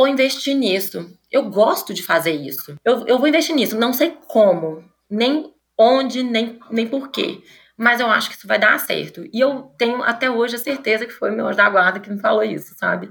vou investir nisso. Eu gosto de fazer isso. Eu, eu vou investir nisso. Não sei como, nem onde, nem, nem porquê. Mas eu acho que isso vai dar certo. E eu tenho até hoje a certeza que foi meu anjo da guarda que me falou isso, sabe?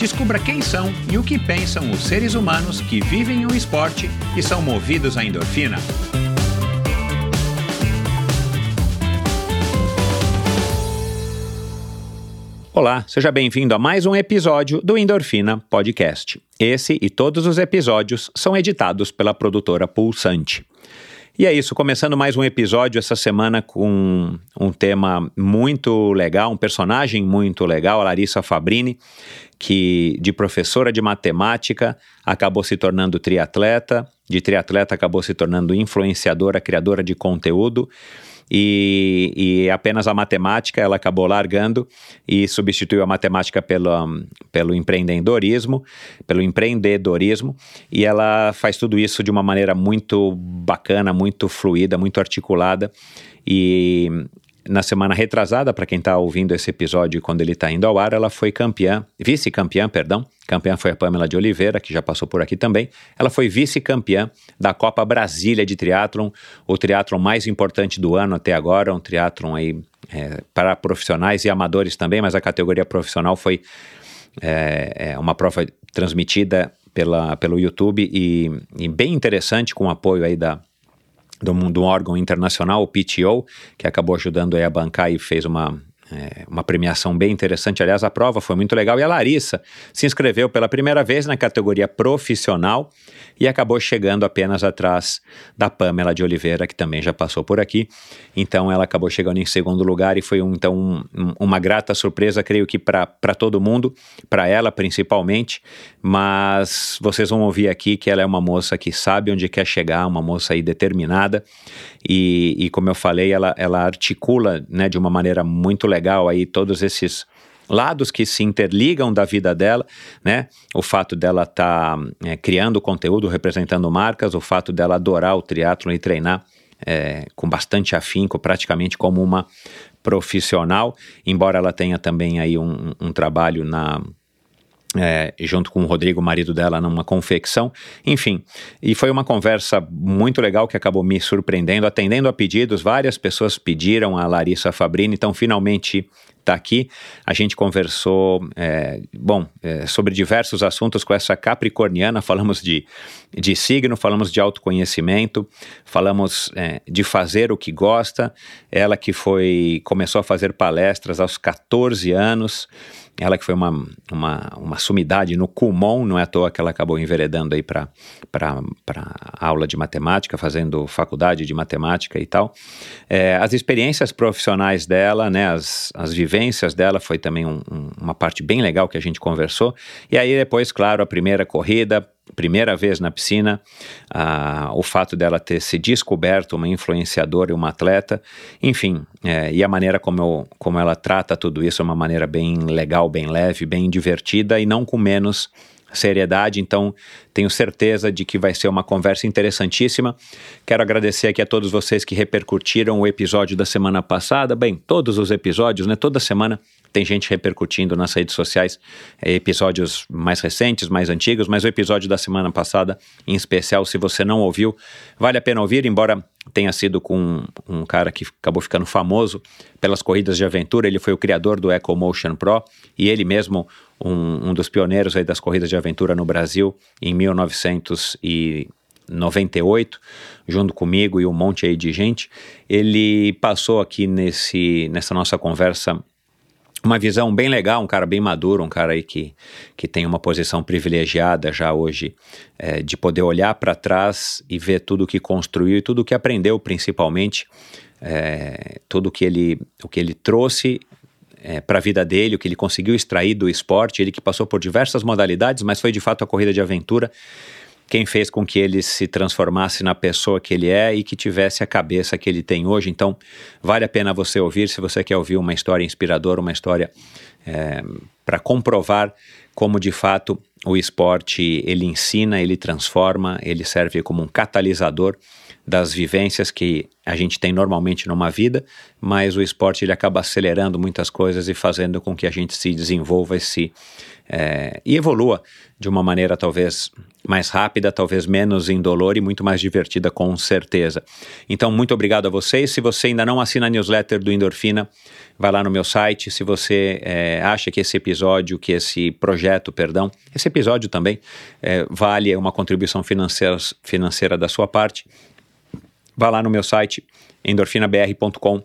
Descubra quem são e o que pensam os seres humanos que vivem o esporte e são movidos à endorfina. Olá, seja bem-vindo a mais um episódio do Endorfina Podcast. Esse e todos os episódios são editados pela produtora Pulsante. E é isso, começando mais um episódio essa semana com um tema muito legal, um personagem muito legal, a Larissa Fabrini, que de professora de matemática acabou se tornando triatleta, de triatleta acabou se tornando influenciadora, criadora de conteúdo. E, e, apenas a matemática ela acabou largando e substituiu a matemática pelo, empreendedorismo, pelo empreendedorismo, e ela faz tudo isso de uma maneira muito bacana, muito fluida, muito articulada. E na semana retrasada, para quem está ouvindo esse episódio quando ele está indo ao ar, ela foi campeã, vice-campeã, perdão. Campeã foi a Pamela de Oliveira, que já passou por aqui também. Ela foi vice-campeã da Copa Brasília de Triatlon, o triatlon mais importante do ano até agora, um triatlon aí é, para profissionais e amadores também, mas a categoria profissional foi é, é uma prova transmitida pela, pelo YouTube e, e bem interessante com o apoio aí da, de um órgão internacional, o PTO, que acabou ajudando a bancar e fez uma, é, uma premiação bem interessante. Aliás, a prova foi muito legal. E a Larissa se inscreveu pela primeira vez na categoria profissional e acabou chegando apenas atrás da Pamela de Oliveira, que também já passou por aqui. Então, ela acabou chegando em segundo lugar e foi um, então um, uma grata surpresa, creio que para todo mundo, para ela principalmente. Mas vocês vão ouvir aqui que ela é uma moça que sabe onde quer chegar, uma moça aí determinada. E, e como eu falei, ela, ela articula né, de uma maneira muito legal legal aí todos esses lados que se interligam da vida dela, né? O fato dela estar tá, é, criando conteúdo, representando marcas, o fato dela adorar o triatlo e treinar é, com bastante afinco, praticamente como uma profissional, embora ela tenha também aí um, um trabalho na é, junto com o Rodrigo, marido dela, numa confecção. Enfim, e foi uma conversa muito legal que acabou me surpreendendo, atendendo a pedidos. Várias pessoas pediram a Larissa Fabrini, então finalmente está aqui. A gente conversou, é, bom, é, sobre diversos assuntos com essa capricorniana. Falamos de, de signo, falamos de autoconhecimento, falamos é, de fazer o que gosta. Ela que foi começou a fazer palestras aos 14 anos. Ela que foi uma, uma, uma sumidade no Kumon, não é à toa que ela acabou enveredando aí para aula de matemática, fazendo faculdade de matemática e tal. É, as experiências profissionais dela, né, as, as vivências dela foi também um, um, uma parte bem legal que a gente conversou. E aí depois, claro, a primeira corrida, primeira vez na piscina, ah, o fato dela ter se descoberto uma influenciadora e uma atleta, enfim, é, e a maneira como, eu, como ela trata tudo isso é uma maneira bem legal, bem leve, bem divertida e não com menos seriedade, então tenho certeza de que vai ser uma conversa interessantíssima. Quero agradecer aqui a todos vocês que repercutiram o episódio da semana passada, bem, todos os episódios, né? Toda semana tem gente repercutindo nas redes sociais é, episódios mais recentes, mais antigos, mas o episódio da semana passada, em especial, se você não ouviu, vale a pena ouvir, embora tenha sido com um, cara que acabou ficando famoso pelas corridas de aventura. Ele foi o criador do EcoMotion Pro e ele mesmo um, um dos pioneiros aí das corridas de aventura no Brasil em 1998, junto comigo e um monte aí de gente. Ele passou aqui nesse, nessa nossa conversa uma visão bem legal, um cara bem maduro, um cara aí que, que tem uma posição privilegiada já hoje é, de poder olhar para trás e ver tudo que construiu e tudo que aprendeu, principalmente é, tudo que ele, o que ele trouxe é, para a vida dele, o que ele conseguiu extrair do esporte, ele que passou por diversas modalidades, mas foi de fato a corrida de aventura quem fez com que ele se transformasse na pessoa que ele é e que tivesse a cabeça que ele tem hoje. Então, vale a pena você ouvir se você quer ouvir uma história inspiradora, uma história é, para comprovar como de fato o esporte ele ensina, ele transforma, ele serve como um catalisador das vivências que a gente tem normalmente numa vida, mas o esporte ele acaba acelerando muitas coisas e fazendo com que a gente se desenvolva e se é, e evolua de uma maneira talvez mais rápida, talvez menos indolor e muito mais divertida com certeza. Então, muito obrigado a vocês. Se você ainda não assina a newsletter do Endorfina, vai lá no meu site. Se você é, acha que esse episódio, que esse projeto, perdão, esse episódio também é, vale uma contribuição financeira, financeira da sua parte, vá lá no meu site endorfinabr.com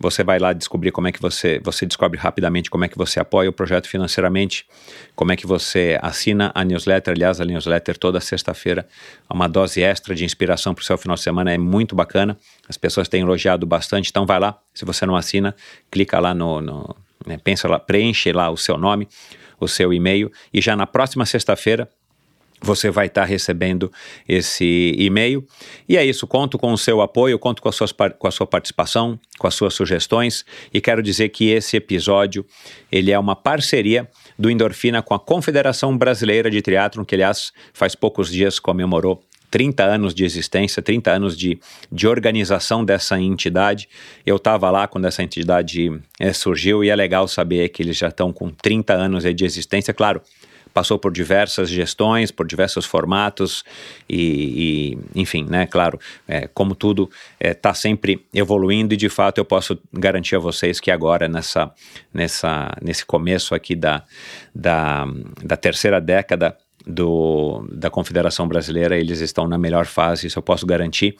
você vai lá descobrir como é que você, você descobre rapidamente como é que você apoia o projeto financeiramente, como é que você assina a newsletter. Aliás, a newsletter toda sexta-feira, uma dose extra de inspiração para o seu final de semana é muito bacana. As pessoas têm elogiado bastante, então vai lá. Se você não assina, clica lá no, no né, pensa lá, preenche lá o seu nome, o seu e-mail e já na próxima sexta-feira você vai estar recebendo esse e-mail. E é isso, conto com o seu apoio, conto com a, suas, com a sua participação, com as suas sugestões e quero dizer que esse episódio ele é uma parceria do Endorfina com a Confederação Brasileira de Triatlon, que aliás faz poucos dias comemorou 30 anos de existência, 30 anos de, de organização dessa entidade. Eu estava lá quando essa entidade é, surgiu e é legal saber que eles já estão com 30 anos de existência. Claro, passou por diversas gestões, por diversos formatos e, e enfim, né, claro, é, como tudo está é, sempre evoluindo e de fato eu posso garantir a vocês que agora nessa, nessa, nesse começo aqui da, da, da terceira década do, da Confederação Brasileira, eles estão na melhor fase, isso eu posso garantir.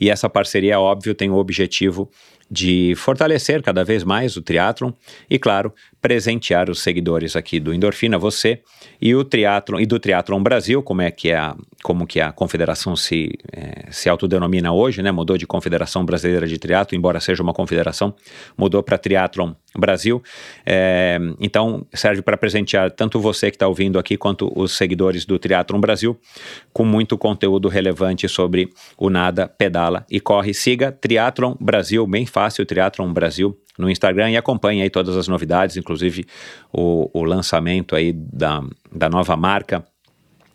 E essa parceria, óbvio, tem o objetivo de fortalecer cada vez mais o triatlon e, claro, presentear os seguidores aqui do Endorfina, você e o triatlon e do Triatlon Brasil, como é que é a, como que a confederação se, é, se autodenomina hoje, né? Mudou de Confederação Brasileira de Triatlo, embora seja uma confederação, mudou para Triatlon Brasil. É, então serve para presentear tanto você que está ouvindo aqui quanto os seguidores do Triatlon Brasil com muito conteúdo relevante sobre o nada, pedala e corre. Siga Triatlon Brasil, bem fácil, Triatlon Brasil no Instagram e acompanhe aí todas as novidades, inclusive o, o lançamento aí da, da nova marca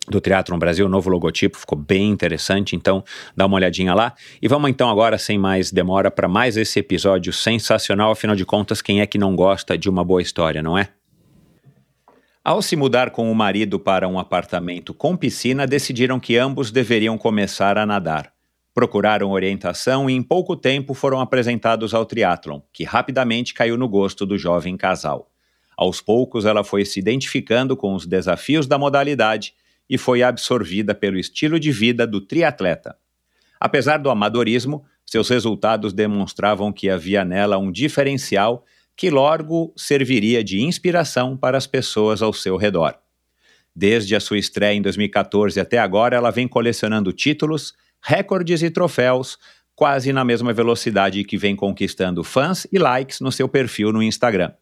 do Triathlon Brasil, novo logotipo, ficou bem interessante, então dá uma olhadinha lá. E vamos então agora, sem mais demora, para mais esse episódio sensacional, afinal de contas, quem é que não gosta de uma boa história, não é? Ao se mudar com o marido para um apartamento com piscina, decidiram que ambos deveriam começar a nadar. Procuraram orientação e em pouco tempo foram apresentados ao triatlon, que rapidamente caiu no gosto do jovem casal. Aos poucos ela foi se identificando com os desafios da modalidade e foi absorvida pelo estilo de vida do triatleta. Apesar do amadorismo, seus resultados demonstravam que havia nela um diferencial que logo serviria de inspiração para as pessoas ao seu redor. Desde a sua estreia em 2014 até agora, ela vem colecionando títulos, recordes e troféus quase na mesma velocidade que vem conquistando fãs e likes no seu perfil no Instagram.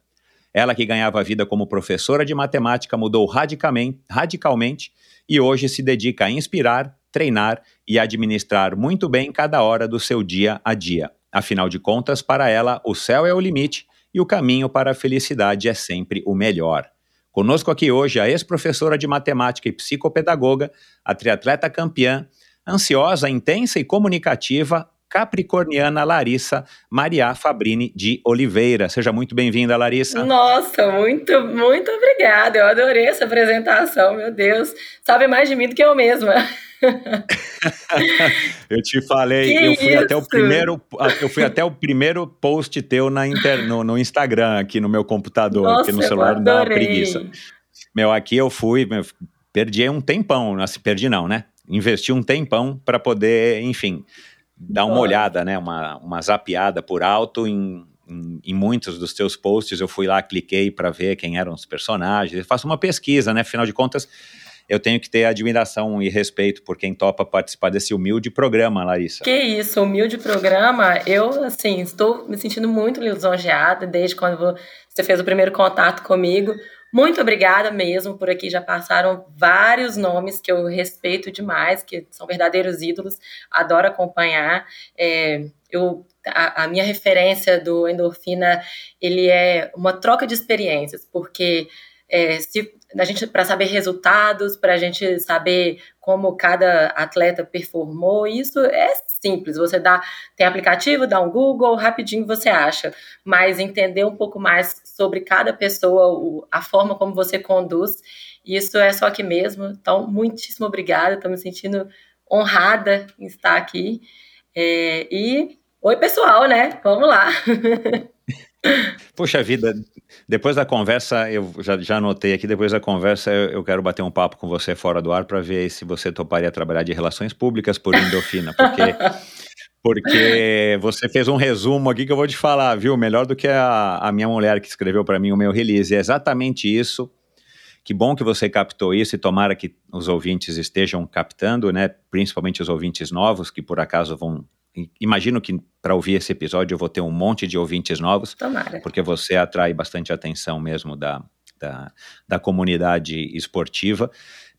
Ela que ganhava a vida como professora de matemática mudou radicalmente, radicalmente e hoje se dedica a inspirar, treinar e administrar muito bem cada hora do seu dia a dia. Afinal de contas, para ela, o céu é o limite e o caminho para a felicidade é sempre o melhor. Conosco aqui hoje a ex-professora de matemática e psicopedagoga, a triatleta campeã ansiosa, intensa e comunicativa, capricorniana Larissa Maria Fabrini de Oliveira. Seja muito bem-vinda, Larissa. Nossa, muito, muito obrigada. Eu adorei essa apresentação, meu Deus. Sabe mais de mim do que eu mesma. eu te falei, que eu fui isso? até o primeiro, eu fui até o primeiro post teu na inter, no, no Instagram aqui no meu computador, Nossa, aqui no celular não dá preguiça. Meu, aqui eu fui, meu, perdi um tempão, assim, perdi não, né? Investi um tempão para poder, enfim, dar uma olhada, né, uma, uma zapiada por alto em, em, em, muitos dos teus posts. Eu fui lá, cliquei para ver quem eram os personagens, eu faço uma pesquisa, né, afinal de contas, eu tenho que ter admiração e respeito por quem topa participar desse humilde programa, Larissa. Que isso, humilde programa. Eu, assim, estou me sentindo muito lisonjeada desde quando você fez o primeiro contato comigo. Muito obrigada mesmo por aqui. Já passaram vários nomes que eu respeito demais, que são verdadeiros ídolos. Adoro acompanhar. É, eu a, a, minha referência do endorfina ele é uma troca de experiências, porque é, se a gente para saber resultados, para a gente saber como cada atleta performou, isso é simples. Você dá tem aplicativo, dá um Google, rapidinho você acha. Mas entender um pouco mais sobre cada pessoa, a forma como você conduz, isso é só aqui mesmo. Então, muitíssimo obrigada. Estou me sentindo honrada em estar aqui. É, e oi, pessoal, né? Vamos lá. Puxa vida, depois da conversa, eu já, já anotei aqui, depois da conversa eu, eu quero bater um papo com você fora do ar para ver se você toparia trabalhar de relações públicas por endorfina, porque, porque você fez um resumo aqui que eu vou te falar, viu? Melhor do que a, a minha mulher que escreveu para mim o meu release. É exatamente isso. Que bom que você captou isso e tomara que os ouvintes estejam captando, né? Principalmente os ouvintes novos que por acaso vão imagino que para ouvir esse episódio eu vou ter um monte de ouvintes novos. Tomara. Porque você atrai bastante atenção mesmo da, da, da comunidade esportiva.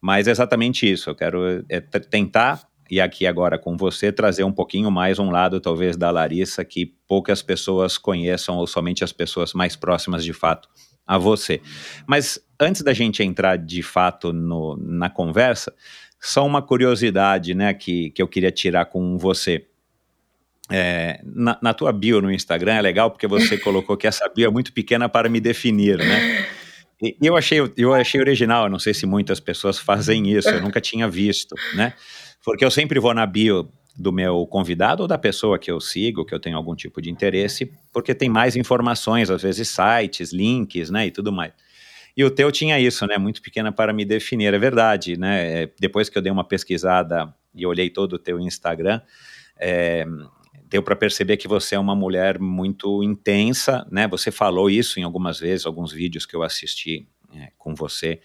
Mas é exatamente isso. Eu quero é, tentar, e aqui agora com você, trazer um pouquinho mais um lado, talvez, da Larissa, que poucas pessoas conheçam, ou somente as pessoas mais próximas de fato a você. Mas antes da gente entrar de fato no, na conversa, só uma curiosidade né, que, que eu queria tirar com você. É, na, na, tua bio no Instagram é legal porque você colocou que essa bio é muito pequena para me definir, né? E eu achei, eu achei original, não sei se muitas pessoas fazem isso, eu nunca tinha visto, né? Porque eu sempre vou na bio do meu convidado ou da pessoa que eu sigo, que eu tenho algum tipo de interesse, porque tem mais informações, às vezes sites, links, né, e tudo mais. E o teu tinha isso, né, muito pequena para me definir, é verdade, né? É, depois que eu dei uma pesquisada e olhei todo o teu Instagram, é, deu para perceber que você é uma mulher muito intensa, né? Você falou isso em algumas vezes, alguns vídeos que eu assisti é, com você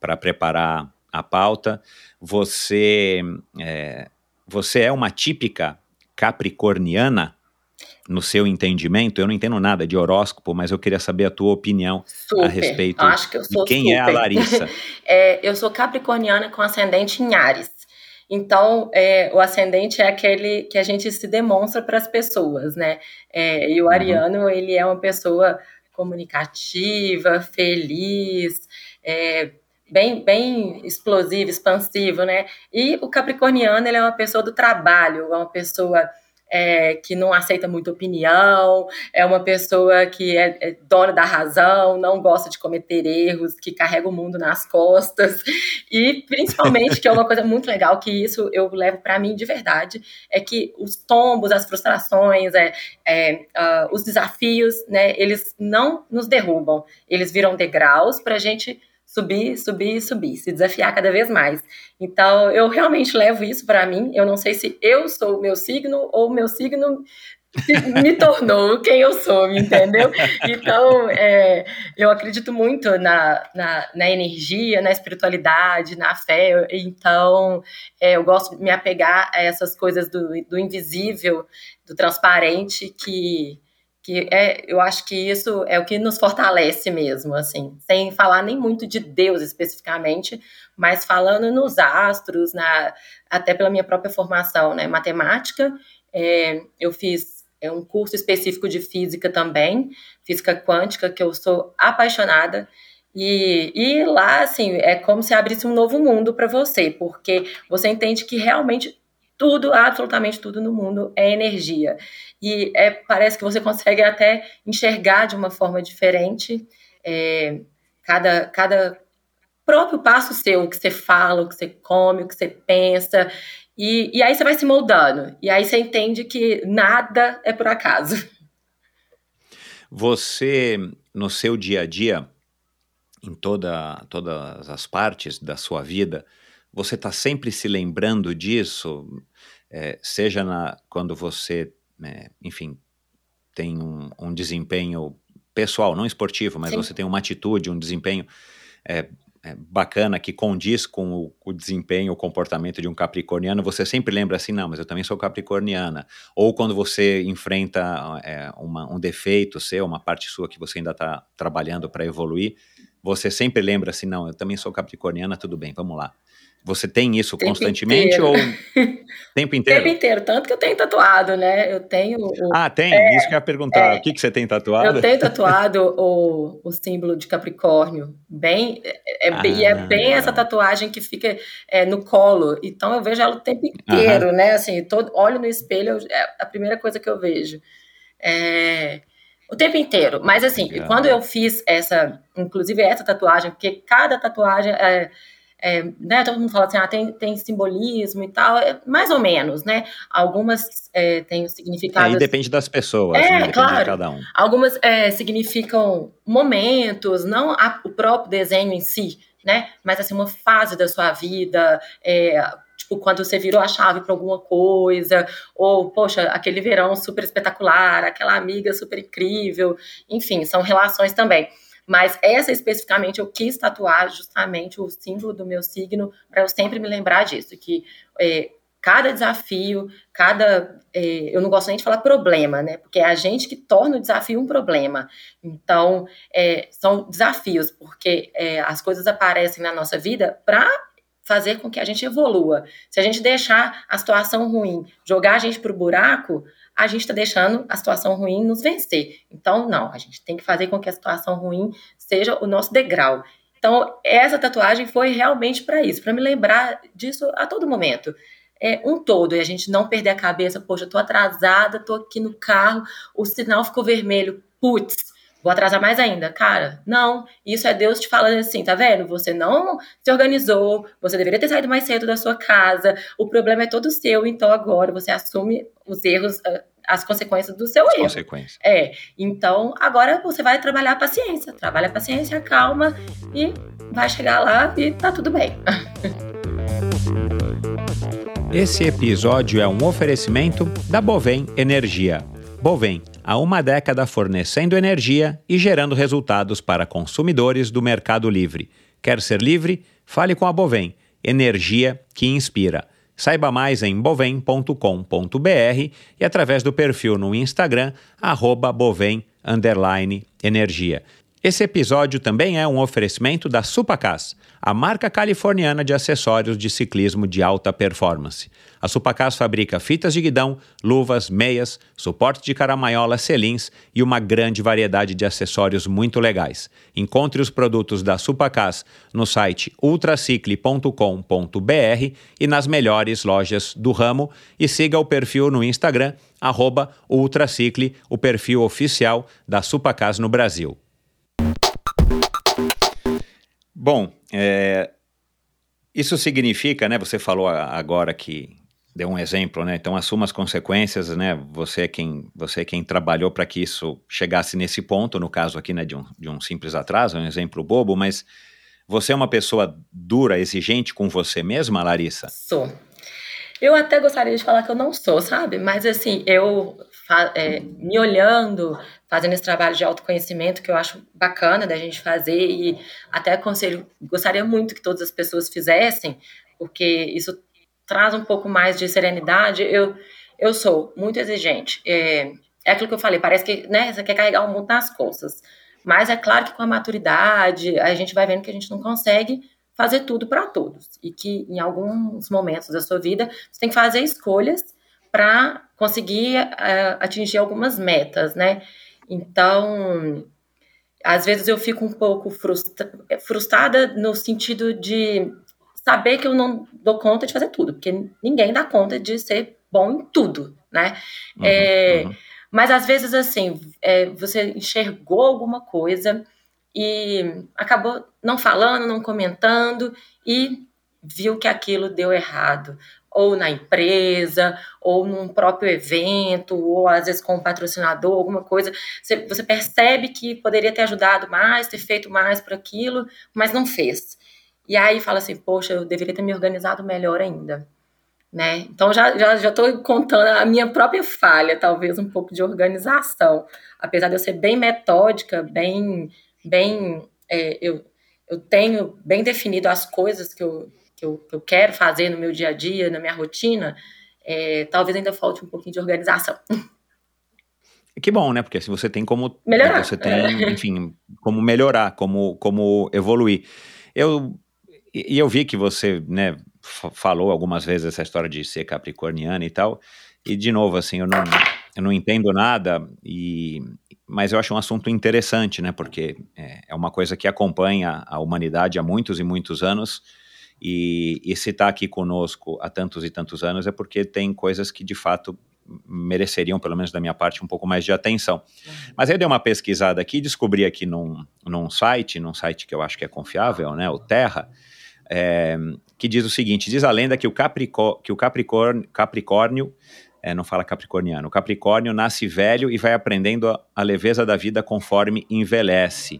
para preparar a pauta. Você é, você é uma típica capricorniana no seu entendimento? Eu não entendo nada de horóscopo, mas eu queria saber a tua opinião super. a respeito Acho que eu sou de quem super. é a Larissa. é, eu sou capricorniana com ascendente em Ares. Então, é, o ascendente é aquele que a gente se demonstra para as pessoas, né? É, e o uhum. ariano, ele é uma pessoa comunicativa, feliz, é, bem, bem explosivo, expansivo, né? E o capricorniano, ele é uma pessoa do trabalho, é uma pessoa é, que não aceita muita opinião, é uma pessoa que é, é, dona da razão, não gosta de cometer erros, que carrega o mundo nas costas. E principalmente, que é uma coisa muito legal, que isso eu levo para mim de verdade, é que os tombos, as frustrações, é, é uh, os desafios, né, eles não nos derrubam, eles viram degraus para a gente subir, subir, subir, se desafiar cada vez mais. Então, eu realmente levo isso para mim. Eu não sei se eu sou o meu signo ou o meu signo me tornou quem eu sou, entendeu? Então, é, eu acredito muito na, na, na, energia, na espiritualidade, na fé. Então, é, eu gosto de me apegar a essas coisas do, do invisível, do transparente, que que é, eu acho que isso é o que nos fortalece mesmo, assim, sem falar nem muito de Deus especificamente, mas falando nos astros, na, até pela minha própria formação, né, matemática, é, eu fiz é, um curso específico de física também, física quântica, que eu sou apaixonada, e, e lá, assim, é como se abrisse um novo mundo para você, porque você entende que realmente tudo, absolutamente tudo no mundo é energia. E é, parece que você consegue até enxergar de uma forma diferente é, cada, cada próprio passo seu, o que você fala, o que você come, o que você pensa. E, e aí você vai se moldando. E aí você entende que nada é por acaso. Você, no seu dia a dia, em toda, todas as partes da sua vida, você está sempre se lembrando disso, é, seja na, quando você, é, enfim, tem um, um, desempenho pessoal, não esportivo, mas Sim. você tem uma atitude, um desempenho é, é, bacana que condiz com o, o, desempenho, o comportamento de um capricorniano, você sempre lembra assim, não, mas eu também sou capricorniana. Ou quando você enfrenta é, uma, um defeito seu, uma parte sua que você ainda está trabalhando para evoluir, você sempre lembra assim, não, eu também sou capricorniana, tudo bem, vamos lá. Você tem isso tempo constantemente inteiro. ou tempo inteiro? tempo inteiro, tanto que eu tenho tatuado, né? Eu tenho. O... Ah, tem? É, isso que eu ia perguntar. É, o que, que você tem tatuado? Eu tenho tatuado o, o símbolo de Capricórnio. Bem, é, ah. E é bem essa tatuagem que fica é, no colo. Então eu vejo ela o tempo inteiro, né? Assim, todo, olho no espelho, é a primeira coisa que eu vejo. É, o tempo inteiro. Mas assim, quando eu fiz essa, inclusive essa tatuagem, porque cada tatuagem é é, né, todo mundo fala assim, ah, tem, tem simbolismo e tal, é, mais ou menos, né? Algumas é, têm significado. Aí depende das pessoas, é, né? depende claro. de cada um. Algumas é, significam momentos, não a, o próprio desenho em si, né? Mas assim, uma fase da sua vida, é, tipo, quando você virou a chave para alguma coisa, ou, poxa, aquele verão super espetacular, aquela amiga super incrível, enfim, são relações também. Mas essa especificamente eu quis tatuar justamente o símbolo do meu signo para eu sempre me lembrar disso, que é, cada desafio, cada. É, eu não gosto nem de falar problema, né? Porque é a gente que torna o desafio um problema. Então, é, são desafios, porque é, as coisas aparecem na nossa vida para fazer com que a gente evolua. Se a gente deixar a situação ruim jogar a gente para o buraco, a gente está deixando a situação ruim nos vencer. Então, não, a gente tem que fazer com que a situação ruim seja o nosso degrau. Então, essa tatuagem foi realmente para isso, para me lembrar disso a todo momento. É um todo, e a gente não perder a cabeça, poxa, eu tô atrasada, tô aqui no carro, o sinal ficou vermelho, putz, vou atrasar mais ainda. Cara, não. Isso é Deus te falando assim, tá vendo? Você não se organizou, você deveria ter saído mais cedo da sua casa, o problema é todo seu, então agora você assume os erros, ah, as consequências do seu as erro. Consequências. É. Então, agora você vai trabalhar a paciência. Trabalha a paciência, calma e vai chegar lá e tá tudo bem. Esse episódio é um oferecimento da Bovem Energia. Bovem há uma década fornecendo energia e gerando resultados para consumidores do mercado livre. Quer ser livre? Fale com a Bovem, energia que inspira. Saiba mais em bovem.com.br e através do perfil no Instagram, arroba bovem, energia. Esse episódio também é um oferecimento da Supacas, a marca californiana de acessórios de ciclismo de alta performance. A Supacas fabrica fitas de guidão, luvas, meias, suporte de caramaiola, selins e uma grande variedade de acessórios muito legais. Encontre os produtos da Supacas no site ultracicle.com.br e nas melhores lojas do ramo e siga o perfil no Instagram, Ultracicle, o perfil oficial da Supacas no Brasil. Bom, é, isso significa, né? Você falou agora que deu um exemplo, né? Então assuma as consequências, né? Você é quem você é quem trabalhou para que isso chegasse nesse ponto, no caso aqui, né? De um, de um simples atraso, um exemplo bobo, mas você é uma pessoa dura, exigente com você mesma, Larissa? Sou. Eu até gostaria de falar que eu não sou, sabe? Mas assim, eu é, me olhando, fazendo esse trabalho de autoconhecimento que eu acho bacana da gente fazer e até aconselho, gostaria muito que todas as pessoas fizessem, porque isso traz um pouco mais de serenidade. Eu, eu sou muito exigente. É, é aquilo que eu falei, parece que né, você quer carregar o mundo nas costas. Mas é claro que com a maturidade, a gente vai vendo que a gente não consegue fazer tudo para todos. E que em alguns momentos da sua vida você tem que fazer escolhas para conseguir uh, atingir algumas metas, né? Então, às vezes eu fico um pouco frustra frustrada no sentido de saber que eu não dou conta de fazer tudo, porque ninguém dá conta de ser bom em tudo, né? Uhum, é, uhum. Mas às vezes, assim, é, você enxergou alguma coisa e acabou não falando, não comentando e viu que aquilo deu errado, ou na empresa, ou num próprio evento, ou às vezes com um patrocinador, alguma coisa, você, você percebe que poderia ter ajudado mais, ter feito mais para aquilo, mas não fez. E aí fala assim, poxa, eu deveria ter me organizado melhor ainda. Né? Então já já já estou contando a minha própria falha, talvez um pouco de organização, apesar de eu ser bem metódica, bem bem é, eu, eu eu tenho bem definido as coisas que eu, que eu, que eu quero fazer no meu dia a dia, na minha rotina, é, talvez ainda falte um pouquinho de organização. Que bom, né? Porque se você tem como melhorar, você tem, enfim, como melhorar, como, como evoluir. Eu e eu vi que você, né, falou algumas vezes essa história de ser capricorniano e tal. E de novo, assim, eu não, eu não entendo nada e mas eu acho um assunto interessante, né? Porque é, é uma coisa que acompanha a humanidade há muitos e muitos anos. E, e se está aqui conosco há tantos e tantos anos é porque tem coisas que de fato mereceriam, pelo menos da minha parte, um pouco mais de atenção. Uhum. Mas eu dei uma pesquisada aqui, descobri aqui num, num site, num site que eu acho que é confiável, né, o Terra, é, que diz o seguinte: diz a lenda que o, Capricó que o Capricórnio, Capricórnio é, não fala capricorniano, o Capricórnio nasce velho e vai aprendendo a, a leveza da vida conforme envelhece.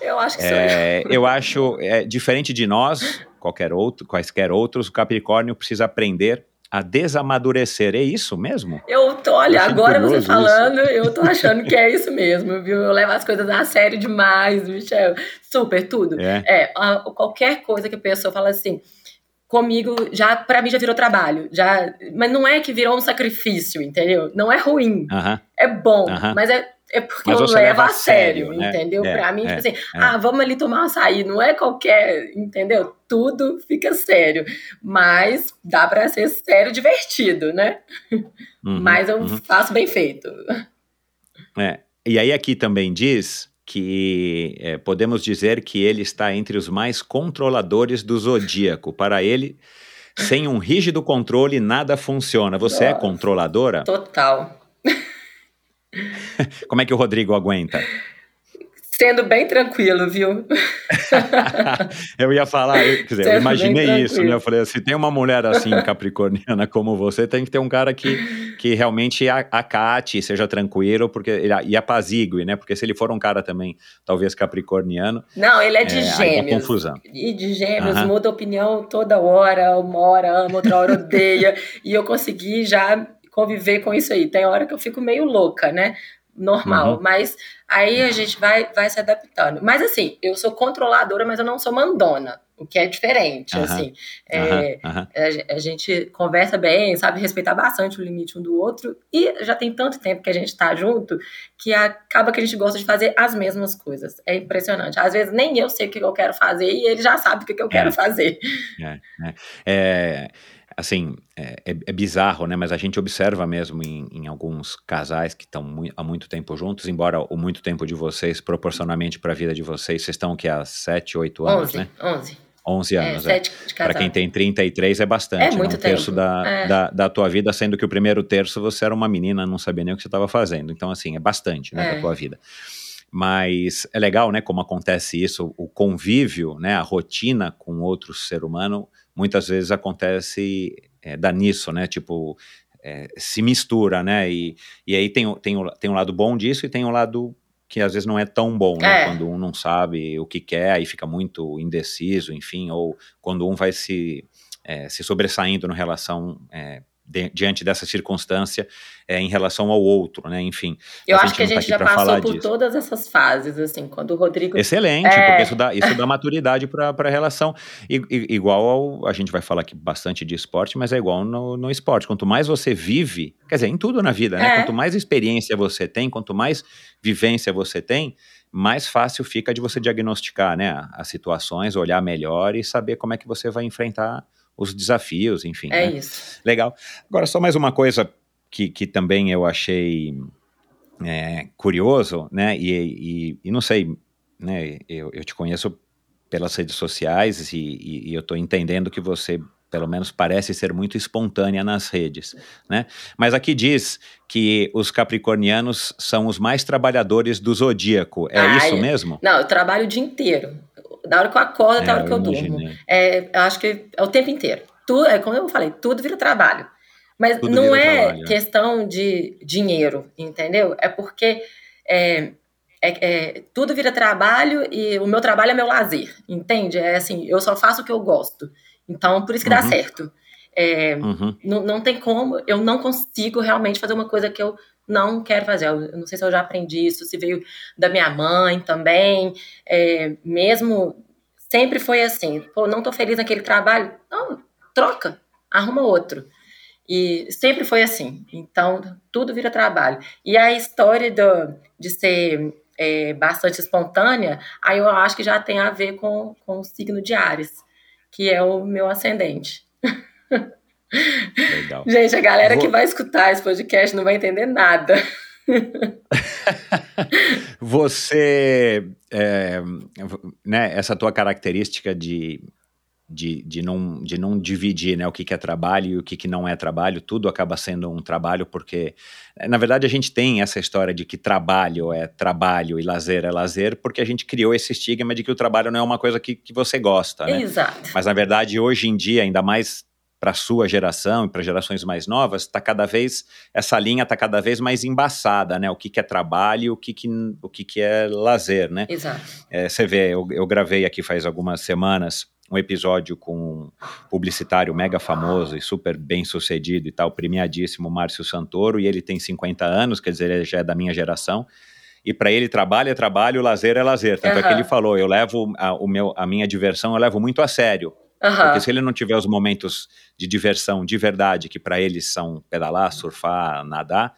Eu acho que é, Eu acho, é, diferente de nós, qualquer outro, quaisquer outros, o Capricórnio precisa aprender a desamadurecer. É isso mesmo? Eu tô, olha, eu agora você falando, isso. eu tô achando que é isso mesmo, viu? Eu levo as coisas a sério demais, Michel. Super, tudo. É, é a, qualquer coisa que a pessoa fala assim, comigo já para mim já virou trabalho, já, mas não é que virou um sacrifício, entendeu? Não é ruim, uh -huh. é bom, uh -huh. mas é é porque Mas eu levo a sério, sério né? entendeu? É, pra mim, tipo é, tipo assim, é. ah, vamos ali tomar um açaí, não é qualquer, entendeu? Tudo fica sério. Mas dá pra ser sério divertido, né? Uhum, Mas eu uhum. faço bem feito. É. E aí aqui também diz que é, podemos dizer que ele está entre os mais controladores do zodíaco. Para ele, sem um rígido controle, nada funciona. Você é Nossa, é controladora? Total. Como é que o Rodrigo aguenta? Sendo bem tranquilo, viu? eu ia falar, eu, quer dizer, eu imaginei isso, né? Eu falei, se tem uma mulher assim, capricorniana como você, tem que ter um cara que, que realmente acate, seja tranquilo, porque ele, e apazigue, né? Porque se ele for um cara também, talvez capricorniano. Não, ele é de é, gêmeos. confusão. E de gêmeos, uh -huh. muda opinião toda hora, uma hora ama, outra hora odeia. e eu consegui já conviver com isso aí. Tem hora que eu fico meio louca, né? Normal, uhum. mas aí a gente vai, vai se adaptando. Mas assim, eu sou controladora, mas eu não sou mandona, o que é diferente, uhum. assim. É, uhum. A, a, gente conversa bem, sabe respeitar bastante o limite um do outro, e já tem tanto tempo que a gente tá junto, que acaba que a gente gosta de fazer as mesmas coisas. É impressionante. Às vezes nem eu sei o que eu quero fazer, e ele já sabe o que eu quero é. fazer. É, é. é assim, é, é, é, bizarro, né? Mas a gente observa mesmo em, em alguns casais que estão mu há muito tempo juntos, embora o muito tempo de vocês, proporcionalmente para a vida de vocês, vocês estão que há 7, 8 anos, 11, né? 11. 11 anos, é. é. Para quem tem 33 é bastante. É né? muito um terço tempo. Da, é. da, da, tua vida, sendo que o primeiro terço você era uma menina, não sabia nem o que você estava fazendo. Então, assim, é bastante, né, é. da tua vida. Mas é legal, né, como acontece isso, o convívio, né, a rotina com outro ser humano, muitas vezes acontece é, dá nisso, né? Tipo, é, se mistura, né? E, e aí tem, tem, tem um lado bom disso e tem um lado que às vezes não é tão bom, né? É. Quando um não sabe o que quer, aí fica muito indeciso, enfim, ou quando um vai se, é, se sobressaindo na relação é, de, diante dessa circunstância é, em relação ao outro, né? Enfim. Eu acho que a gente tá já passou por disso. todas essas fases, assim, quando o Rodrigo. Excelente, é... porque isso dá, isso dá maturidade para a relação. I, i, igual ao. A gente vai falar aqui bastante de esporte, mas é igual no, no esporte. Quanto mais você vive, quer dizer, em tudo na vida, né? É. Quanto mais experiência você tem, quanto mais vivência você tem, mais fácil fica de você diagnosticar, né? As situações, olhar melhor e saber como é que você vai enfrentar os desafios, enfim. É né? isso. Legal. Agora, só mais uma coisa que, que também eu achei é, curioso, né? E, e, e, não sei, né? Eu, eu te conheço pelas redes sociais e, e eu estou entendendo que você pelo menos parece ser muito espontânea nas redes, né? Mas aqui diz que os capricornianos são os mais trabalhadores do zodíaco. É ah, isso mesmo? Não, eu trabalho o dia inteiro da hora que eu acordo até a hora que eu, eu durmo. É, eu acho que é o tempo inteiro. Tudo, é como eu falei, tudo vira trabalho. Mas tudo não é trabalho, questão de dinheiro, entendeu? É porque é, é, é, tudo vira trabalho e o meu trabalho é meu lazer, entende? É assim, eu só faço o que eu gosto. Então, por isso que uhum. dá certo. É, uhum. não, não tem como, eu não consigo realmente fazer uma coisa que eu não quero fazer. Eu não sei se eu já aprendi isso, se veio da minha mãe também. É, mesmo sempre foi assim. Pô, não tô feliz naquele trabalho? Não, troca, arruma outro. E sempre foi assim. Então, tudo vira trabalho. E a história do, de ser é, bastante espontânea, aí eu acho que já tem a ver com, com o signo de Ares, que é o meu ascendente. Legal. Gente, a galera Vou- que vai escutar esse podcast não vai entender nada. Você, é, né, essa tua característica de, de, de, não, de não dividir né, o que, que é trabalho e o que, que não é trabalho, tudo acaba sendo um trabalho, porque, na verdade, a gente tem essa história de que trabalho é trabalho e lazer é lazer, porque a gente criou esse estigma de que o trabalho não é uma coisa que, que você gosta, né? Exato. Mas na verdade, hoje em dia, ainda mais para a sua geração e para gerações mais novas, tá cada vez essa linha está cada vez mais embaçada, né? O que, que é trabalho, e o que, que o que, que é lazer, né? Exato. É, você vê, eu, eu gravei aqui faz algumas semanas um episódio com um publicitário mega famoso e super bem sucedido e tal, premiadíssimo, Márcio Santoro, e ele tem 50 anos, quer dizer, ele já é da minha geração. E para ele, trabalho é trabalho, lazer é lazer. Tanto é que ele falou: eu levo a, o meu, a minha diversão, eu levo muito a sério. Aham. Porque se ele não tiver os momentos de diversão de verdade, que para eles são pedalar, surfar, nadar,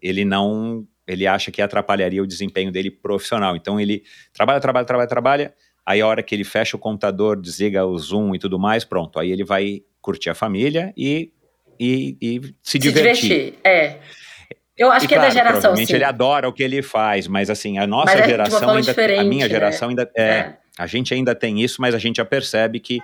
ele não. Ele acha que atrapalharia o desempenho dele profissional. Então ele trabalha, trabalha, trabalha, trabalha. Aí a hora que ele fecha o computador, desliga o Zoom e tudo mais, pronto. Aí ele vai curtir a família e, e, e se, Se divertir. divertir. É. Eu acho E, que é claro, da geração, provavelmente sim. ele adora o que ele faz, mas assim, a nossa é geração ainda a minha né? geração ainda é, É. a gente ainda tem isso, mas a gente já percebe que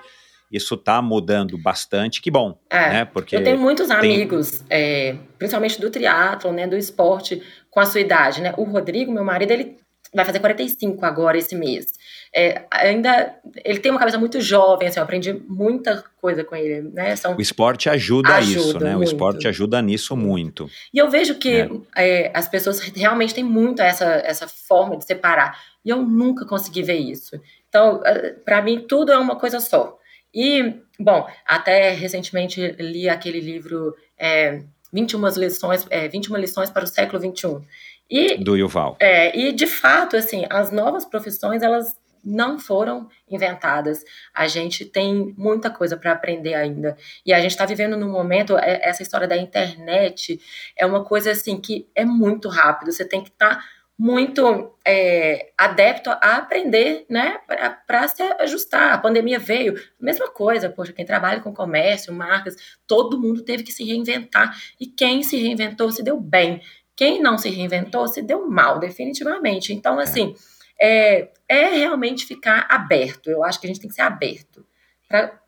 isso está mudando bastante, que bom, É. né? Porque Eu tenho muitos tem- amigos, é, principalmente do triatlon, né, do esporte, com a sua idade, né? O Rodrigo, meu marido, ele vai fazer 45 agora esse mês. É, ainda, ele tem uma cabeça muito jovem, assim, eu aprendi muita coisa com ele, né? São o esporte ajuda, a isso, Ajuda né? O muito. esporte ajuda nisso muito. E eu vejo que é, as pessoas realmente têm muito essa, essa forma de separar. E eu nunca consegui ver isso. Então, para mim, tudo é uma coisa só. E, bom, até recentemente li aquele livro é, 21 lições, é, 21 lições para o século XXI. E, Do Yuval. é, e, de fato, assim, as novas profissões, elas não foram inventadas. A gente tem muita coisa para aprender ainda. E a gente está vivendo num momento, é, essa história da internet é uma coisa assim que é muito rápido. Você tem que estar muito é, adepto a aprender, né, para se ajustar. A pandemia veio, mesma coisa, poxa, quem trabalha com comércio, marcas, todo mundo teve que se reinventar. E quem se reinventou se deu bem. Quem não se reinventou se deu mal, definitivamente. Então, assim, é, é realmente ficar aberto. Eu acho que a gente tem que ser aberto para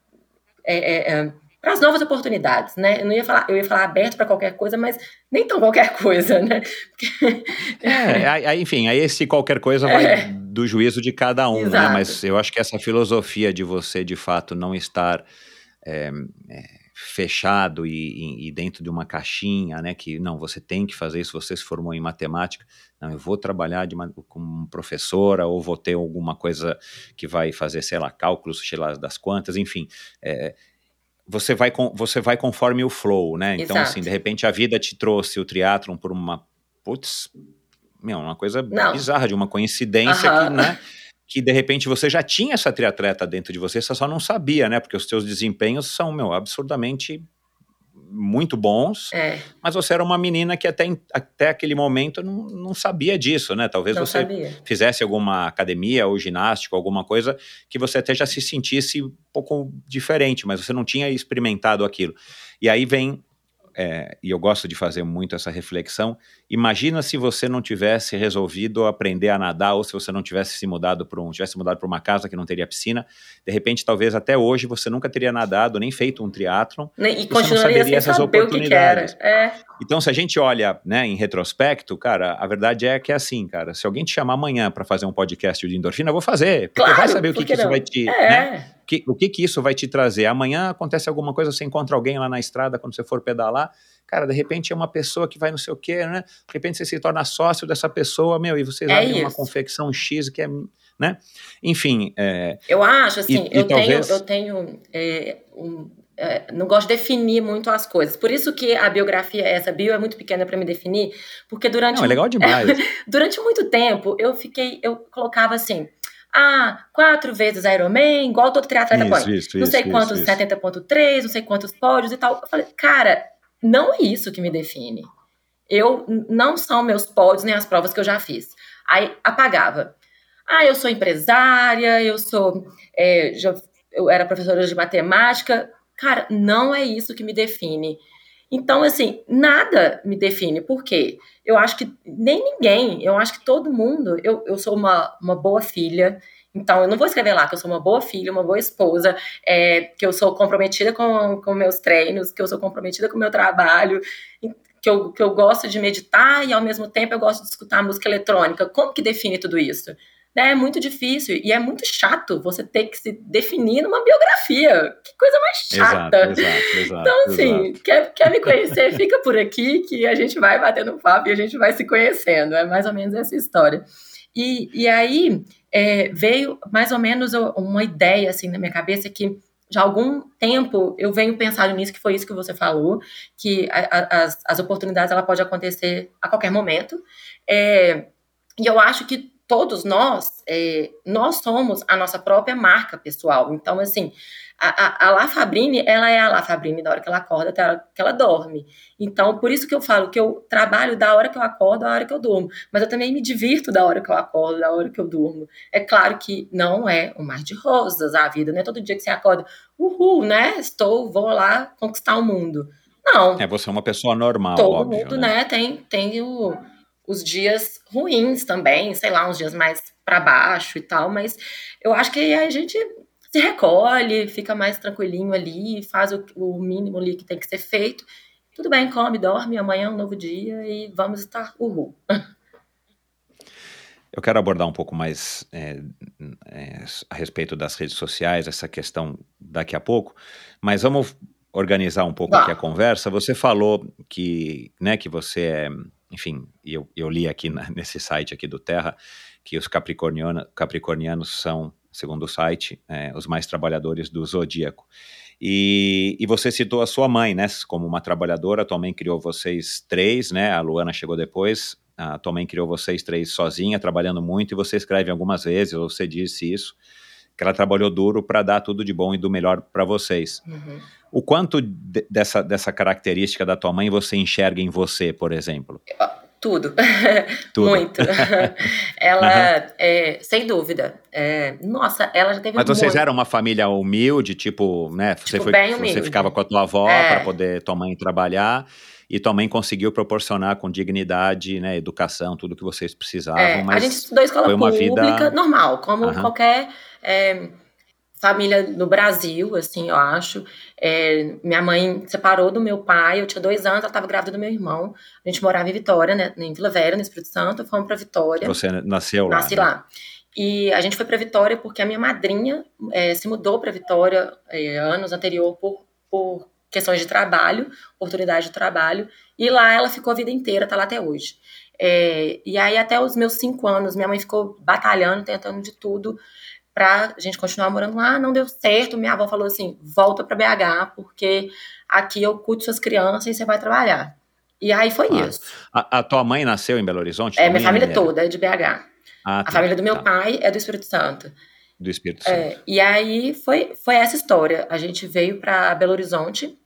é, é, para as novas oportunidades, né? Eu não ia falar, eu ia falar aberto para qualquer coisa, mas nem tão qualquer coisa, né? Porque- É, aí- enfim, aí esse qualquer coisa vai É. do juízo de cada um, né? Exato. Mas eu acho que essa filosofia de você, de fato, não estar é, é, fechado e, e- e dentro de uma caixinha, né? Que não, você tem que fazer isso, você se formou em matemática. Não, eu vou trabalhar de uma, como professora ou vou ter alguma coisa que vai fazer, sei lá, cálculos, sei lá, das quantas, enfim. é, você vai, com, você vai conforme o flow, né? Então, Exato. assim, de repente a vida te trouxe o triatlon por uma. Putz, meu, uma coisa Não. bizarra, de uma coincidência Aham. que, né? Que de repente você já tinha essa triatleta dentro de você, você só não sabia, né? Porque os seus desempenhos são, meu, absurdamente muito bons, é, mas você era uma menina que até, até aquele momento não, não sabia disso, né? Talvez não você sabia. fizesse alguma academia ou ginástica, alguma coisa que você até já se sentisse um pouco diferente, mas você não tinha experimentado aquilo. E aí vem, é, e eu gosto de fazer muito essa reflexão, imagina se você não tivesse resolvido aprender a nadar ou se você não tivesse se mudado para um, tivesse mudado para uma casa que não teria piscina, de repente talvez até hoje você nunca teria nadado, nem feito um triatlon, E Você não saberia essas saber o que, que oportunidades. É, então, se a gente olha né, em retrospecto, cara, a verdade é que é assim, cara. Se alguém te chamar amanhã para fazer um podcast de endorfina, eu vou fazer. Porque Claro, vai saber o que, que isso não? vai te. é. né, que- o que, que isso vai te trazer. Amanhã acontece alguma coisa, você encontra alguém lá na estrada quando você for pedalar. Cara, de repente é uma pessoa que vai não sei o quê, né? De repente você se torna sócio dessa pessoa, meu, e vocês É abrem uma isso. confecção X que é. né? Enfim, é, Eu acho, assim, E- e eu, talvez- tenho, eu tenho. é, um- é, não gosto de definir muito as coisas. Por isso que a biografia, essa bio, é muito pequena para me definir, porque durante. não, é legal demais. Durante muito tempo, eu fiquei, eu colocava assim, Ah, quatro vezes Ironman, igual todo triatleta Isso, põe. isso, não sei isso, quantos isso, isso. 70.3, não sei quantos pódios e tal. Eu falei, cara, não é isso que me define. Eu não são meus pódios nem as provas que eu já fiz. Aí apagava. Ah, eu sou empresária, eu sou. é, já- eu era professora de matemática. Cara, não é isso que me define. Então, assim, nada me define. Por quê? Eu acho que nem ninguém, eu acho que todo mundo. Eu, eu sou uma, uma boa filha. Então, eu não vou escrever lá que eu sou uma boa filha, uma boa esposa, é, que eu sou comprometida com, com meus treinos, que eu sou comprometida com o meu trabalho, que eu, que eu gosto de meditar e, ao mesmo tempo, eu gosto de escutar música eletrônica. Como que define tudo isso? Né, É muito difícil e é muito chato você ter que se definir numa biografia. Que coisa mais chata. Exato, exato, exato. Então, assim, quer, quer me conhecer, fica por aqui que a gente vai batendo papo e a gente vai se conhecendo. É mais ou menos essa história. E, e aí é, veio mais ou menos uma ideia assim na minha cabeça que já há algum tempo eu venho pensando nisso, que foi isso que você falou, que a- a- as, as oportunidades ela pode acontecer a qualquer momento. É, e eu acho que todos nós, é, nós somos a nossa própria marca pessoal. Então, assim, a, a, a La Fabrini, ela é a La Fabrini da hora que ela acorda até a hora que ela dorme. Então, por isso que eu falo que eu trabalho da hora que eu acordo à hora que eu durmo. Mas eu também me divirto da hora que eu acordo, da hora que eu durmo. É claro que não é um mar de rosas a vida, não é todo dia que você acorda, uhul, né? Estou, vou lá conquistar o mundo. Não. É, você é uma pessoa normal, Todo óbvio, mundo, né? né, tem, tem o, os dias ruins também, sei lá, uns dias mais para baixo e tal, mas eu acho que a gente se recolhe, fica mais tranquilinho ali, faz o, o mínimo ali que tem que ser feito. Tudo bem, come, dorme, amanhã é um novo dia e vamos estar uhul. Eu quero abordar um pouco mais é, é, a respeito das redes sociais, essa questão daqui a pouco, mas vamos organizar um pouco Vá. aqui a conversa. Você falou que, né, que você é, enfim, eu, eu li aqui na- nesse site aqui do Terra, que os capricorniana, capricornianos são, segundo o site, é, os mais trabalhadores do zodíaco. E, e você citou a sua mãe, né, como uma trabalhadora, tua mãe criou vocês três, né, a Luana chegou depois, a tua mãe criou vocês três sozinha, trabalhando muito, e você escreve algumas vezes, ou você disse isso, que ela trabalhou duro para dar tudo de bom e do melhor para vocês. Uhum. O quanto de- dessa, dessa característica da tua mãe você enxerga em você, por exemplo? Tudo. Tudo. Muito. ela, é, sem dúvida. é, nossa, ela já teve Mas vocês muito- eram uma família humilde, tipo, né? Você, Tipo, foi, bem você ficava com a tua avó É. para poder tua mãe trabalhar e tua mãe conseguiu proporcionar com dignidade, né, educação, tudo que vocês precisavam. É, mas a gente estudou escola foi uma pública, vida- normal, como Aham. qualquer é, família no Brasil, assim, eu acho. É, minha mãe separou do meu pai, eu tinha dois anos, ela estava grávida do meu irmão. A gente morava em Vitória, né, em Vila Velha, no Espírito Santo, fomos para Vitória. você nasceu lá. Nasci né? lá. E a gente foi para Vitória porque a minha madrinha eh, se mudou para Vitória eh, anos anterior por, por questões de trabalho, oportunidade de trabalho. E lá ela ficou a vida inteira, tá lá até hoje. Eh, e aí, até os meus cinco anos, minha mãe ficou batalhando, tentando de tudo pra gente continuar morando lá. Não deu certo. Minha avó falou assim: volta para BH, porque aqui eu cuido suas crianças e você vai trabalhar. E aí foi Claro. isso. A, a tua mãe nasceu em Belo Horizonte? É, minha família mineira? toda é de BH. Ah, A tá, família do meu tá. pai é do Espírito Santo. Do Espírito Santo. É, e aí foi, foi essa história. A gente veio para Belo Horizonte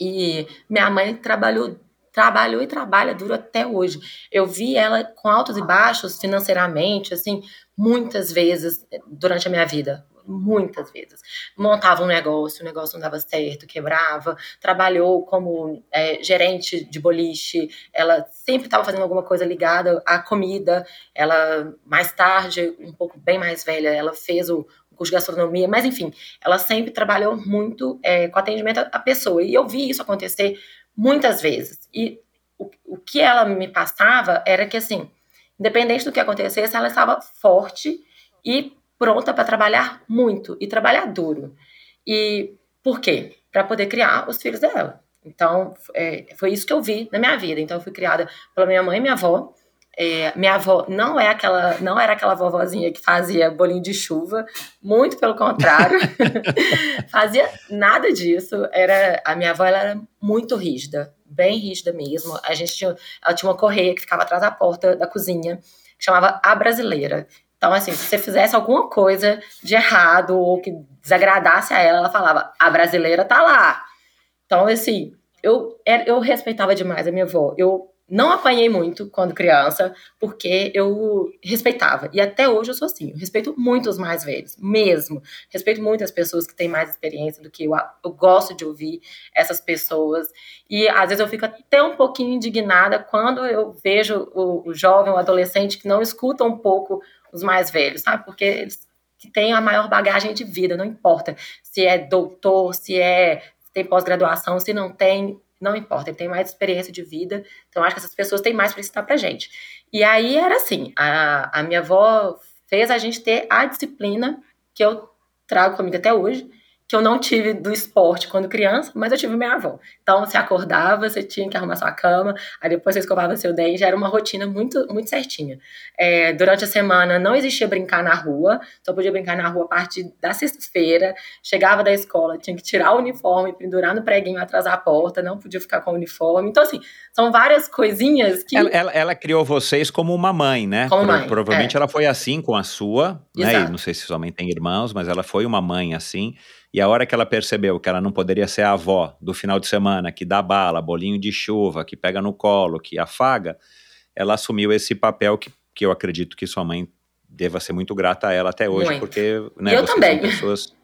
e minha mãe trabalhou, trabalhou e trabalha duro até hoje. Eu vi ela com altos e baixos financeiramente, assim, muitas vezes durante a minha vida. Muitas vezes. Montava um negócio, o negócio não dava certo, quebrava. Trabalhou como é, gerente de boliche. Ela sempre estava fazendo alguma coisa ligada à comida. Ela, mais tarde, um pouco bem mais velha, ela fez o curso de gastronomia, mas enfim, ela sempre trabalhou muito é, com atendimento à pessoa. E eu vi isso acontecer muitas vezes. E o, o que ela me passava era que, assim, independente do que acontecesse, ela estava forte e pronta para trabalhar muito e trabalhar duro. E por quê? Para poder criar os filhos dela. Então, é, foi isso que eu vi na minha vida. Então, eu fui criada pela minha mãe e minha avó. É, minha avó não é aquela, não era aquela vovozinha que fazia bolinho de chuva, muito pelo contrário, fazia nada disso. Era a minha avó ela era muito rígida, bem rígida mesmo. A gente tinha, ela tinha uma correia que ficava atrás da porta da cozinha, que chamava a brasileira. Então, assim, se você fizesse alguma coisa de errado ou que desagradasse a ela, ela falava: a brasileira tá lá. Então, assim, eu, eu respeitava demais a minha avó. Eu não apanhei muito quando criança, porque eu respeitava. E até hoje eu sou assim. Eu respeito muito os mais velhos, mesmo. Respeito muito as pessoas que têm mais experiência do que eu. Eu gosto de ouvir essas pessoas. E às vezes eu fico até um pouquinho indignada quando eu vejo o, o jovem, o adolescente que não escuta um pouco os mais velhos, sabe? Porque eles que têm a maior bagagem de vida, não importa se é doutor, se é tem pós-graduação, se não tem, não importa, ele tem mais experiência de vida, então acho que essas pessoas têm mais para ensinar pra gente. E aí era assim, a, a minha avó fez a gente ter a disciplina que eu trago comigo até hoje, que eu não tive do esporte quando criança, mas eu tive minha avó. Então, você acordava, você tinha que arrumar sua cama, aí depois você escovava seu dente, já era uma rotina muito, muito certinha. É, durante a semana não existia brincar na rua, só podia brincar na rua a partir da sexta-feira. Chegava da escola, tinha que tirar o uniforme, pendurar no preguinho atrás da porta, não podia ficar com o uniforme. Então, assim, são várias coisinhas que. Ela, ela, ela criou vocês como uma mãe, né? Como mãe. Provavelmente é. ela foi assim com a sua, né? Exato. E não sei se sua mãe tem irmãos, mas ela foi uma mãe assim. E a hora que ela percebeu que ela não poderia ser a avó do final de semana, que dá bala, bolinho de chuva, que pega no colo, que afaga, ela assumiu esse papel que, que eu acredito que sua mãe deva ser muito grata a ela até hoje, Muito. porque né, eu vocês também. são pessoas.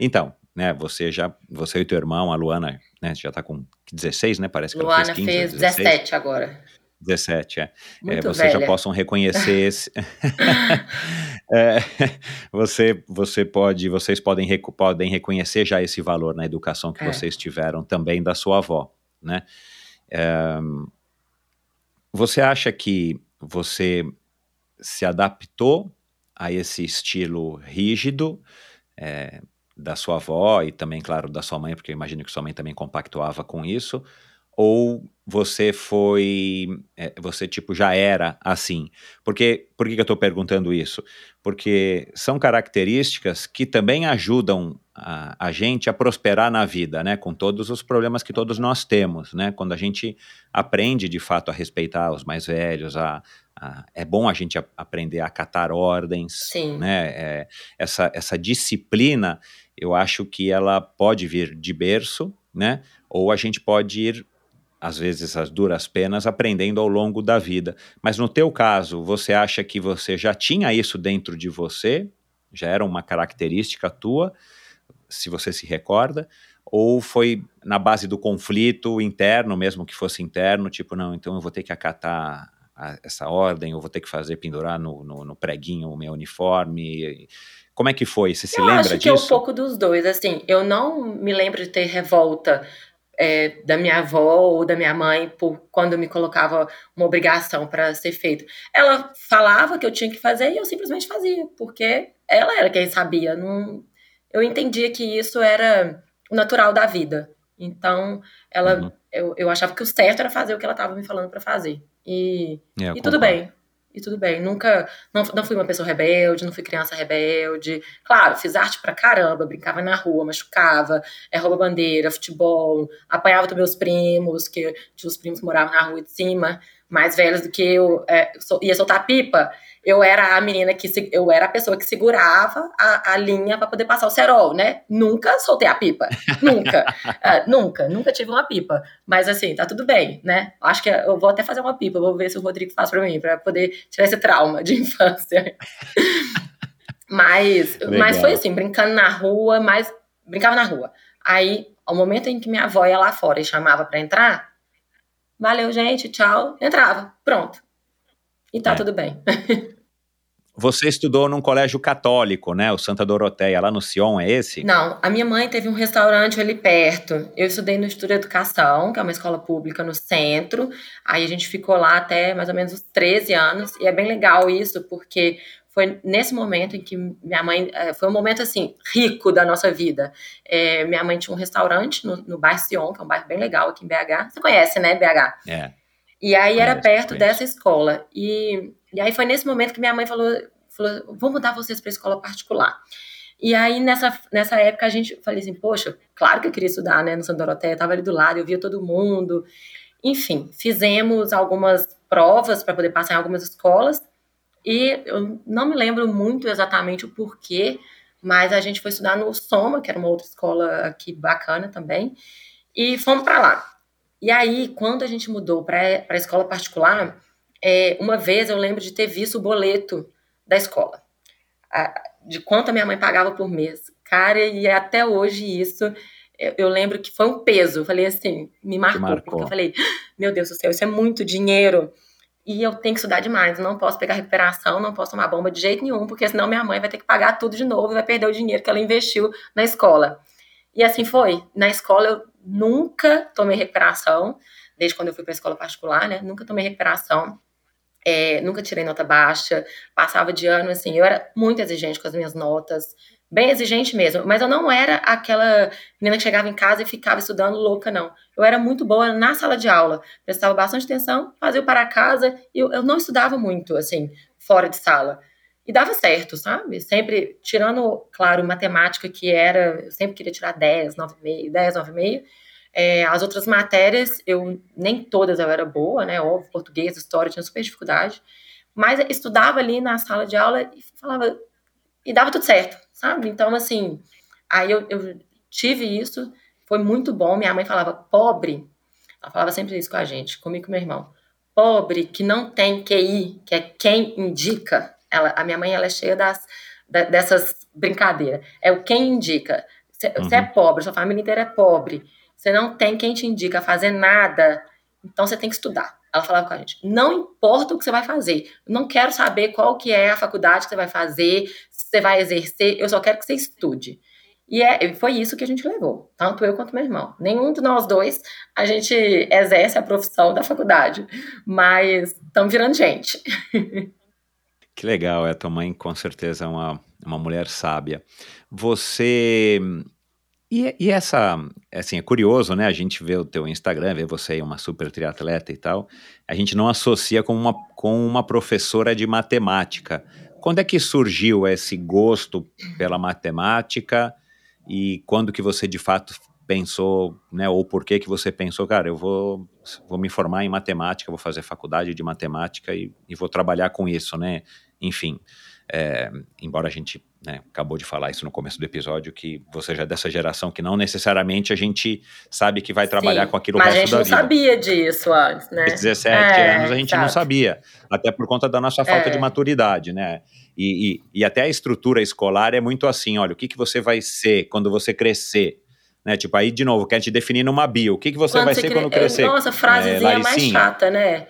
Então, né, você já, você e teu irmão, a Luana, né, já tá com 16, né? Parece que ela Luana fez 15, fez 16. 17 agora. 17, é. É, vocês já possam reconhecer esse. É, você, você pode, vocês podem, podem reconhecer já esse valor na educação que É. vocês tiveram também da sua avó, né? É, você acha que você se adaptou a esse estilo rígido é, da sua avó e também, claro, da sua mãe, porque eu imagino que sua mãe também compactuava com isso? Ou você foi, é, você tipo já era assim? Porque, por que que eu estou perguntando isso? Porque são características que também ajudam a, a gente a prosperar na vida, né? Com todos os problemas que todos nós temos, né? Quando a gente aprende de fato a respeitar os mais velhos, a, a- é bom a gente a- aprender a acatar ordens, Sim. né? É, essa, essa disciplina, eu acho que ela pode vir de berço, né? Ou a gente pode ir às vezes as duras penas aprendendo ao longo da vida. Mas no teu caso, você acha que você já tinha isso dentro de você? Já era uma característica tua, se você se recorda? Ou foi na base do conflito interno, mesmo que fosse interno, tipo, não, então eu vou ter que acatar a- essa ordem, eu vou ter que fazer pendurar no, no, no preguinho o meu uniforme. Como é que foi? Você se eu lembra acho que é disso? um pouco dos dois. Assim, eu não me lembro de ter revolta é, da minha avó ou da minha mãe por quando me colocava uma obrigação para ser feito. Ela falava que eu tinha que fazer e eu simplesmente fazia, porque ela era quem sabia. Não, eu entendia que isso era o natural da vida. Então, ela, Uhum. eu, eu achava que o certo era fazer o que ela estava me falando para fazer. E, É, e tudo bem. E tudo bem. Nunca. Não, não fui uma pessoa rebelde, não fui criança rebelde. Claro, fiz arte pra caramba, brincava na rua, machucava, é, rouba bandeira, futebol, apanhava dos meus primos, que os primos moravam na rua de cima, mais velhos do que eu, é, ia soltar pipa. Eu era a menina que eu era a pessoa que segurava a, a linha pra poder passar o cerol, né? Nunca soltei a pipa. Nunca. É, nunca, nunca tive uma pipa. Mas assim, tá tudo bem, né? Acho que eu vou até fazer uma pipa, vou ver se o Rodrigo faz pra mim, pra poder tirar esse trauma de infância. mas, Legal. mas foi assim, brincando na rua, mas brincava na rua. Aí, ao momento em que minha avó ia lá fora e chamava pra entrar, valeu, gente, tchau, entrava, pronto. E tá É. tudo bem. Você estudou num colégio católico, né? O Santa Doroteia, lá no Sion, é esse? Não, a minha mãe teve um restaurante ali perto. Eu estudei no Instituto de Educação, que é uma escola pública no centro. Aí a gente ficou lá até mais ou menos os 13 anos. E é bem legal isso, porque foi nesse momento em que minha mãe. eh, Foi um momento, assim, rico da nossa vida. Eh, minha mãe tinha um restaurante no, no bairro Sion, que é um bairro bem legal aqui em BH. Você conhece, né, BH? É. E aí era perto conheço. dessa escola. E, e aí foi nesse momento que minha mãe falou, falou vou mudar vocês para escola particular. E aí nessa, nessa época a gente, falei assim, poxa, claro que eu queria estudar, né, no Santa Doroteia, tava ali do lado, eu via todo mundo. Enfim, fizemos algumas provas para poder passar em algumas escolas. E eu não me lembro muito exatamente o porquê, mas a gente foi estudar no Soma, que era uma outra escola aqui bacana também, e fomos para lá. E aí, quando a gente mudou para a escola particular, é, uma vez eu lembro de ter visto o boleto da escola, a, de quanto a minha mãe pagava por mês. Cara, e até hoje isso, eu, eu lembro que foi um peso. Eu falei assim, me marcou, marcou, porque eu falei, meu Deus do céu, isso é muito dinheiro. E eu tenho que estudar demais, não posso pegar recuperação, não posso tomar bomba de jeito nenhum, porque senão minha mãe vai ter que pagar tudo de novo e vai perder o dinheiro que ela investiu na escola. E assim foi. Na escola eu nunca tomei recuperação, desde quando eu fui para a escola particular, né? Nunca tomei recuperação. É, nunca tirei nota baixa, passava de ano, assim, eu era muito exigente com as minhas notas, bem exigente mesmo, mas eu não era aquela menina que chegava em casa e ficava estudando louca, não. Eu era muito boa na sala de aula, prestava bastante atenção, fazia o para casa, e eu, eu não estudava muito, assim, fora de sala. E dava certo, sabe? Sempre, tirando, claro, matemática, que era, eu sempre queria tirar 10, 9,5, 10, 9,5, é, as outras matérias, eu nem todas eu era boa, né? Óbvio, português, história, tinha super dificuldade. Mas estudava ali na sala de aula e falava. E dava tudo certo, sabe? Então, assim, aí eu, eu tive isso, foi muito bom. Minha mãe falava, pobre, ela falava sempre isso com a gente, comigo e com meu irmão. Pobre que não tem QI, que é quem indica. Ela, a minha mãe ela é cheia das, da, dessas brincadeiras. É o quem indica. Você uhum. é pobre, sua família inteira é pobre. Você não tem quem te indica a fazer nada, então você tem que estudar. Ela falava com a gente, não importa o que você vai fazer, não quero saber qual que é a faculdade que você vai fazer, se você vai exercer, eu só quero que você estude. E é, foi isso que a gente levou, tanto eu quanto meu irmão. Nenhum de nós dois a gente exerce a profissão da faculdade, mas estamos virando gente. Que legal, é, tua mãe com certeza é uma, uma mulher sábia. Você e, e, essa, assim, é curioso, né? A gente vê o teu Instagram, vê você uma super triatleta e tal. A gente não associa com uma, com uma professora de matemática. Quando é que surgiu esse gosto pela matemática e quando que você de fato pensou, né? Ou por que que você pensou, cara, eu vou, vou me formar em matemática, vou fazer faculdade de matemática e, e vou trabalhar com isso, né? Enfim, é, embora a gente né, acabou de falar isso no começo do episódio, que você já é dessa geração que não necessariamente a gente sabe que vai trabalhar Sim, com aquilo o resto da vida. Mas a gente não sabia disso antes, né? 17 é, anos a gente não sabia, até por conta da nossa falta é. de maturidade, né? E, e, e, até a estrutura escolar é muito assim, olha, o que, que você vai ser quando você crescer? Né, tipo, aí de novo, quer te definir numa bio. O que, que você quando vai ser cre... quando crescer? Nossa, frasezinha é, mais chata, né?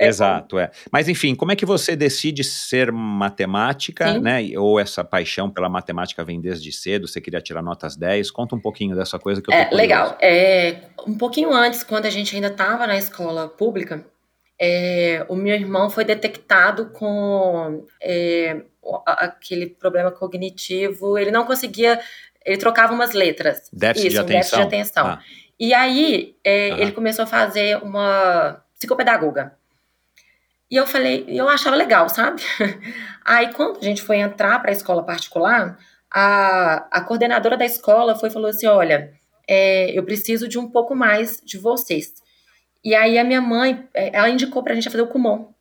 É Exato, é. Mas enfim, como é que você decide ser matemática, Sim. né? Ou essa paixão pela matemática vem desde cedo, você queria tirar notas 10? Conta um pouquinho dessa coisa que eu tô É, curioso. legal. É, um pouquinho antes, quando a gente ainda estava na escola pública, é, o meu irmão foi detectado com é, aquele problema cognitivo, ele não conseguia, ele trocava umas letras. Déficit Isso, de atenção. déficit de atenção. Ah. E aí, é, ele começou a fazer uma psicopedagoga. E eu falei, eu achava legal, sabe? Aí quando a gente foi entrar para a escola particular, a, a coordenadora da escola foi falou assim: olha, é, eu preciso de um pouco mais de vocês. E aí a minha mãe, é, ela indicou para a gente fazer o Kumon.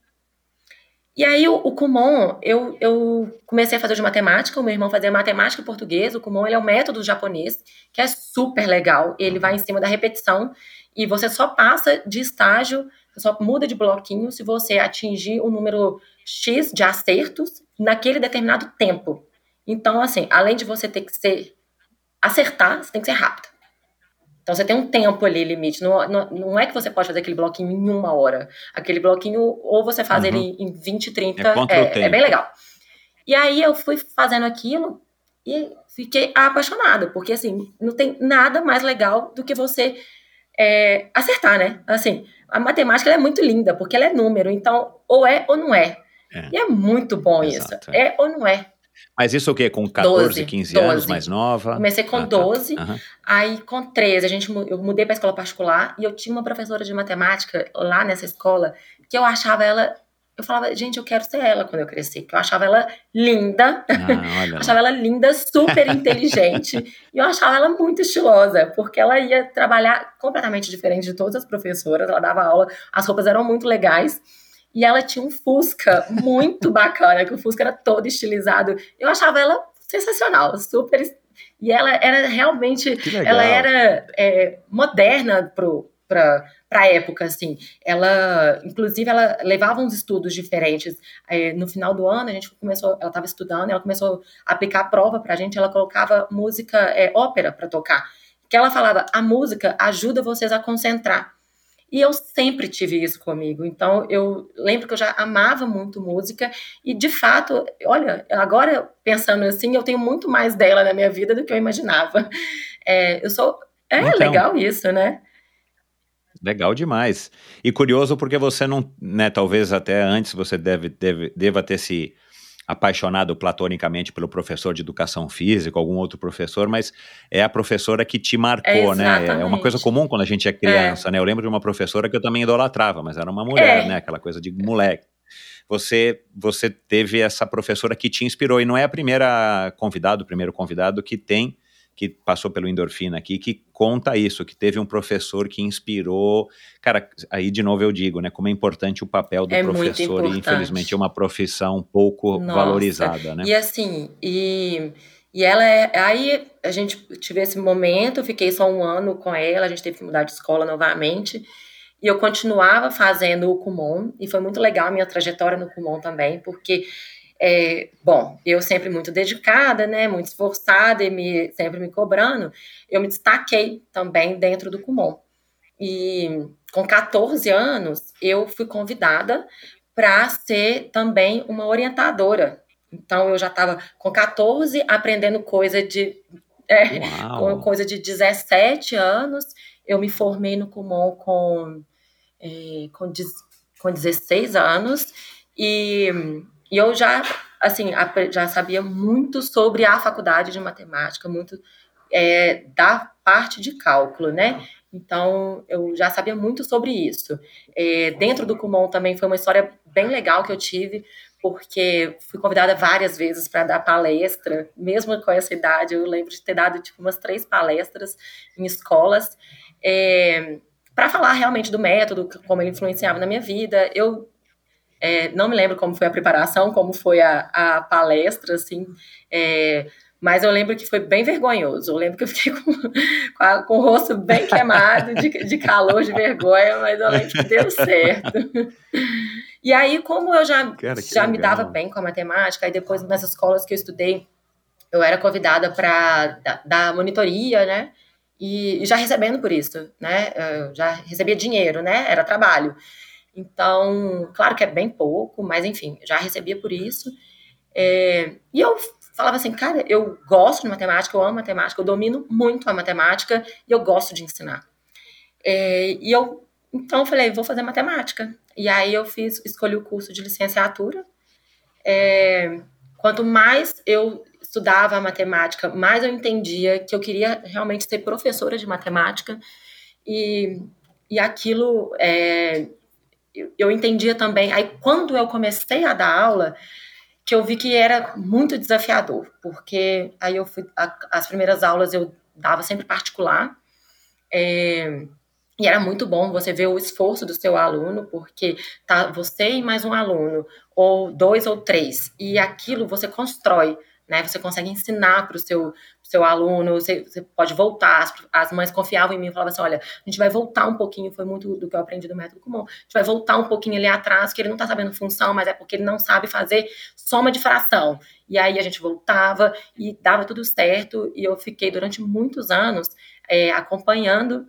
E aí o, o Kumon, eu, eu comecei a fazer de matemática, o meu irmão fazia matemática e português, o Kumon ele é um método japonês, que é super legal, ele vai em cima da repetição, e você só passa de estágio só muda de bloquinho se você atingir o um número X de acertos naquele determinado tempo. Então, assim, além de você ter que ser acertar, você tem que ser rápido. Então você tem um tempo ali limite. Não, não, não, é que você pode fazer aquele bloquinho em uma hora. Aquele bloquinho, ou você faz uhum. ele em 20, 30. É, é, é, bem legal. E aí eu fui fazendo aquilo e fiquei apaixonada, porque assim, não tem nada mais legal do que você é, acertar, né? Assim, a matemática é muito linda, porque ela é número, então ou é ou não é. é. E é muito bom Exato, isso. É. é ou não é. Mas isso o quê? Com 14, 12, 15 12. anos, mais nova? Comecei com ah, 12, tá. uhum. aí com 13, a gente, eu mudei para escola particular e eu tinha uma professora de matemática lá nessa escola que eu achava ela eu falava, gente, eu quero ser ela quando eu crescer, que eu achava ela linda, ah, achava ela linda, super inteligente, e eu achava ela muito estilosa, porque ela ia trabalhar completamente diferente de todas as professoras, ela dava aula, as roupas eram muito legais, E ela tinha um Fusca muito bacana, que o Fusca era todo estilizado. Eu achava ela sensacional, super. E ela era realmente. Ela era é, moderna para para a época, assim. Ela, inclusive, ela levava uns estudos diferentes. É, no final do ano, a gente começou, ela estava estudando, ela começou a aplicar a prova para a gente, ela colocava música, é, ópera para tocar. Que ela falava, a música ajuda vocês a concentrar. E eu sempre tive isso comigo. Então, eu lembro que eu já amava muito música. E, de fato, olha, agora pensando assim, eu tenho muito mais dela na minha vida do que eu imaginava. É, eu sou. É então, legal isso, né? Legal demais. E curioso porque você não, né, talvez até antes você deve, deve, deva ter se apaixonado platonicamente pelo professor de educação física, algum outro professor, mas é a professora que te marcou, é né? É uma coisa comum quando a gente é criança, é. né? Eu lembro de uma professora que eu também idolatrava, mas era uma mulher, é. né? Aquela coisa de moleque. Você, você teve essa professora que te inspirou, e não é a primeira convidado, o primeiro convidado que tem que passou pelo endorfina aqui, que conta isso, que teve um professor que inspirou. Cara, aí de novo eu digo, né, como é importante o papel do é professor e infelizmente é uma profissão pouco Nossa. valorizada, né? E assim, e, e ela é. Aí a gente tive esse momento, fiquei só um ano com ela, a gente teve que mudar de escola novamente. E eu continuava fazendo o Kumon, e foi muito legal a minha trajetória no Kumon também, porque é, bom, eu sempre muito dedicada, né, muito esforçada e me, sempre me cobrando, eu me destaquei também dentro do Kumon. E com 14 anos, eu fui convidada para ser também uma orientadora. Então, eu já estava com 14 aprendendo coisa de. É, coisa de 17 anos. Eu me formei no Kumon com, é, com, com 16 anos. E e eu já, assim, já sabia muito sobre a faculdade de matemática, muito é, da parte de cálculo, né? Então, eu já sabia muito sobre isso. É, dentro do Kumon também foi uma história bem legal que eu tive, porque fui convidada várias vezes para dar palestra, mesmo com essa idade. Eu lembro de ter dado tipo umas três palestras em escolas, é, para falar realmente do método, como ele influenciava na minha vida. Eu é, não me lembro como foi a preparação, como foi a, a palestra, assim, é, mas eu lembro que foi bem vergonhoso. Eu lembro que eu fiquei com, com, a, com o rosto bem queimado, de, de calor, de vergonha, mas eu lembro que deu certo. E aí, como eu já, Cara, já me dava bem com a matemática, aí depois nas escolas que eu estudei, eu era convidada para dar monitoria, né? E, e já recebendo por isso, né? Eu já recebia dinheiro, né? Era trabalho. Então, claro que é bem pouco, mas enfim, já recebia por isso. É, e eu falava assim, cara, eu gosto de matemática, eu amo matemática, eu domino muito a matemática e eu gosto de ensinar. É, e eu, então, eu falei, vou fazer matemática. E aí eu fiz, escolhi o curso de licenciatura. É, quanto mais eu estudava matemática, mais eu entendia que eu queria realmente ser professora de matemática. E, e aquilo é, eu entendia também. Aí, quando eu comecei a dar aula, que eu vi que era muito desafiador, porque aí eu fui. A, as primeiras aulas eu dava sempre particular. É, e era muito bom você ver o esforço do seu aluno, porque tá você e mais um aluno, ou dois ou três, e aquilo você constrói né? Você consegue ensinar para o seu, seu aluno, você, você, pode voltar. As, as, mães confiavam em mim e falavam assim: olha, a gente vai voltar um pouquinho, foi muito do que eu aprendi do método comum. A gente vai voltar um pouquinho ali atrás, que ele não está sabendo função, mas é porque ele não sabe fazer soma de fração. E aí a gente voltava e dava tudo certo, e eu fiquei durante muitos anos é, acompanhando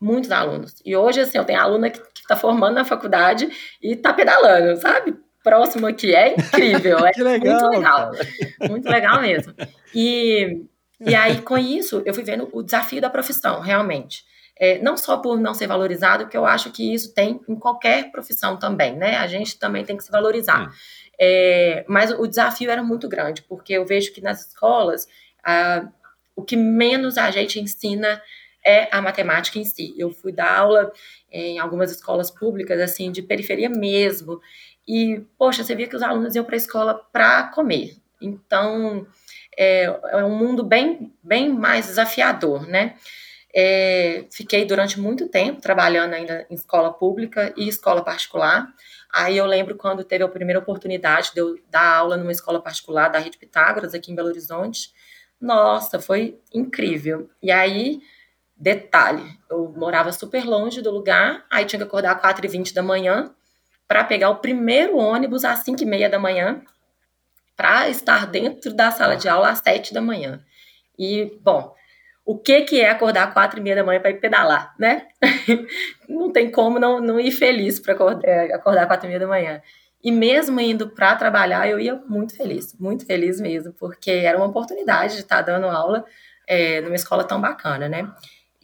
muitos alunos. E hoje, assim, eu tenho aluna que está formando na faculdade e está pedalando, sabe? Próximo aqui. É incrível. É legal, muito legal. Cara. Muito legal mesmo. E, e aí, com isso, eu fui vendo o desafio da profissão, realmente. É, não só por não ser valorizado, porque eu acho que isso tem em qualquer profissão também, né? A gente também tem que se valorizar. É, mas o desafio era muito grande, porque eu vejo que nas escolas, o que menos a gente ensina é a matemática em si. Eu fui dar aula em algumas escolas públicas, assim, de periferia mesmo, e, poxa, você via que os alunos iam para a escola para comer. Então, é, é, um mundo bem, bem mais desafiador, né? É, fiquei durante muito tempo trabalhando ainda em escola pública e escola particular. Aí eu lembro quando teve a primeira oportunidade de eu dar aula numa escola particular da Rede Pitágoras, aqui em Belo Horizonte. Nossa, foi incrível. E aí, detalhe, eu morava super longe do lugar, aí tinha que acordar às 4h20 da manhã para pegar o primeiro ônibus às 5h30 da manhã para estar dentro da sala de aula às 7 da manhã. E, bom, o que, que é acordar às quatro e meia da manhã para ir pedalar, né? não tem como não, não ir feliz para acordar, é, às quatro e meia da manhã. E mesmo indo para trabalhar, eu ia muito feliz, muito feliz mesmo, porque era uma oportunidade de estar dando aula é, numa escola tão bacana, né?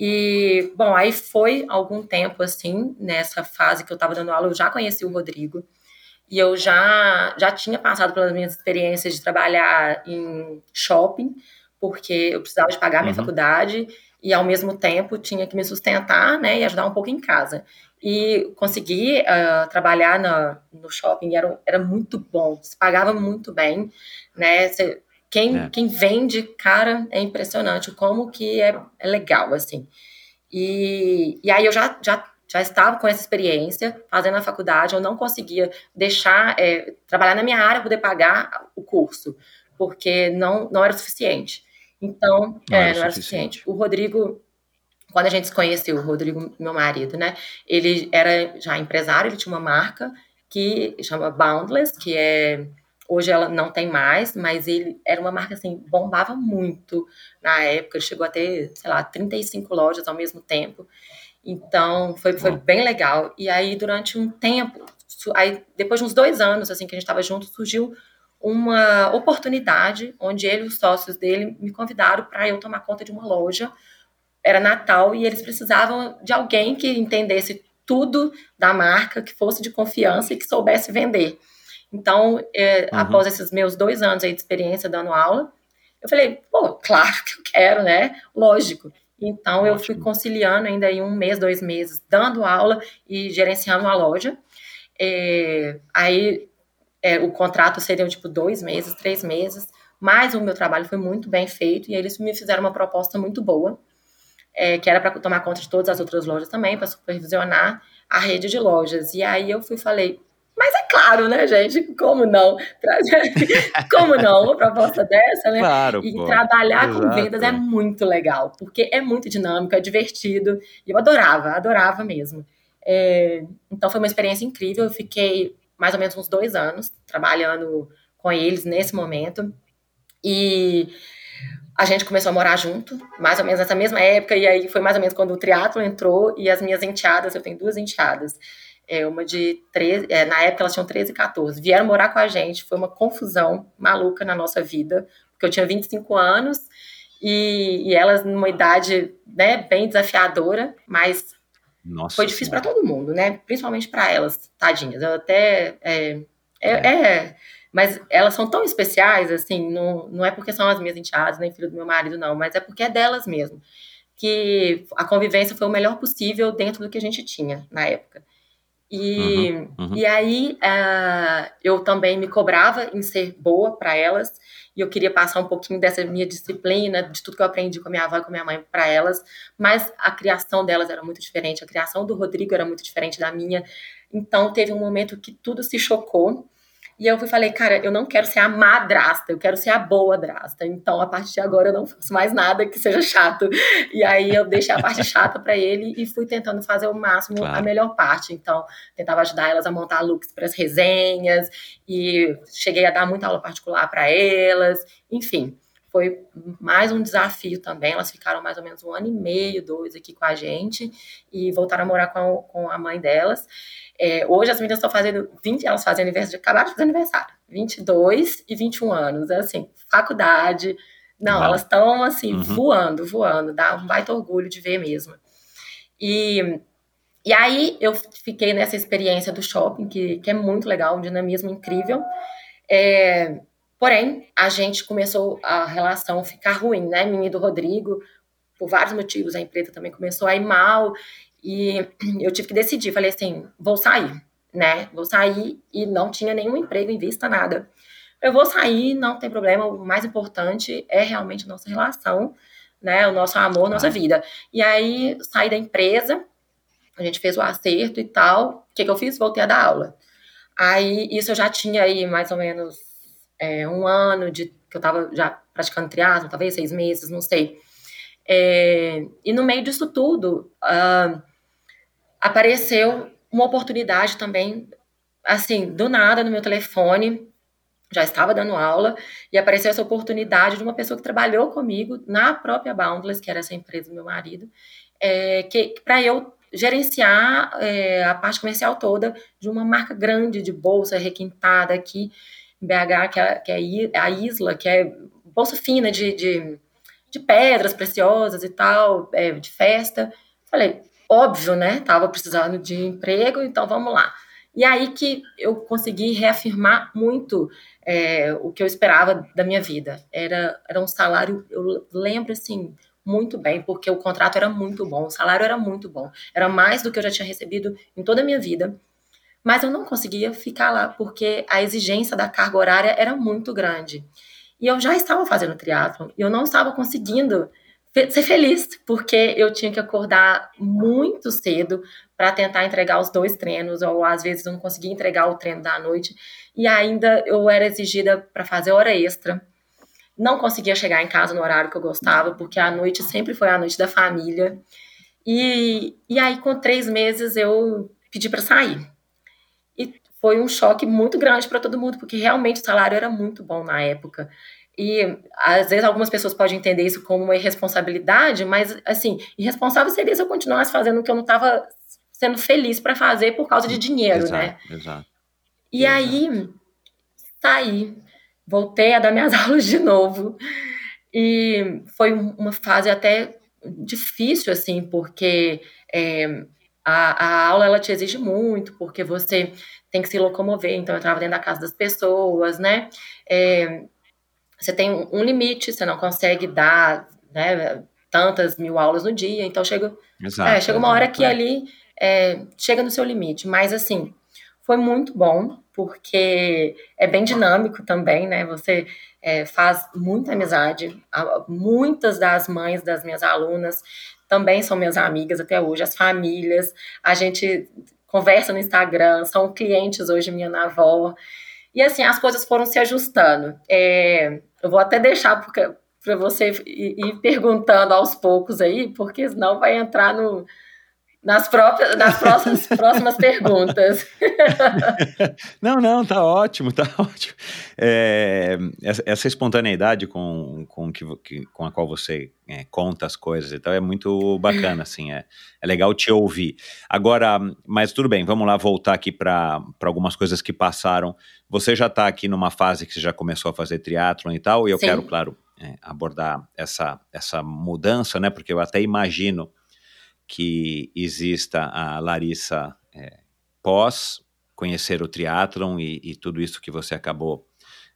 E, bom, aí foi algum tempo assim, nessa fase que eu estava dando aula, eu já conheci o Rodrigo, e eu já, já tinha passado pelas minhas experiências de trabalhar em shopping, porque eu precisava de pagar minha uhum. faculdade e ao mesmo tempo tinha que me sustentar, né, e ajudar um pouco em casa. E conseguir uh, trabalhar na, no shopping era, era muito bom, se pagava muito bem, né, Cê, quem, é. quem vende, cara, é impressionante como que é, é legal, assim. E, e aí eu já, já, já estava com essa experiência, fazendo a faculdade, eu não conseguia deixar, é, trabalhar na minha área, poder pagar o curso, porque não, não era suficiente. Então, não, é, era, não era suficiente. O Rodrigo, quando a gente se conheceu, o Rodrigo, meu marido, né? Ele era já empresário, ele tinha uma marca que chama Boundless, que é hoje ela não tem mais, mas ele era uma marca assim, bombava muito na época, ele chegou a ter, sei lá, 35 lojas ao mesmo tempo. Então, foi, foi bem legal. E aí, durante um tempo, aí, depois de uns dois anos, assim, que a gente estava junto, surgiu uma oportunidade onde ele e os sócios dele me convidaram para eu tomar conta de uma loja. Era Natal e eles precisavam de alguém que entendesse tudo da marca, que fosse de confiança e que soubesse vender. Então, é, uhum. após esses meus dois anos aí de experiência dando aula, eu falei, pô, claro que eu quero, né? Lógico. Então, Ótimo. eu fui conciliando ainda em um mês, dois meses, dando aula e gerenciando a loja. É, aí é, o contrato seria tipo dois meses, três meses, mas o meu trabalho foi muito bem feito e eles me fizeram uma proposta muito boa, é, que era para tomar conta de todas as outras lojas também, para supervisionar a rede de lojas. E aí eu fui falei, mas é claro, né, gente? Como não? Como não? Uma proposta dessa, né? Claro, e pô. trabalhar Exato. com vendas é muito legal, porque é muito dinâmico, é divertido. E eu adorava, adorava mesmo. É, então foi uma experiência incrível. Eu fiquei mais ou menos uns dois anos trabalhando com eles nesse momento. E a gente começou a morar junto, mais ou menos nessa mesma época, e aí foi mais ou menos quando o triatlo entrou e as minhas enteadas, eu tenho duas enteadas, é, uma de 13, é, na época elas tinham 13 e 14, vieram morar com a gente, foi uma confusão maluca na nossa vida, porque eu tinha 25 anos e, e elas numa idade né, bem desafiadora, mas nossa foi difícil para todo mundo, né? Principalmente para elas, tadinhas. Eu até. É, é, é. é, mas elas são tão especiais, assim, não, não é porque são as minhas enteadas, nem filho do meu marido, não, mas é porque é delas mesmo. Que a convivência foi o melhor possível dentro do que a gente tinha na época. E, uhum, uhum. e aí uh, eu também me cobrava em ser boa para elas e eu queria passar um pouquinho dessa minha disciplina, de tudo que eu aprendi com a minha avó e com a minha mãe para elas, mas a criação delas era muito diferente, a criação do Rodrigo era muito diferente da minha. Então teve um momento que tudo se chocou e eu fui falei, cara, eu não quero ser a madrasta, eu quero ser a boa drasta. Então, a partir de agora, eu não faço mais nada que seja chato. E aí eu deixei a parte chata para ele e fui tentando fazer o máximo claro. a melhor parte. Então, tentava ajudar elas a montar looks para as resenhas e cheguei a dar muita aula particular para elas. Enfim, foi mais um desafio também. Elas ficaram mais ou menos um ano e meio, dois aqui com a gente e voltaram a morar com a, com a mãe delas. É, hoje as meninas estão fazendo 20, elas fazem aniversário, acabaram de fazer aniversário, 22 e 21 anos, é assim, faculdade. Não, Uau. elas estão assim, uhum. voando, voando, dá um baita orgulho de ver mesmo. E, e aí eu fiquei nessa experiência do shopping, que, que é muito legal, um dinamismo incrível. É, porém, a gente começou a relação ficar ruim, né? Minha e do Rodrigo, por vários motivos, a empresa também começou a ir mal, e eu tive que decidir, falei assim, vou sair, né? Vou sair e não tinha nenhum emprego em vista, nada. Eu vou sair, não tem problema, o mais importante é realmente a nossa relação, né? O nosso amor, nossa vida. E aí saí da empresa, a gente fez o acerto e tal. O que, que eu fiz? Voltei a dar aula. Aí isso eu já tinha aí mais ou menos é, um ano de que eu estava já praticando triatlo, talvez seis meses, não sei. É, e no meio disso tudo, uh, apareceu uma oportunidade também, assim, do nada no meu telefone, já estava dando aula, e apareceu essa oportunidade de uma pessoa que trabalhou comigo na própria Boundless, que era essa empresa do meu marido, é, que para eu gerenciar é, a parte comercial toda de uma marca grande de bolsa requintada aqui BH, que é, que é a Isla, que é bolsa fina de, de, de pedras preciosas e tal, é, de festa. Falei, óbvio, né? Tava precisando de emprego, então vamos lá. E aí que eu consegui reafirmar muito é, o que eu esperava da minha vida. Era, era um salário, eu lembro assim, muito bem, porque o contrato era muito bom, o salário era muito bom. Era mais do que eu já tinha recebido em toda a minha vida. Mas eu não conseguia ficar lá, porque a exigência da carga horária era muito grande. E eu já estava fazendo triatlon e eu não estava conseguindo ser feliz, porque eu tinha que acordar muito cedo para tentar entregar os dois treinos, ou às vezes não conseguia entregar o treino da noite, e ainda eu era exigida para fazer hora extra. Não conseguia chegar em casa no horário que eu gostava, porque a noite sempre foi a noite da família. E, e aí, com três meses, eu pedi para sair. Foi um choque muito grande para todo mundo, porque realmente o salário era muito bom na época. E às vezes algumas pessoas podem entender isso como uma irresponsabilidade, mas assim, irresponsável seria se eu continuasse fazendo o que eu não estava sendo feliz para fazer por causa de dinheiro, exato, né? Exato. E exato. aí saí, voltei a dar minhas aulas de novo. E foi uma fase até difícil, assim, porque é, a, a, aula ela te exige muito, porque você tem que se locomover, então eu estava dentro da casa das pessoas, né? É, você tem um limite, você não consegue dar né, tantas mil aulas no dia, então chega, Exato, é, chega uma hora que é. ali é, chega no seu limite. Mas assim, foi muito bom, porque é bem dinâmico também, né? Você é, faz muita amizade. Muitas das mães das minhas alunas também são minhas amigas até hoje, as famílias. A gente conversa no Instagram, são clientes hoje minha avó. E assim, as coisas foram se ajustando. É, eu vou até deixar para você ir perguntando aos poucos aí, porque senão vai entrar no, nas, próprias, nas próximas, próximas perguntas. não, não, tá ótimo, tá ótimo. É, essa, espontaneidade com, com, que, que, com a qual você é, conta as coisas e tal é muito bacana, assim, é, é legal te ouvir. Agora, mas tudo bem, vamos lá voltar aqui para algumas coisas que passaram. Você já está aqui numa fase que você já começou a fazer triatlon e tal, e eu Sim. quero, claro, é, abordar essa, essa mudança, né, porque eu até imagino que exista a Larissa é, pós conhecer o triatlon e, e, tudo isso que você acabou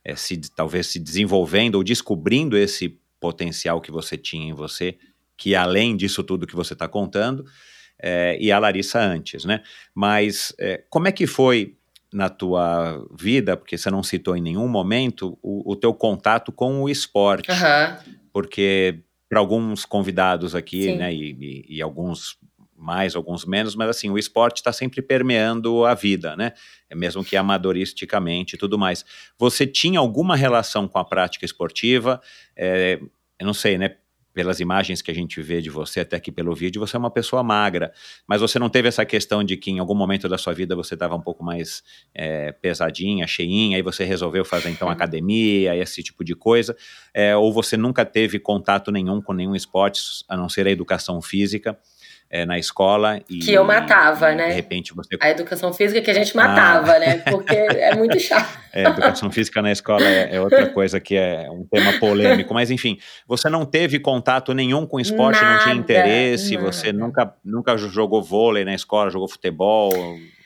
é, se, talvez se desenvolvendo ou descobrindo esse potencial que você tinha em você, que além disso tudo que você está contando, é, e a Larissa antes, né? Mas é, como é que foi na tua vida, porque você não citou em nenhum momento, o, o teu contato com o esporte? Uhum. Porque para alguns convidados aqui, Sim. né, e, e, e, alguns mais, alguns menos, mas assim, o esporte está sempre permeando a vida, né, é mesmo que amadoristicamente e tudo mais. Você tinha alguma relação com a prática esportiva? É, eu não sei, né, pelas imagens que a gente vê de você, até aqui pelo vídeo, você é uma pessoa magra, mas você não teve essa questão de que em algum momento da sua vida você estava um pouco mais é, pesadinha, cheinha, aí você resolveu fazer então academia, esse tipo de coisa, é, ou você nunca teve contato nenhum com nenhum esporte, a não ser a educação física, é, na escola. E, que eu matava, e, né? De repente você. A educação física que a gente matava, ah. né? Porque é muito chato. É, educação física na escola é, é, outra coisa que é um tema polêmico. Mas, enfim, você não teve contato nenhum com esporte, nada, não tinha interesse, nada. você nunca, nunca jogou vôlei na escola, jogou futebol,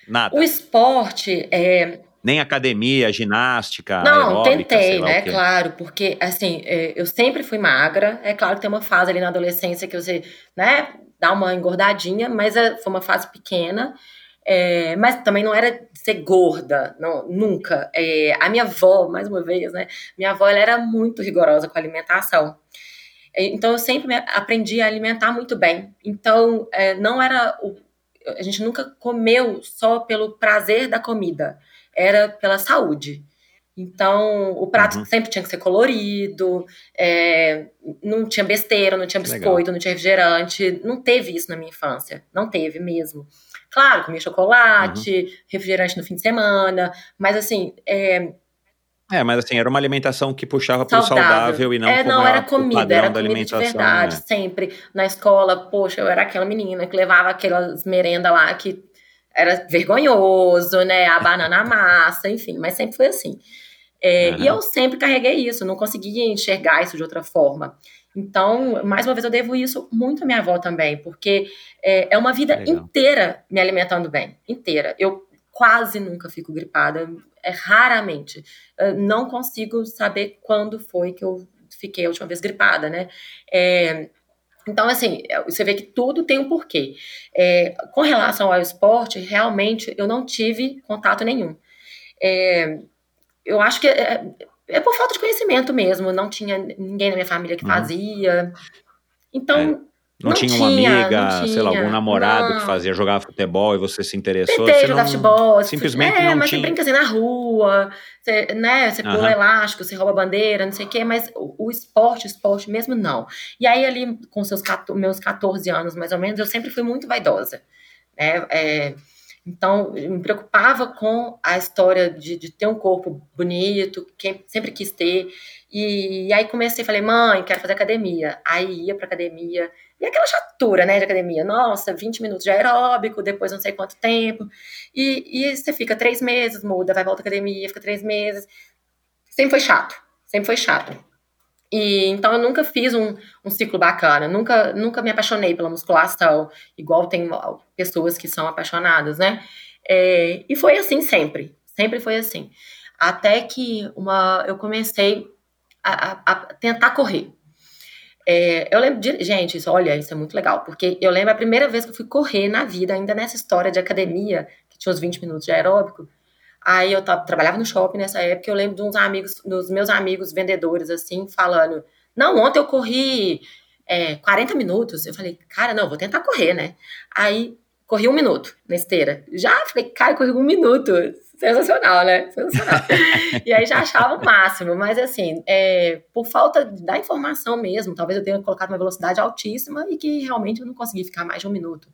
nada. O esporte é, nem academia, ginástica. Não, aeróbica, tentei, né? Claro, porque assim, é, eu sempre fui magra. É claro que tem uma fase ali na adolescência que você, né, dar uma engordadinha, mas é, foi uma fase pequena. É, mas também não era ser gorda, não, nunca. É, a minha avó, mais uma vez, né? Minha avó ela era muito rigorosa com a alimentação. É, então eu sempre aprendi a alimentar muito bem. Então é, não era o, a gente nunca comeu só pelo prazer da comida, era pela saúde. Então, o prato uhum. sempre tinha que ser colorido, é, não tinha besteira, não tinha biscoito, Legal. não tinha refrigerante. Não teve isso na minha infância. Não teve mesmo. Claro, comia chocolate, uhum. refrigerante no fim de semana, mas assim. É, é, mas assim, era uma alimentação que puxava para o saudável e não É, não, era comida, era comida de verdade, né? sempre. Na escola, poxa, eu era aquela menina que levava aquelas merendas lá que era vergonhoso, né? A banana massa, enfim, mas sempre foi assim. É, uhum. E eu sempre carreguei isso, não conseguia enxergar isso de outra forma. Então, mais uma vez, eu devo isso muito à minha avó também, porque é, é uma vida Legal. inteira me alimentando bem, inteira. Eu quase nunca fico gripada, é raramente. Eu não consigo saber quando foi que eu fiquei a última vez gripada, né? É, então, assim, você vê que tudo tem um porquê. É, com relação ao esporte, realmente eu não tive contato nenhum. É, eu acho que é, é, por falta de conhecimento mesmo. Não tinha ninguém na minha família que uhum. fazia. Então. É. Não, não, tinha uma amiga, tinha, sei lá, algum namorado não. que fazia jogar futebol e você se interessou? Tentei você jogar futebol. Simplesmente é, não mas tinha. você brinca assim na rua, você, né, você pula elástico, você rouba bandeira, não sei o quê, mas o, o, esporte, esporte mesmo, não. E aí ali, com seus, meus 14 anos, mais ou menos, eu sempre fui muito vaidosa, né, é, então, eu me preocupava com a história de, de ter um corpo bonito, que sempre quis ter. E, e aí comecei, falei, mãe, quero fazer academia. Aí ia pra academia. E aquela chatura, né, de academia. Nossa, 20 minutos de aeróbico, depois não sei quanto tempo. E, e você fica três meses, muda, vai volta à academia, fica três meses. Sempre foi chato. Sempre foi chato. E então eu nunca fiz um, um ciclo bacana, nunca, nunca me apaixonei pela musculação, igual tem pessoas que são apaixonadas, né? É, e foi assim sempre, sempre foi assim. Até que uma, eu comecei a, a, a tentar correr. É, eu lembro de, gente, isso, olha, isso é muito legal, porque eu lembro a primeira vez que eu fui correr na vida, ainda nessa história de academia, que tinha uns 20 minutos de aeróbico, Aí eu trabalhava no shopping nessa época, eu lembro de uns amigos, dos meus amigos vendedores, assim, falando: Não, ontem eu corri é, 40 minutos. Eu falei, cara, não, vou tentar correr, né? Aí corri um minuto na esteira. Já falei, cara, corri um minuto. Sensacional, né? Sensacional. e aí já achava o máximo, mas assim, é, por falta da informação mesmo, talvez eu tenha colocado uma velocidade altíssima e que realmente eu não consegui ficar mais de um minuto.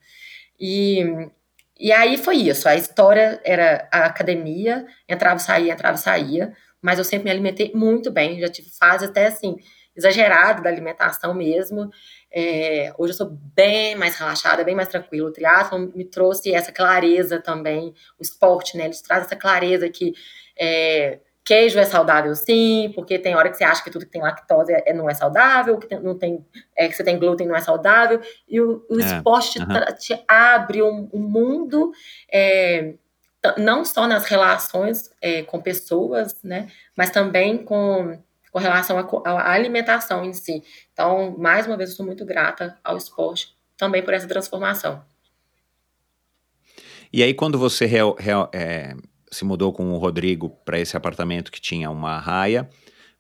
E e aí foi isso. A história era a academia, entrava saía, entrava saía, mas eu sempre me alimentei muito bem. Já tive fase até assim, exagerada da alimentação mesmo. É, hoje eu sou bem mais relaxada, bem mais tranquila. O triatlon me trouxe essa clareza também. O esporte, né? Ele traz essa clareza que é, Queijo é saudável sim, porque tem hora que você acha que tudo que tem lactose é, não é saudável, que tem, não tem, é, que você tem glúten não é saudável. E o, o é, esporte uh -huh. te, te, abre um, um mundo, é, não só nas relações é, com pessoas, né, mas também com, com relação à alimentação em si. Então, mais uma vez, eu sou muito grata ao esporte também por essa transformação. E aí, quando você real, real, é, se mudou com o Rodrigo para esse apartamento que tinha uma raia.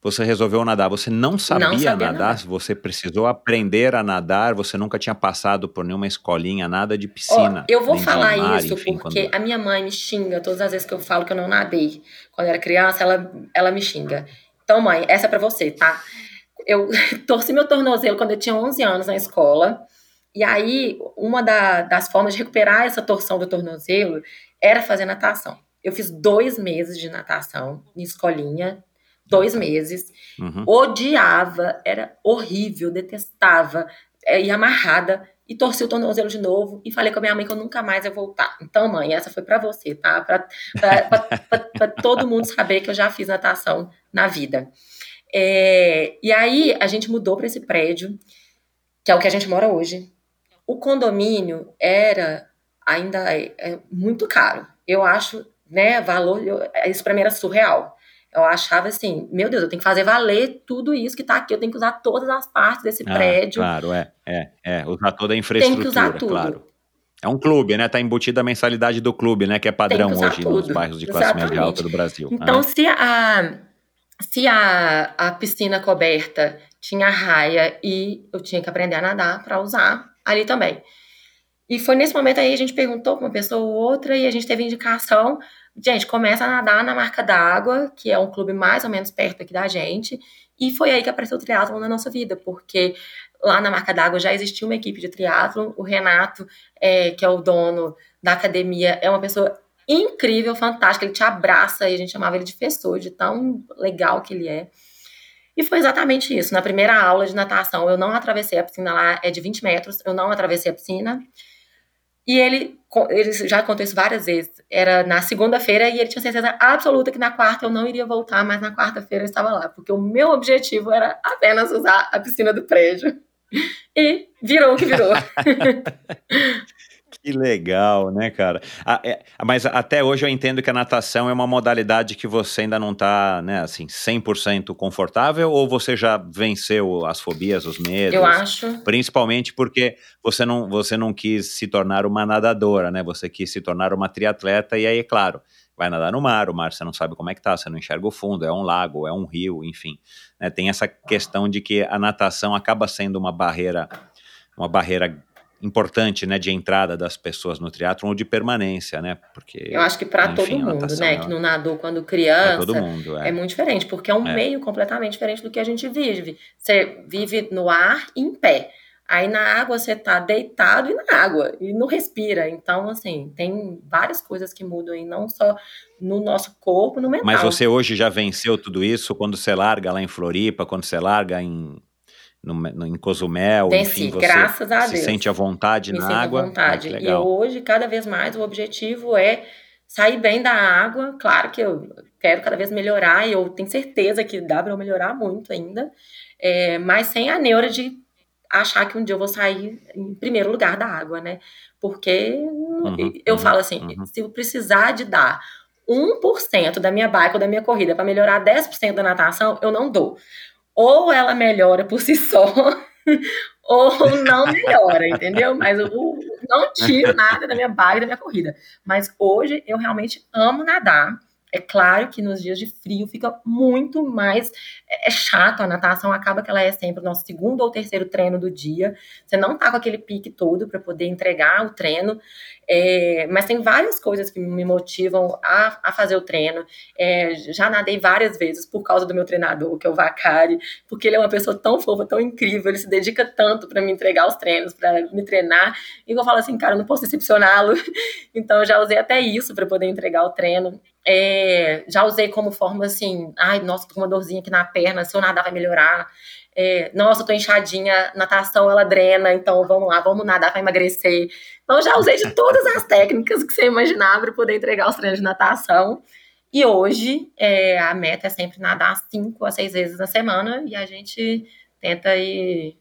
Você resolveu nadar. Você não sabia, não sabia nadar, nadar, você precisou aprender a nadar, você nunca tinha passado por nenhuma escolinha, nada de piscina. Oh, eu vou falar mar, isso enfim, porque quando... a minha mãe me xinga todas as vezes que eu falo que eu não nadei. Quando eu era criança, ela, ela me xinga. Então, mãe, essa é para você, tá? Eu torci meu tornozelo quando eu tinha 11 anos na escola. E aí, uma da, das formas de recuperar essa torção do tornozelo era fazer natação. Eu fiz dois meses de natação em escolinha, dois meses. Uhum. Odiava, era horrível, detestava, é, ia amarrada e torci o tornozelo de novo e falei com a minha mãe que eu nunca mais ia voltar. Então, mãe, essa foi para você, tá? Para todo mundo saber que eu já fiz natação na vida. É, e aí a gente mudou para esse prédio, que é o que a gente mora hoje. O condomínio era ainda é, é muito caro. Eu acho né, valor, eu, isso para mim era surreal. Eu achava assim, meu Deus, eu tenho que fazer valer tudo isso que está aqui, eu tenho que usar todas as partes desse ah, prédio. Claro, é, é, é, usar toda a infraestrutura, tem que usar tudo. claro. É um clube, né? Tá embutida a mensalidade do clube, né? Que é padrão que hoje tudo. nos bairros de classe Exatamente. média alta do Brasil. Então, ah. se a se a, a piscina coberta tinha raia e eu tinha que aprender a nadar para usar ali também. E foi nesse momento aí a gente perguntou para uma pessoa ou outra e a gente teve indicação. Gente, começa a nadar na Marca d'Água, que é um clube mais ou menos perto aqui da gente. E foi aí que apareceu o triatlon na nossa vida, porque lá na Marca d'Água já existia uma equipe de triatlon. O Renato, é, que é o dono da academia, é uma pessoa incrível, fantástica. Ele te abraça e a gente chamava ele de fessor, de tão legal que ele é. E foi exatamente isso. Na primeira aula de natação, eu não atravessei a piscina lá, é de 20 metros, eu não atravessei a piscina. E ele, ele já isso várias vezes. Era na segunda-feira e ele tinha certeza absoluta que na quarta eu não iria voltar, mas na quarta-feira eu estava lá, porque o meu objetivo era apenas usar a piscina do prédio. E virou o que virou. Que legal, né, cara? Ah, é, mas até hoje eu entendo que a natação é uma modalidade que você ainda não está, né, assim, 100% confortável ou você já venceu as fobias, os medos? Eu acho. Principalmente porque você não, você não quis se tornar uma nadadora, né? Você quis se tornar uma triatleta e aí, é claro, vai nadar no mar, o mar você não sabe como é que tá, você não enxerga o fundo, é um lago, é um rio, enfim. Né? Tem essa questão de que a natação acaba sendo uma barreira, uma barreira importante, né, de entrada das pessoas no triatlo ou de permanência, né? Porque eu acho que para todo mundo, né, é... que não nadou quando criança, todo mundo, é. é muito diferente, porque é um é. meio completamente diferente do que a gente vive. Você vive no ar e em pé. Aí na água você tá deitado e na água e não respira. Então, assim, tem várias coisas que mudam aí, não só no nosso corpo, no mental. Mas você hoje já venceu tudo isso quando você larga lá em Floripa, quando você larga em no, no, em Cozumel, Venci, enfim, você graças a se Deus. sente à vontade Me na água. À vontade. Ah, e hoje, cada vez mais, o objetivo é sair bem da água. Claro que eu quero cada vez melhorar, e eu tenho certeza que dá para eu melhorar muito ainda, é, mas sem a neura de achar que um dia eu vou sair em primeiro lugar da água, né? Porque uhum, eu uhum, falo assim, uhum. se eu precisar de dar 1% da minha bike ou da minha corrida para melhorar 10% da natação, eu não dou ou ela melhora por si só, ou não melhora, entendeu? Mas eu não tiro nada da minha bike, da minha corrida. Mas hoje eu realmente amo nadar. É claro que nos dias de frio fica muito mais é, é, chato a natação, acaba que ela é sempre o nosso segundo ou terceiro treino do dia. Você não tá com aquele pique todo para poder entregar o treino. É, mas tem várias coisas que me motivam a, a fazer o treino. É, já nadei várias vezes por causa do meu treinador, que é o Vacari, porque ele é uma pessoa tão fofa, tão incrível, ele se dedica tanto para me entregar os treinos, para me treinar. E eu falo assim, cara, eu não posso decepcioná-lo. Então eu já usei até isso para poder entregar o treino. É, já usei como forma assim, ai, nossa, tô com uma dorzinha aqui na perna, se eu nadar vai melhorar. É, nossa, eu tô inchadinha, natação ela drena, então vamos lá, vamos nadar para emagrecer. Então já usei de todas as técnicas que você imaginava para poder entregar os treinos de natação. E hoje é, a meta é sempre nadar cinco a seis vezes na semana e a gente tenta aí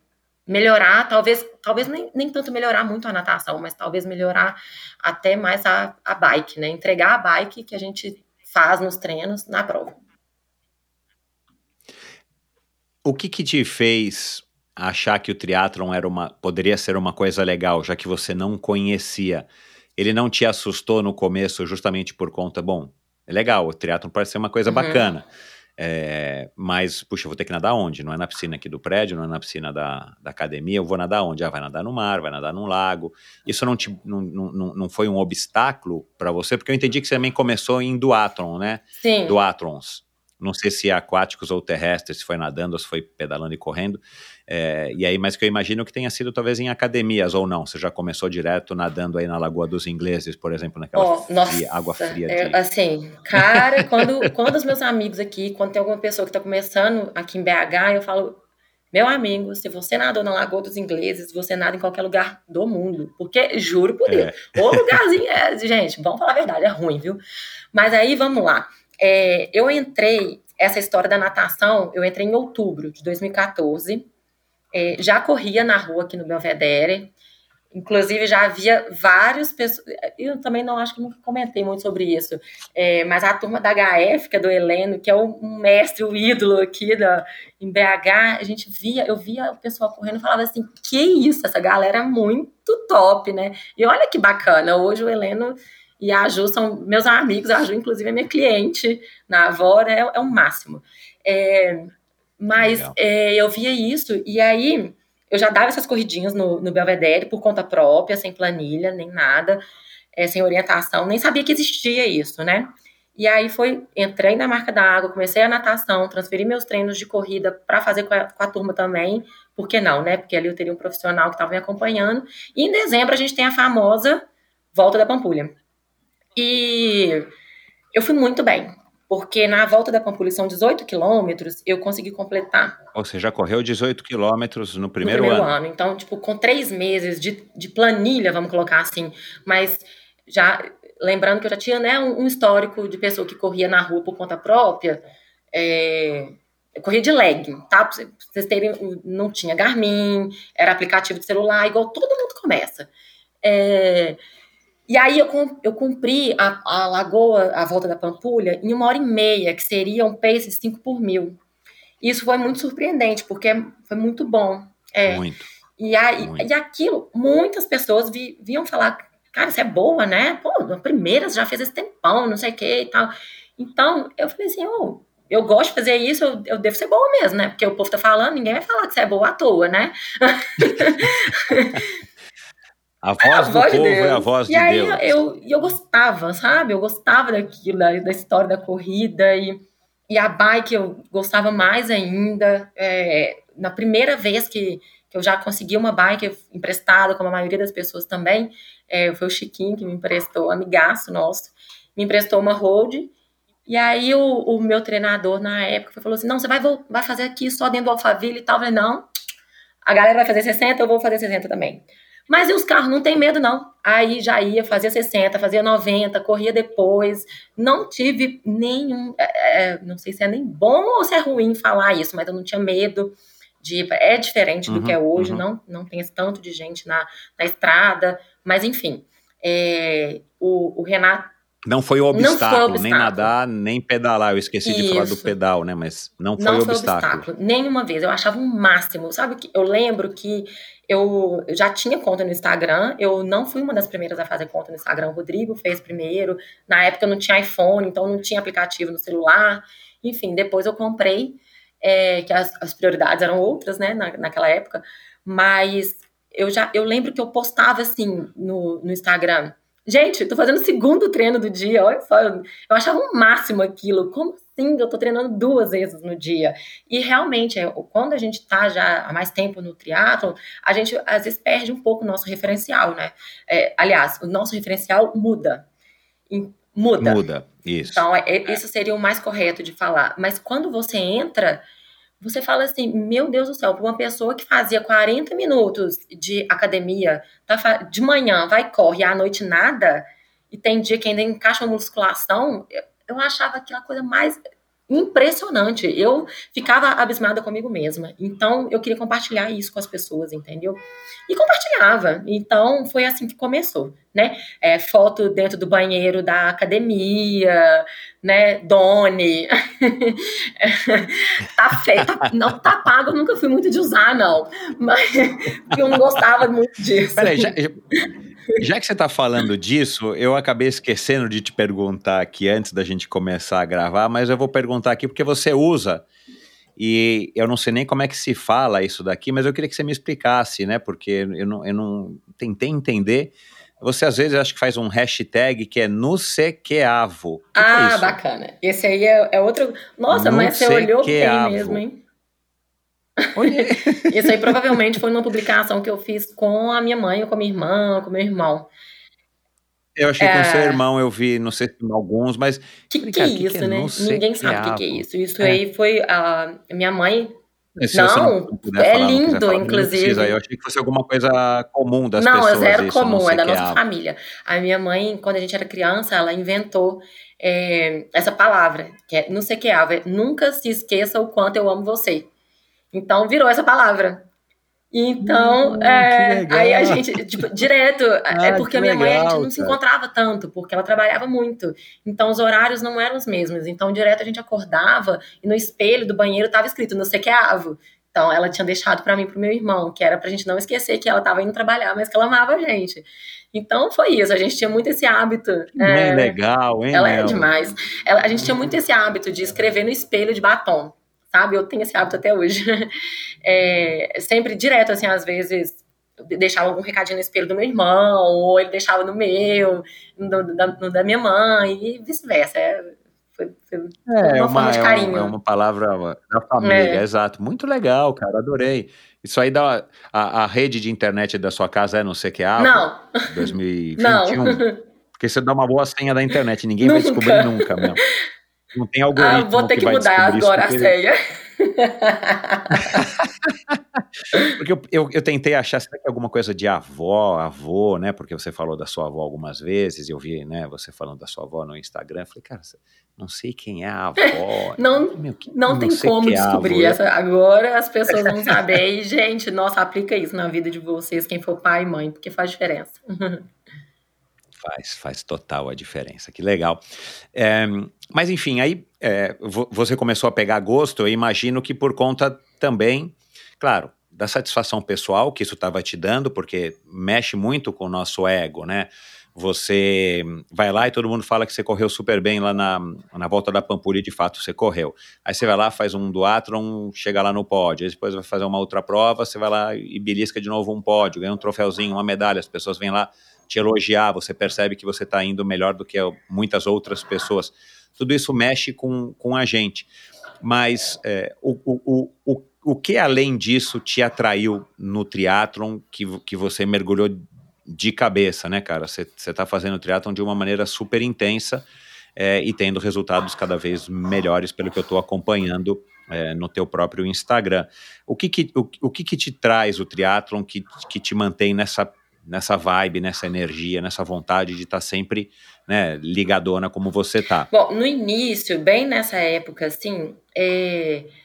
melhorar, talvez, talvez nem, nem tanto melhorar muito a natação, mas talvez melhorar até mais a, a bike, né? Entregar a bike que a gente faz nos treinos na prova. O que que te fez achar que o triatlon era uma, poderia ser uma coisa legal, já que você não conhecia? Ele não te assustou no começo justamente por conta, bom, é legal, o triatlon parece ser uma coisa uhum. bacana, é, mas, puxa, eu vou ter que nadar onde? Não é na piscina aqui do prédio, não é na piscina da, da academia, eu vou nadar onde? Ah, vai nadar no mar, vai nadar num lago. Isso não, te, não, não, não foi um obstáculo para você? Porque eu entendi que você também começou em duatlon, né? Sim. Duatlons não sei se é aquáticos ou terrestres, se foi nadando ou se foi pedalando e correndo. É, e aí, mas que eu imagino que tenha sido talvez em academias ou não. Você já começou direto nadando aí na Lagoa dos Ingleses, por exemplo, naquela oh, fria, nossa, água fria. É, de... Assim, cara, quando, quando os meus amigos aqui, quando tem alguma pessoa que está começando aqui em BH, eu falo, meu amigo, se você nadou na Lagoa dos Ingleses, você nada em qualquer lugar do mundo. Porque, juro por Deus, é. o lugarzinho é, gente, vamos falar a verdade, é ruim, viu? Mas aí, vamos lá. É, eu entrei, essa história da natação, eu entrei em outubro de 2014. É, já corria na rua aqui no Belvedere. Inclusive, já havia várias pessoas. Eu também não acho que nunca comentei muito sobre isso. É, mas a turma da HF, que é do Heleno, que é o mestre, o ídolo aqui da, em BH, a gente via, eu via o pessoal correndo e falava assim: que isso, essa galera é muito top, né? E olha que bacana, hoje o Heleno e a Ju são meus amigos, a Ju, inclusive, é minha cliente na Avora, é, é o máximo. É, Mas é, eu via isso, e aí eu já dava essas corridinhas no, no Belvedere por conta própria, sem planilha, nem nada, é, sem orientação, nem sabia que existia isso, né? E aí foi, entrei na marca da água, comecei a natação, transferi meus treinos de corrida para fazer com a, com a, turma também. Por que não, né? Porque ali eu teria um profissional que estava me acompanhando. E em dezembro a gente tem a famosa volta da Pampulha. E eu fui muito bem, porque na volta da Pampulha são 18 quilômetros, eu consegui completar. Você já correu 18 quilômetros no primeiro, no primeiro ano. ano. Então, tipo, com três meses de, de planilha, vamos colocar assim, mas já lembrando que eu já tinha né, um, um histórico de pessoa que corria na rua por conta própria. É, eu corria de leg, tá? Pra vocês terem, não tinha Garmin, era aplicativo de celular, igual todo mundo começa. É, e aí eu, eu cumpri a, a lagoa, a volta da Pampulha, em uma hora e meia, que seria um pace de 5 por mil. Isso foi muito surpreendente, porque foi muito bom. É, muito. E, aí, muito. e aquilo, muitas pessoas vi, vinham falar, cara, você é boa, né? Pô, na primeira você já fez esse tempão, não sei o que e tal. Então, eu falei assim, oh, eu gosto de fazer isso, eu, eu, devo ser boa mesmo, né? Porque o povo tá falando, ninguém vai falar que você é boa à toa, né? A voz, a do voz povo de é a voz e de aí Deus. Eu, eu gostava, sabe? Eu gostava daquilo, da, da história da corrida e, e a bike eu gostava mais ainda. É, na primeira vez que, que eu já consegui uma bike emprestada, como a maioria das pessoas também, é, foi o Chiquinho que me emprestou, amigaço nosso, me emprestou uma road. E aí o, o meu treinador na época falou assim: não, você vai, vai fazer aqui só dentro do Alphaville e tal. Eu falei, não, a galera vai fazer 60, eu vou fazer 60 também. Mas e os carros não tem medo, não. Aí já ia, fazia 60, fazia 90, corria depois. Não tive nenhum. É, é, não sei se é nem bom ou se é ruim falar isso, mas eu não tinha medo de. É diferente do uhum, que é hoje, uhum. não, não tem tanto de gente na, na estrada. Mas enfim, é, o, o Renato não foi o obstáculo, foi obstáculo, nem nadar, nem pedalar. Eu esqueci Isso. de falar do pedal, né? Mas não foi, não foi obstáculo. obstáculo. Nenhuma vez. Eu achava um máximo. Sabe que eu lembro que eu já tinha conta no Instagram. Eu não fui uma das primeiras a fazer conta no Instagram. O Rodrigo fez primeiro. Na época eu não tinha iPhone, então não tinha aplicativo no celular. Enfim, depois eu comprei, é, que as, as, prioridades eram outras, né? Na, naquela época. Mas eu já eu lembro que eu postava assim no, no Instagram Gente, tô fazendo o segundo treino do dia, olha só, eu, eu achava o um máximo aquilo. Como assim? Eu tô treinando duas vezes no dia. E realmente, é, quando a gente tá já há mais tempo no triatlo, a gente às vezes perde um pouco o nosso referencial, né? É, aliás, o nosso referencial muda. Muda. Muda, isso. Então, é, é, isso seria o mais correto de falar. Mas quando você entra você fala assim, meu Deus do céu, para uma pessoa que fazia 40 minutos de academia, tá, de manhã vai corre, à noite nada, e tem dia que ainda encaixa uma musculação, eu, eu achava aquela coisa mais impressionante. Eu ficava abismada comigo mesma. Então, eu queria compartilhar isso com as pessoas, entendeu? E compartilhava. Então, foi assim que começou, né? É, foto dentro do banheiro da academia, né? Doni. tá feio. Tá, não tá pago, eu nunca fui muito de usar, não. Mas eu não gostava muito disso. Peraí, já... Já que você está falando disso, eu acabei esquecendo de te perguntar aqui antes da gente começar a gravar, mas eu vou perguntar aqui porque você usa e eu não sei nem como é que se fala isso daqui, mas eu queria que você me explicasse, né? Porque eu não, eu não tentei entender. Você às vezes acho que faz um hashtag que é nusequeavo. Que ah, é bacana. Esse aí é, é outro. Nossa, mas você olhou bem mesmo, hein? Isso aí provavelmente foi uma publicação que eu fiz com a minha mãe, ou com a minha irmã, ou com meu irmão. Eu achei que é... com seu irmão eu vi, não sei se alguns, mas. Que que, é isso, que é né? Ninguém sabe o que, que, é isso. Isso é. aí foi a minha mãe. Se não, não é falar, lindo, falar, inclusive. Eu achei que fosse alguma coisa comum das não, pessoas. Não, é zero isso, comum, é da nossa família. A minha mãe, quando a gente era criança, ela inventou é, essa palavra, que é não sei que é, nunca se esqueça o quanto eu amo você. Então virou essa palavra. Então, hum, é, aí a gente, tipo, direto, é ah, é porque a minha legal, mãe a gente não cara. se encontrava tanto, porque ela trabalhava muito. Então os horários não eram os mesmos. Então, direto a gente acordava e no espelho do banheiro estava escrito no sequeavo. Então, ela tinha deixado para mim e pro meu irmão, que era pra gente não esquecer que ela estava indo trabalhar, mas que ela amava a gente. Então foi isso, a gente tinha muito esse hábito. É, legal, hein? Ela é demais. Ela, a gente tinha muito esse hábito de escrever no espelho de batom sabe? Eu tenho esse hábito até hoje. É, sempre direto, assim, às vezes deixava algum recadinho no espelho do meu irmão, ou ele deixava no meu, no, da, no da minha mãe, e vice-versa. É, foi, foi É, uma uma, forma de é, um- carinho. é uma palavra da família, É. exato. Muito legal, cara, adorei. Isso aí dá. A, a rede de internet da sua casa é no CQA? Não, 2021? não. Porque você dá uma boa senha da internet, ninguém vai Nunca. descobrir nunca, meu. Não tem algoritmo Ah, vou ter que, vai mudar agora a senha. Porque eu, eu, eu tentei achar, será que é alguma coisa de avó, avô, né? Porque você falou da sua avó algumas vezes, eu vi, né, você falando da sua avó no Instagram. Falei, cara, não sei quem é a avó. Não, Meu, que- não tem sei como que é descobrir avó. essa. Agora as pessoas vão saber. E, gente, nossa, aplica isso na vida de vocês, quem for pai e mãe, porque faz diferença. Faz, faz total a diferença. Que legal. É, mas enfim, aí é, vo- você começou a pegar gosto, eu imagino que por conta também, claro, da satisfação pessoal que isso estava te dando, porque mexe muito com o nosso ego, né? Você vai lá e todo mundo fala que você correu super bem lá na, na volta da Pampulha e de fato você correu. Aí você vai lá, faz um duatlon, chega lá no pódio. Aí depois vai fazer uma outra prova, você vai lá e belisca de novo um pódio, ganha um troféuzinho, uma medalha. As pessoas vêm lá te elogiar, você percebe que você está indo melhor do que muitas outras pessoas. Tudo isso mexe com, com a gente. Mas é, o, o, o, o, o que além disso te atraiu no triatlon que, que você mergulhou de cabeça, né, cara? Você está fazendo triatlon de uma maneira super intensa é, e tendo resultados cada vez melhores pelo que eu estou acompanhando é, no teu próprio Instagram. O que que, o, o que, que te traz o triatlon que, que te mantém nessa nessa vibe, nessa energia, nessa vontade de estar tá sempre né, ligadona como você tá? Bom, no início, bem nessa época, assim,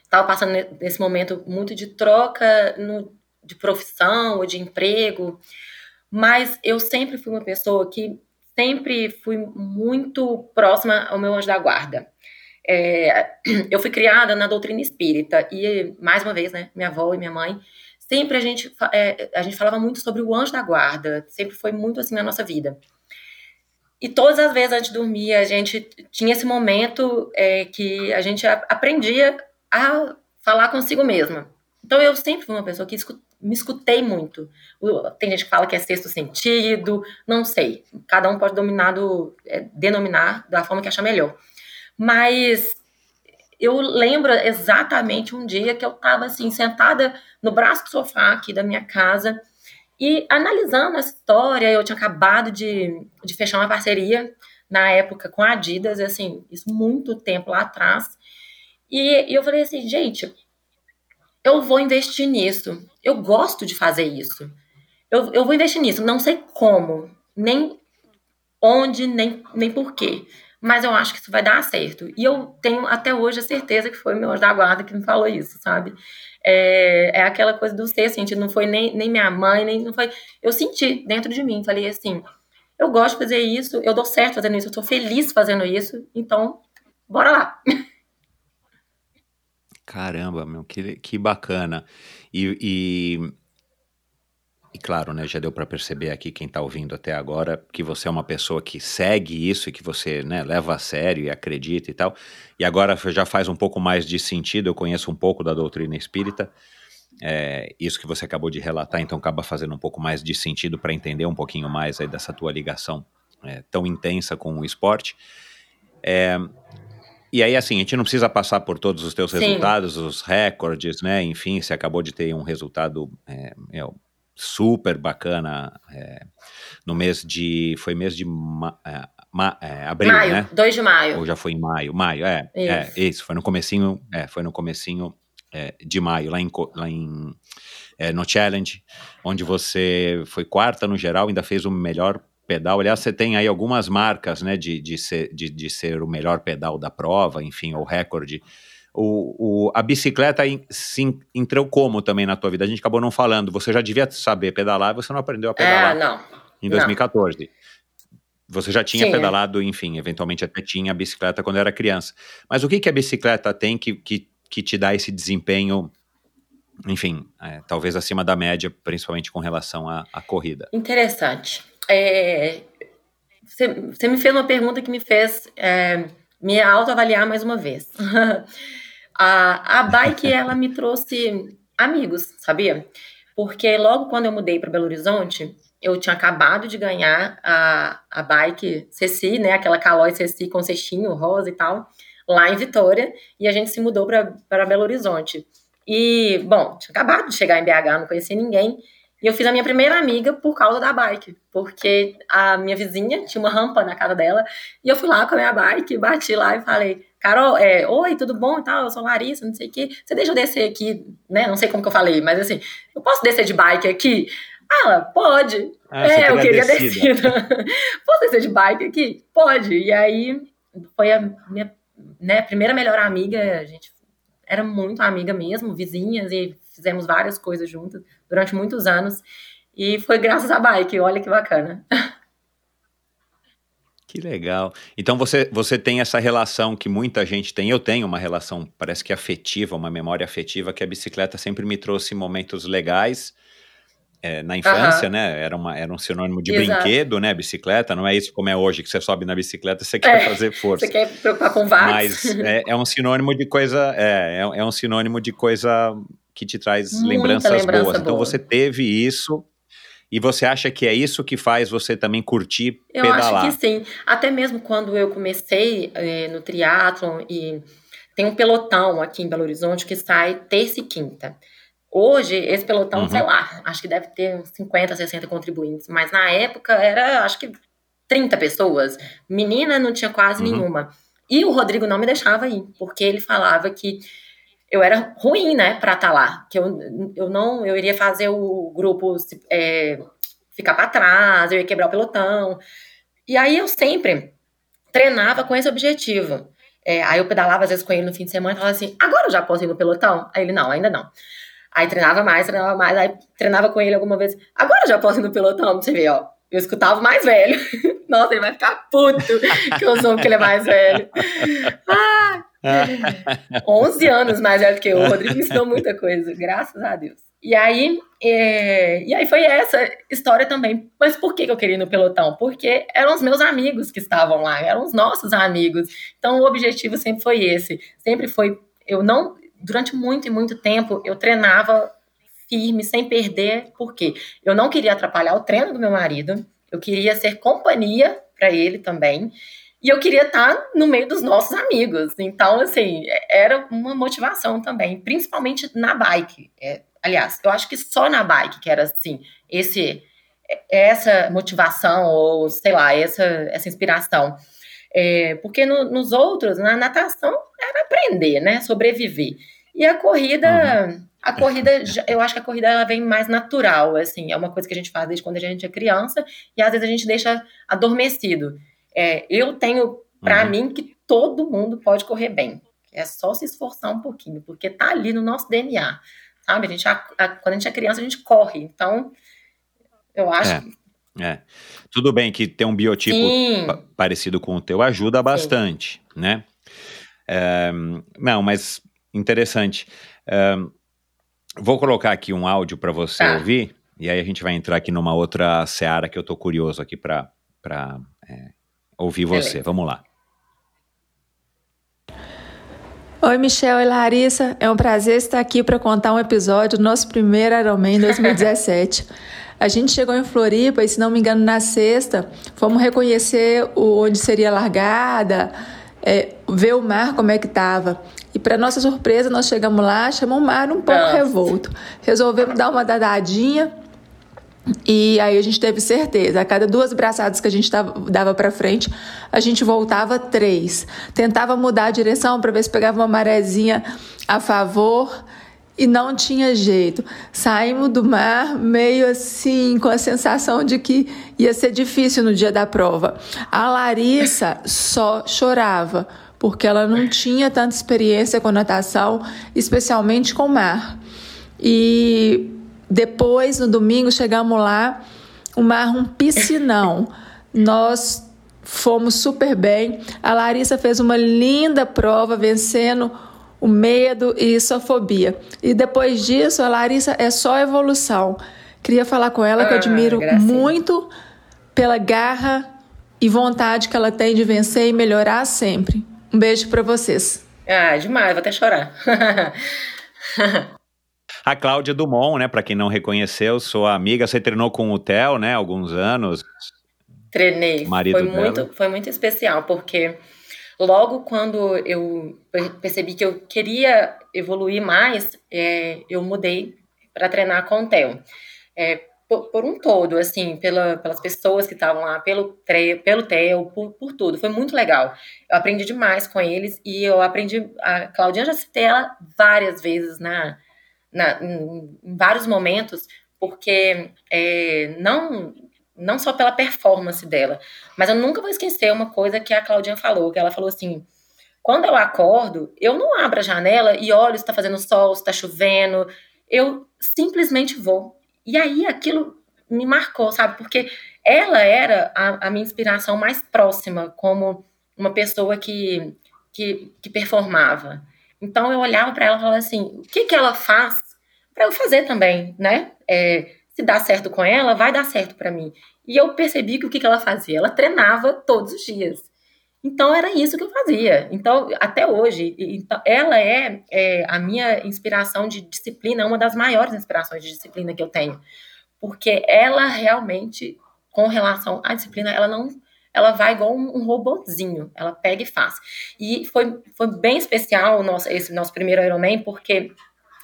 estava passando nesse momento muito de troca no, de profissão ou de emprego, mas eu sempre fui uma pessoa que sempre fui muito próxima ao meu anjo da guarda. É, eu fui criada na doutrina espírita e, mais uma vez, né, minha avó e minha mãe sempre a gente, é, a gente falava muito sobre o anjo da guarda, sempre foi muito assim na nossa vida. E todas as vezes antes de dormir, a gente tinha esse momento é, que a gente aprendia a falar consigo mesma. Então eu sempre fui uma pessoa que me escutei muito. Tem gente que fala que é sexto sentido, não sei. Cada um pode dominar do, é, denominar da forma que achar melhor. Mas eu lembro exatamente um dia que eu estava assim, sentada no braço do sofá aqui da minha casa e analisando essa história. Eu tinha acabado de, de fechar uma parceria na época com a Adidas, assim, isso muito tempo lá atrás. E, e eu falei assim, gente, eu vou investir nisso. Eu gosto de fazer isso. Eu, eu vou investir nisso. Não sei como, nem onde, nem, nem porquê mas eu acho que isso vai dar certo. E eu tenho até hoje a certeza que foi meu anjo da guarda que me falou isso, sabe? É, é aquela coisa do ser sentido, não foi nem, nem minha mãe, nem não foi. Eu senti dentro de mim, falei assim: eu gosto de fazer isso, eu dou certo fazendo isso, eu tô feliz fazendo isso, então bora lá. Caramba, meu, que, que bacana. E, e, claro, né, já deu para perceber aqui quem está ouvindo até agora que você é uma pessoa que segue isso e que você né, leva a sério e acredita e tal. E agora já faz um pouco mais de sentido. Eu conheço um pouco da doutrina espírita. É, isso que você acabou de relatar, então acaba fazendo um pouco mais de sentido para entender um pouquinho mais aí dessa tua ligação é, tão intensa com o esporte. É, e aí, assim, a gente não precisa passar por todos os teus Sim. resultados, os recordes, né? Enfim, você acabou de ter um resultado é, super bacana é, no mês de. Foi mês de ma, é, ma, é, abril, maio, né? 2 de maio. Ou já foi em maio? Maio, é. É, Isso. isso, foi no comecinho, é, foi no comecinho é, de maio, lá em, lá em é, no Challenge, onde você foi quarta no geral, ainda fez o melhor pedal. Aliás, você tem aí algumas marcas, né, de, de, ser, de, de ser o melhor pedal da prova, enfim, o recorde. O, o, a bicicleta se en- entrou como também na tua vida? A gente acabou não falando. Você já devia saber pedalar, você não aprendeu a pedalar Ah, não. em não. 2014. Você já tinha Sim, é. pedalado, enfim, eventualmente até tinha a bicicleta quando era criança. Mas o que, que a bicicleta tem que, que, que te dá esse desempenho, enfim, é, talvez acima da média, principalmente com relação à, à corrida? Interessante. É, você, você me fez uma pergunta que me fez é, me autoavaliar mais uma vez. A, a bike, ela me trouxe amigos, sabia? Porque logo quando eu mudei para Belo Horizonte, eu tinha acabado de ganhar a, a bike Ceci, né? Aquela Calói Ceci com cestinho rosa e tal, lá em Vitória, e a gente se mudou para Belo Horizonte. E, bom, tinha acabado de chegar em BH, não conhecia ninguém. E eu fiz a minha primeira amiga por causa da bike, porque a minha vizinha tinha uma rampa na casa dela, e eu fui lá com a minha bike, bati lá e falei, Carol, é, oi, tudo bom e tal, eu sou Larissa, não sei o quê, você deixa eu descer aqui, né, não sei como que eu falei, mas assim, eu posso descer de bike aqui? Ah, pode. Ah, é, eu queria descida. descida. posso descer de bike aqui? Pode. E aí, foi a minha né, primeira melhor amiga, a gente era muito amiga mesmo, vizinhas, e fizemos várias coisas juntas durante muitos anos. E foi graças à bike, olha que bacana. Que legal. Então você, você tem essa relação que muita gente tem. Eu tenho uma relação, parece que afetiva, uma memória afetiva, que a bicicleta sempre me trouxe momentos legais. É, na infância, uhum. né? Era, uma, era um sinônimo de Exato. brinquedo, né? Bicicleta, não é isso como é hoje, que você sobe na bicicleta você quer é, fazer força. Você quer preocupar com vários. Mas é, é, um sinônimo de coisa. É, é, é, um sinônimo de coisa que te traz Muita lembranças lembrança boas. Boa. Então você teve isso. E você acha que é isso que faz você também curtir eu pedalar? Eu acho que sim. Até mesmo quando eu comecei é, no triatlon e tem um pelotão aqui em Belo Horizonte que sai terça e quinta. Hoje, esse pelotão, uhum. sei lá, acho que deve ter 50, 60 contribuintes, mas na época era, acho que 30 pessoas. Menina não tinha quase uhum. nenhuma. E o Rodrigo não me deixava ir, porque ele falava que eu era ruim, né, pra estar tá lá. Que eu, eu não, eu iria fazer o grupo é, ficar para trás, eu ia quebrar o pelotão. E aí eu sempre treinava com esse objetivo. É, aí eu pedalava às vezes com ele no fim de semana e falava assim: agora eu já posso ir no pelotão? Aí ele: não, ainda não. Aí treinava mais, treinava mais, aí treinava com ele alguma vez. Agora eu já posso ir no pelotão, você ver, ó. Eu escutava o mais velho. Nossa, ele vai ficar puto que eu sou que ele é mais velho. Ah, 11 anos mais velho que eu. O Rodrigo me ensinou muita coisa, graças a Deus. E aí, é, e aí foi essa história também. Mas por que eu queria ir no pelotão? Porque eram os meus amigos que estavam lá, eram os nossos amigos. Então o objetivo sempre foi esse. Sempre foi. Eu não. Durante muito e muito tempo, eu treinava firme, sem perder, porque eu não queria atrapalhar o treino do meu marido, eu queria ser companhia para ele também. E eu queria estar no meio dos nossos amigos. Então, assim, era uma motivação também, principalmente na bike. É, aliás, eu acho que só na bike que era assim, esse, essa motivação, ou sei lá, essa, essa inspiração. É, porque no, nos outros, na natação, era aprender, né? Sobreviver. E a corrida, uhum. a corrida, eu acho que a corrida ela vem mais natural, assim, é uma coisa que a gente faz desde quando a gente é criança, e às vezes a gente deixa adormecido. É, eu tenho para uhum. mim que todo mundo pode correr bem. É só se esforçar um pouquinho, porque tá ali no nosso DNA. Sabe? A gente, a, a, quando a gente é criança, a gente corre. Então, eu acho é. É. Tudo bem que ter um biotipo parecido com o teu ajuda bastante, Sim. né? É, não, mas interessante. É, vou colocar aqui um áudio para você tá. ouvir, e aí a gente vai entrar aqui numa outra seara que eu tô curioso aqui para é, ouvir você. Vamos lá. Oi, Michel e Larissa. É um prazer estar aqui para contar um episódio do nosso primeiro Ironman 2017. A gente chegou em Floripa e, se não me engano, na sexta, fomos reconhecer o, onde seria a largada, é, ver o mar como é que estava. E para nossa surpresa, nós chegamos lá, chamamos o mar um pouco Nossa. revolto. Resolvemos dar uma dadadinha e aí a gente teve certeza, a cada duas braçadas que a gente dava para frente, a gente voltava três. Tentava mudar a direção para ver se pegava uma marezinha a favor e não tinha jeito. Saímos do mar meio assim, com a sensação de que ia ser difícil no dia da prova. A Larissa só chorava, porque ela não tinha tanta experiência com natação, especialmente com mar. E depois, no domingo, chegamos lá, o mar um piscinão. Nós fomos super bem. A Larissa fez uma linda prova, vencendo o medo e a fobia. E depois disso, a Larissa é só evolução. Queria falar com ela que eu ah, admiro muito pela garra e vontade que ela tem de vencer e melhorar sempre. Um beijo para vocês. Ah, demais, vou até chorar. A Cláudia Dumont, né, para quem não reconheceu, sua amiga, você treinou com o Theo, né, alguns anos. Treinei. Marido foi dela. muito, foi muito especial, porque logo quando eu per- percebi que eu queria evoluir mais, é, eu mudei para treinar com o Theo. É, por, por um todo, assim, pela, pelas pessoas que estavam lá, pelo, pelo Theo, por, por tudo. Foi muito legal. Eu aprendi demais com eles e eu aprendi. A Claudinha já citei ela várias vezes na, na, em, em vários momentos, porque é, não, não só pela performance dela, mas eu nunca vou esquecer uma coisa que a Claudinha falou, que ela falou assim, quando eu acordo, eu não abro a janela e olho se está fazendo sol, se está chovendo, eu simplesmente vou. E aí aquilo me marcou, sabe? Porque ela era a, a minha inspiração mais próxima como uma pessoa que, que, que performava. Então eu olhava para ela e falava assim: o que, que ela faz para eu fazer também, né? É, se dá certo com ela, vai dar certo para mim. E eu percebi que o que, que ela fazia? Ela treinava todos os dias. Então era isso que eu fazia. Então, até hoje, então, ela é, é a minha inspiração de disciplina, uma das maiores inspirações de disciplina que eu tenho. Porque ela realmente, com relação à disciplina, ela não. Ela vai igual um, um robozinho, ela pega e faz. E foi, foi bem especial nosso, esse nosso primeiro Ironman, porque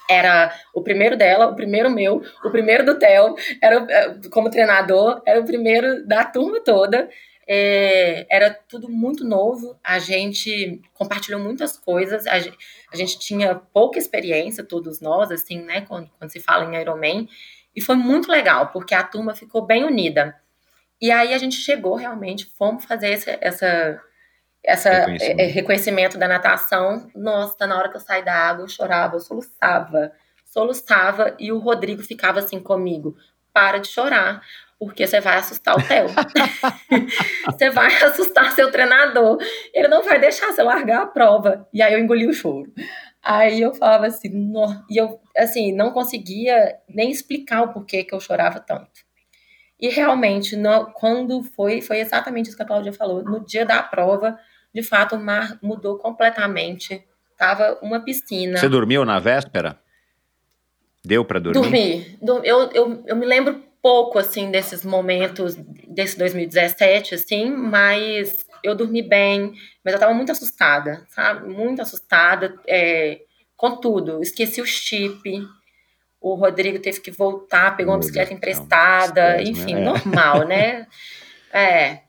era o primeiro dela, o primeiro meu, o primeiro do Theo, era eh, como treinador, era o primeiro da turma toda. É, era tudo muito novo, a gente compartilhou muitas coisas, a gente, a gente tinha pouca experiência, todos nós, assim, né, quando, quando se fala em Ironman, e foi muito legal, porque a turma ficou bem unida. E aí a gente chegou realmente, fomos fazer essa, essa, essa Reconhecimento. é, é, reconhecimento da natação. Nossa, na hora que eu saí da água, eu chorava, eu soluçava, soluçava, e o Rodrigo ficava assim comigo: para de chorar, porque você vai assustar o Theo. você vai assustar seu treinador. Ele não vai deixar você largar a prova. E aí eu engoli o choro. Aí eu falava assim, e eu assim, não conseguia nem explicar o porquê que eu chorava tanto. E realmente, no- quando foi, foi exatamente isso que a Cláudia falou. No dia da prova, de fato, o mar mudou completamente. Tava uma piscina. Você dormiu na véspera? Deu para dormir? Dormi. Eu, eu, eu me lembro pouco, assim, desses momentos, desse 2017, assim, mas eu dormi bem, mas eu tava muito assustada, sabe? Muito assustada é, com tudo. Esqueci o chip, o Rodrigo teve que voltar, pegou uma bicicleta emprestada, estresse, enfim, né? É. normal, né? É.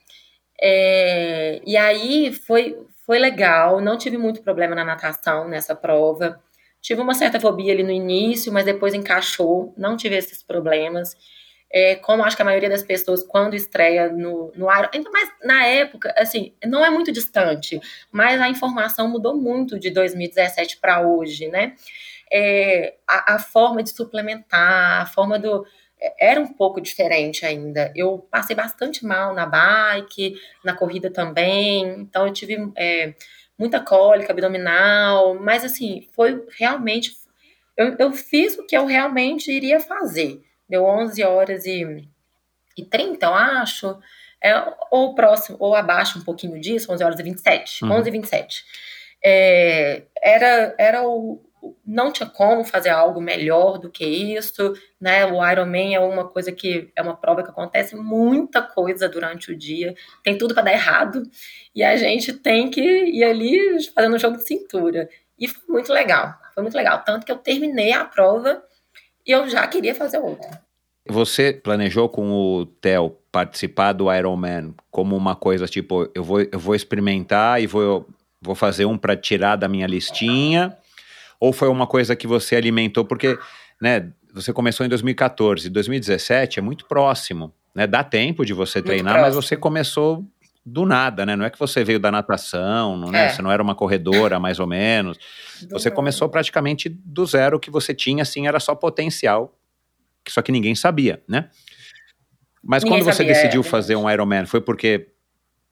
É, e aí foi, foi legal, não tive muito problema na natação nessa prova. Tive uma certa fobia ali no início, mas depois encaixou, não tive esses problemas. É, como acho que a maioria das pessoas, quando estreia no, no Iron, ainda mais na época, assim, não é muito distante, mas a informação mudou muito de 2017 para hoje, né? É, a, a forma de suplementar, a forma do. é, Era um pouco diferente ainda. Eu passei bastante mal na bike, na corrida também, então eu tive é, muita cólica abdominal, mas assim, foi realmente. Eu, eu fiz o que eu realmente iria fazer. Deu 11 horas e, e 30, eu acho. É, ou próximo, ou abaixo um pouquinho disso, 11 horas e 27. Uhum. 11 e 27. É, era, era o. Não tinha como fazer algo melhor do que isso, né? O Ironman é uma coisa que é uma prova que acontece muita coisa durante o dia, tem tudo para dar errado, e a gente tem que ir ali fazendo um jogo de cintura. E foi muito legal, foi muito legal. Tanto que eu terminei a prova e eu já queria fazer outra. Você planejou com o Theo participar do Ironman como uma coisa tipo, eu vou, eu vou experimentar e vou, vou fazer um para tirar da minha listinha? Ou foi uma coisa que você alimentou? Porque, né, você começou em 2014, 2017 é muito próximo, né? Dá tempo de você treinar, mas você começou do nada, né? Não é que você veio da natação, não, né? É. Você não era uma corredora, mais ou menos. Você começou praticamente do zero, o que você tinha, assim, era só potencial, só que ninguém sabia, né? Mas Ninguém quando você sabia, é, decidiu verdade. fazer um Ironman, foi porque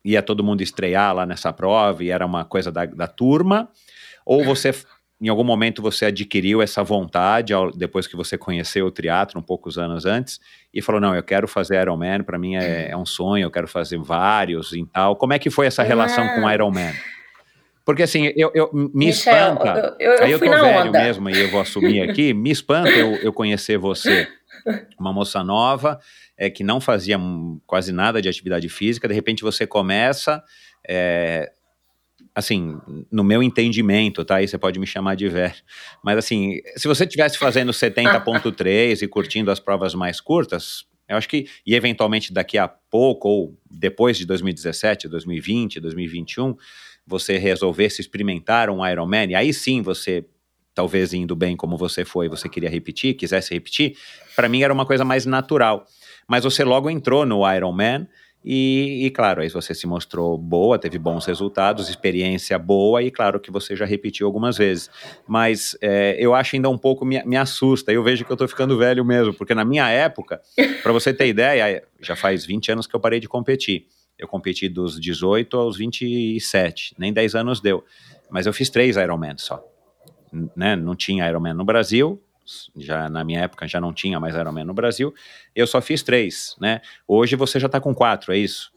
ia todo mundo estrear lá nessa prova e era uma coisa da, da turma? Ou você, em algum momento, você adquiriu essa vontade, depois que você conheceu o triatlo, um poucos anos antes, e falou, não, eu quero fazer Ironman, para mim é, é um sonho, eu quero fazer vários e tal. Como é que foi essa relação com o Ah. Ironman? Porque assim, eu, eu me Michel, espanta. eu, eu, eu aí eu tô velho onda. mesmo e eu vou assumir aqui. Me espanta eu, eu conhecer você, uma moça nova, é, que não fazia quase nada de atividade física, de repente você começa. é, assim, no meu entendimento, tá? Aí você pode me chamar de velho. Mas assim, se você estivesse fazendo 70.3 e curtindo as provas mais curtas, eu acho que, e eventualmente daqui a pouco, ou depois de 2017, 2020, 2021, você resolvesse experimentar um Ironman, e aí sim você, talvez indo bem como você foi, você queria repetir, quisesse repetir, para mim era uma coisa mais natural. Mas você logo entrou no Ironman, e, e, claro, aí você se mostrou boa, teve bons resultados, experiência boa, e claro que você já repetiu algumas vezes. Mas é, eu acho ainda um pouco, me, me assusta, eu vejo que eu tô ficando velho mesmo, porque na minha época, para você ter ideia, já faz 20 anos que eu parei de competir. Eu competi dos 18 aos 27, nem 10 anos deu. Mas eu fiz três Ironman só. Né? Não tinha Ironman no Brasil, já na minha época já não tinha mais Ironman no Brasil. Eu só fiz três, né? Hoje você já tá com quatro, é isso?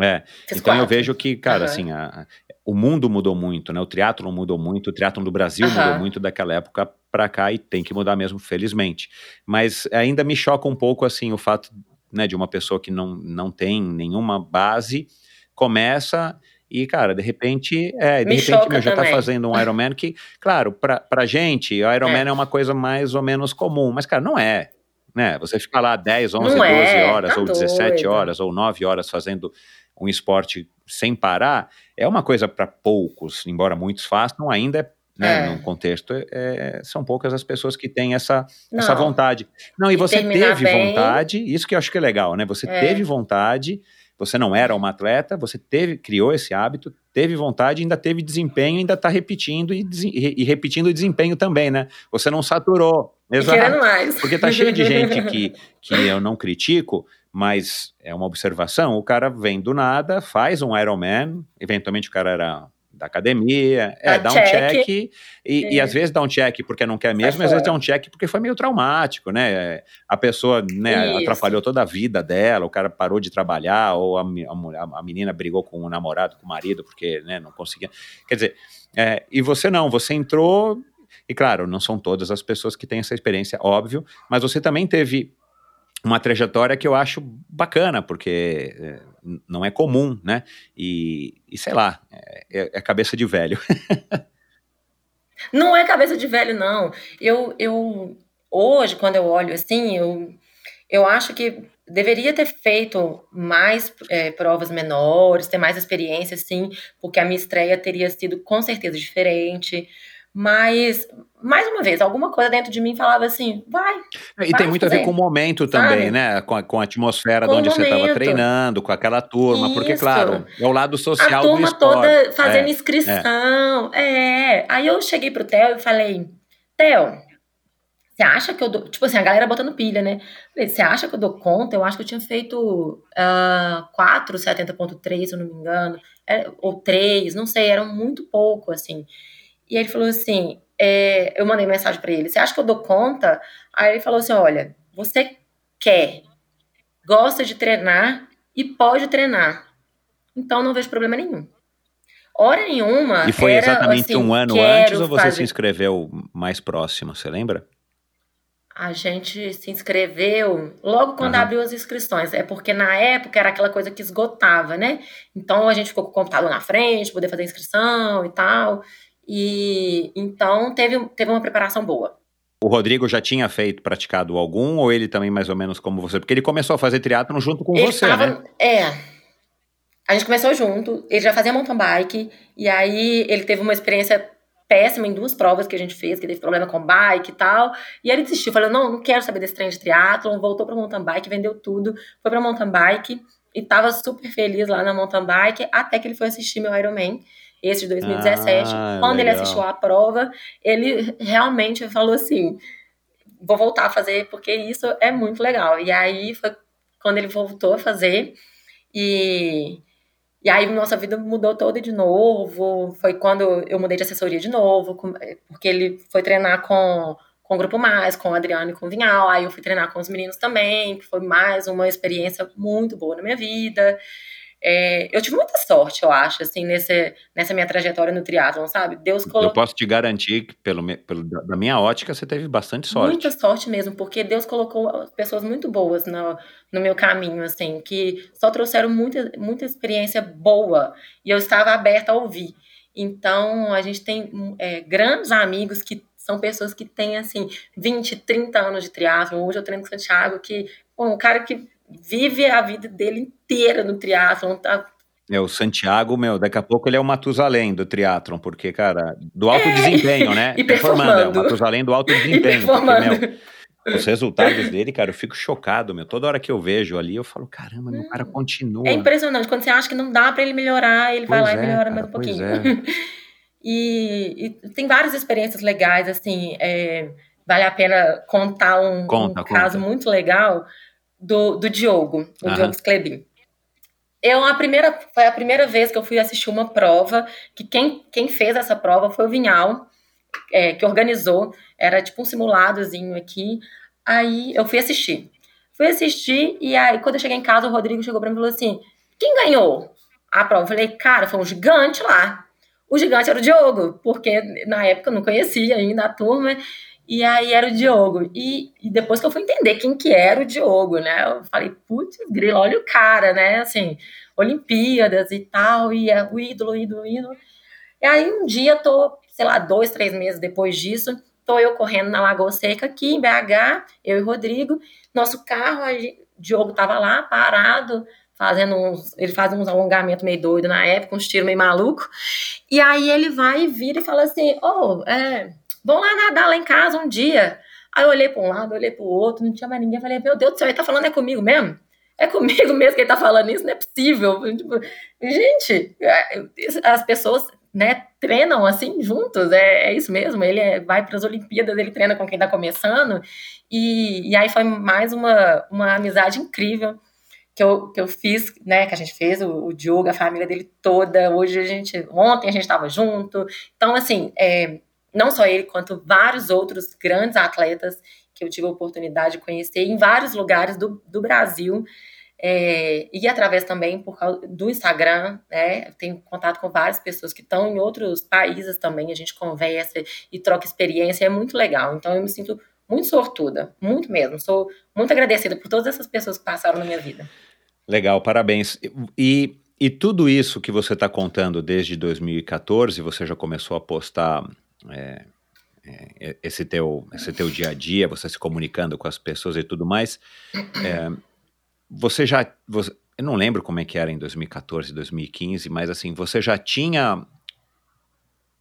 É. Fiz então eu quatro. vejo que, cara, Aham. assim, a- o mundo mudou muito, né? O triatlo mudou muito, o triatlo do Brasil Aham. mudou muito daquela época para cá e tem que mudar mesmo, felizmente. Mas ainda me choca um pouco, assim, o fato, né, de uma pessoa que não, não tem nenhuma base, começa e, cara, de repente, é, de Me repente meu, já tá também. fazendo um Ironman que, claro, pra, pra gente, o Ironman é. É. uma coisa mais ou menos comum, mas, cara, não é. Né? Você fica lá 10, 11, Não 12 é, horas, tá ou 17 doido. horas, ou 9 horas fazendo um esporte sem parar, é uma coisa para poucos, embora muitos façam, ainda é, né, É. no contexto, é, são poucas as pessoas que têm essa, Não. essa vontade. Não, e E você teve bem. vontade, isso que eu acho que é legal, né? Você É. teve vontade, você não era uma atleta, você teve, criou esse hábito, teve vontade, ainda teve desempenho, ainda está repetindo e, e- repetindo o desempenho também, né? Você não saturou. Querendo Exato. mais. Porque tá cheio de gente que, que eu não critico, mas é uma observação. O cara vem do nada, faz um Ironman, eventualmente o cara era da academia, é, Dá dá um check. check, e, e É. às vezes dá um check porque não quer mesmo, e às vezes dá fora. um check porque foi meio traumático, né? A pessoa né, Isso. atrapalhou toda a vida dela, o cara parou de trabalhar, ou a, a a menina brigou com o namorado, com o marido, porque né, não conseguia. Quer dizer, é, e você não, você entrou e claro, não são todas as pessoas que têm essa experiência, óbvio, mas você também teve uma trajetória que eu acho bacana, porque é, não é comum, né? E, e sei lá, é, é cabeça de velho. Não é cabeça de velho, não. Eu, eu hoje, quando eu olho assim, eu, eu acho que deveria ter feito mais é, provas menores, ter mais experiência, sim, porque a minha estreia teria sido com certeza diferente. Mas, mais uma vez, alguma coisa dentro de mim falava assim, vai. E Vai tem muito a ver fazer, com o momento também, sabe? né? Com a, com a atmosfera Com de onde você estava treinando, com aquela turma, porque, Isso. claro, é o lado A social do turma esporte. toda fazendo É, inscrição. É. Aí eu cheguei pro Theo e falei, Theo, você acha que eu dou. Tipo assim, a galera botando pilha, né? Você acha que eu dou conta? Eu acho que eu tinha feito ah, 4, 70.3, se eu não me engano. É, ou 3, não sei, era muito pouco, assim. E ele falou assim: é, eu mandei mensagem pra ele, você acha que eu dou conta? Aí ele falou assim: olha, você quer, gosta de treinar e pode treinar. Então não vejo problema nenhum. Hora nenhuma. E foi era, exatamente assim, um ano antes ou você se fazer- inscreveu mais próximo, você lembra? A gente se inscreveu logo quando Aham. abriu as inscrições. É porque na época era aquela coisa que esgotava, né? Então a gente ficou com o computador na frente, poder fazer inscrição e tal. E então teve, teve uma preparação boa. O Rodrigo já tinha feito, praticado algum, ou ele também mais ou menos como você? Porque ele começou a fazer triatlon junto com Ele você, tava. né? É. A gente começou junto, ele já fazia mountain bike, e aí ele teve uma experiência péssima em duas provas que a gente fez, que teve problema com bike e tal. E aí ele desistiu, falou: não, não quero saber desse trem de triatlon, voltou pra mountain bike, vendeu tudo, foi pra mountain bike e tava super feliz lá na mountain bike, até que ele foi assistir meu Ironman. Esse de 2017. Ah, Quando ele legal. assistiu a prova, ele realmente falou assim: vou voltar a fazer, porque isso é muito legal. E aí foi quando ele voltou a fazer. E, e aí nossa vida mudou toda de novo. Foi quando eu mudei de assessoria de novo, com- porque ele foi treinar com, com o Grupo Mais, com o Adriano e com o Vinhal. Aí eu fui treinar com os meninos também, que foi mais uma experiência muito boa na minha vida. É, eu tive muita sorte, eu acho, assim, nesse, nessa minha trajetória no triatlon, sabe? Deus colocou... Eu posso te garantir que, pelo, pelo, da minha ótica, você teve bastante sorte. Muita sorte mesmo, porque Deus colocou pessoas muito boas no, no meu caminho, assim, que só trouxeram muita, muita experiência boa, e eu estava aberta a ouvir. Então, a gente tem é, grandes amigos que são pessoas que têm, assim, 20, 30 anos de triatlon. Hoje eu treino com Santiago, que, bom, um cara que vive a vida dele inteira no triatlon, tá é, o Santiago, meu, daqui a pouco ele é o Matusalém do triatlon, porque, cara, do alto é, desempenho, né? E performando. É, o Matusalém do alto desempenho. Porque, meu, os resultados dele, cara, eu fico chocado, meu. Toda hora que eu vejo ali, eu falo, caramba, meu cara hum. continua. É impressionante. Quando você acha que não dá para ele melhorar, ele pois vai lá é, e melhora cara, mais um pouquinho. É. e, e, tem várias experiências legais, assim, é, vale a pena contar um, conta, um caso muito legal do, do Diogo, o Aham. Diogo Sclebin. Eu, a primeira, foi a primeira vez que eu fui assistir uma prova, que quem, quem fez essa prova foi o Vinhal, é, que organizou, era tipo um simuladozinho aqui, aí eu fui assistir. Fui assistir, e aí quando eu cheguei em casa, o Rodrigo chegou pra mim e falou assim, quem ganhou a prova? Eu falei, cara, foi um gigante lá. O gigante era o Diogo, porque na época eu não conhecia ainda a turma, e aí era o Diogo. E, e, depois que eu fui entender quem que era o Diogo, né? Eu falei, putz, grilo, olha o cara, né? Assim, Olimpíadas e tal, e é o ídolo, ídolo, ídolo. E aí um dia, tô, sei lá, dois, três meses depois disso, tô eu correndo na Lagoa Seca aqui em BH, eu e o Rodrigo. Nosso carro, o Diogo tava lá, parado, fazendo uns. Ele faz uns alongamentos meio doido na época, uns tiros meio maluco. E aí ele vai e vira e fala assim: oh, é Vão lá nadar lá em casa um dia. Aí eu olhei para um lado, olhei para o outro, não tinha mais ninguém. Falei, meu Deus do céu, ele tá falando é comigo mesmo? É comigo mesmo que ele tá falando isso? Não é possível. Tipo, gente, é, as pessoas né, treinam assim juntos, é, é isso mesmo. Ele é, vai para as Olimpíadas, ele treina com quem está começando, e, e aí foi mais uma, uma amizade incrível que eu, que eu fiz, né, que a gente fez, o, o Diogo, a família dele toda. Hoje a gente, ontem a gente estava junto. Então, assim, é, não só ele, quanto vários outros grandes atletas que eu tive a oportunidade de conhecer em vários lugares do, do Brasil. É, e através também por causa do Instagram, né? Eu tenho contato com várias pessoas que estão em outros países também, a gente conversa e troca experiência, é muito legal. Então eu me sinto muito sortuda, muito mesmo. Sou muito agradecida por todas essas pessoas que passaram na minha vida. Legal, parabéns. E, e tudo isso que você está contando desde 2014, você já começou a postar é, é, esse, teu, esse teu dia a dia, você se comunicando com as pessoas e tudo mais, é, você já. Você, eu não lembro como é que era em 2014, 2015, mas assim, você já tinha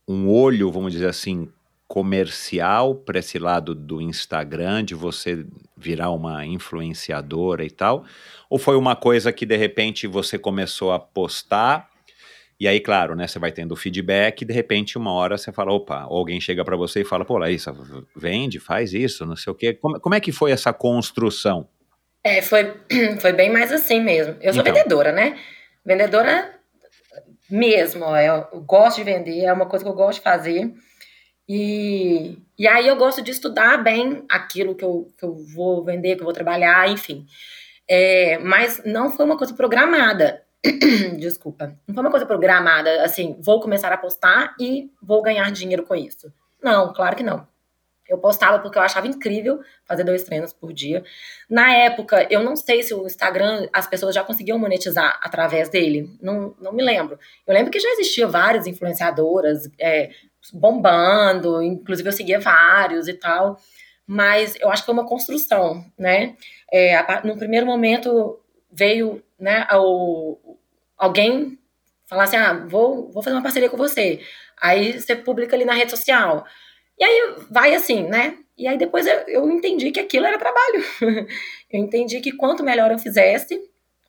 um olho, vamos dizer assim, comercial para esse lado do Instagram, de você virar uma influenciadora e tal? Ou foi uma coisa que de repente você começou a postar e aí, claro, né, você vai tendo feedback e de repente uma hora você fala, opa, ou alguém chega para você e fala, pô, Laísa, vende, faz isso, não sei o quê. Como, como é que foi essa construção? É, foi, foi bem mais assim mesmo. Eu sou então. vendedora, né? Vendedora mesmo, eu gosto de vender, é uma coisa que eu gosto de fazer. E, e aí eu gosto de estudar bem aquilo que eu, que eu vou vender, que eu vou trabalhar, enfim. É, mas não foi uma coisa programada. Desculpa. Não foi uma coisa programada, assim, vou começar a postar e vou ganhar dinheiro com isso. Não, claro que não. Eu postava porque eu achava incrível fazer dois treinos por dia. Na época, eu não sei se o Instagram, as pessoas já conseguiam monetizar através dele. Não, não me lembro. Eu lembro que já existia várias influenciadoras é, bombando, inclusive eu seguia vários e tal. Mas eu acho que foi uma construção, né? É, no primeiro momento veio né, o, alguém falar assim, ah, vou, vou fazer uma parceria com você. Aí você publica ali na rede social. E aí vai assim, né? E aí depois eu, eu entendi que aquilo era trabalho. eu entendi que quanto melhor eu fizesse,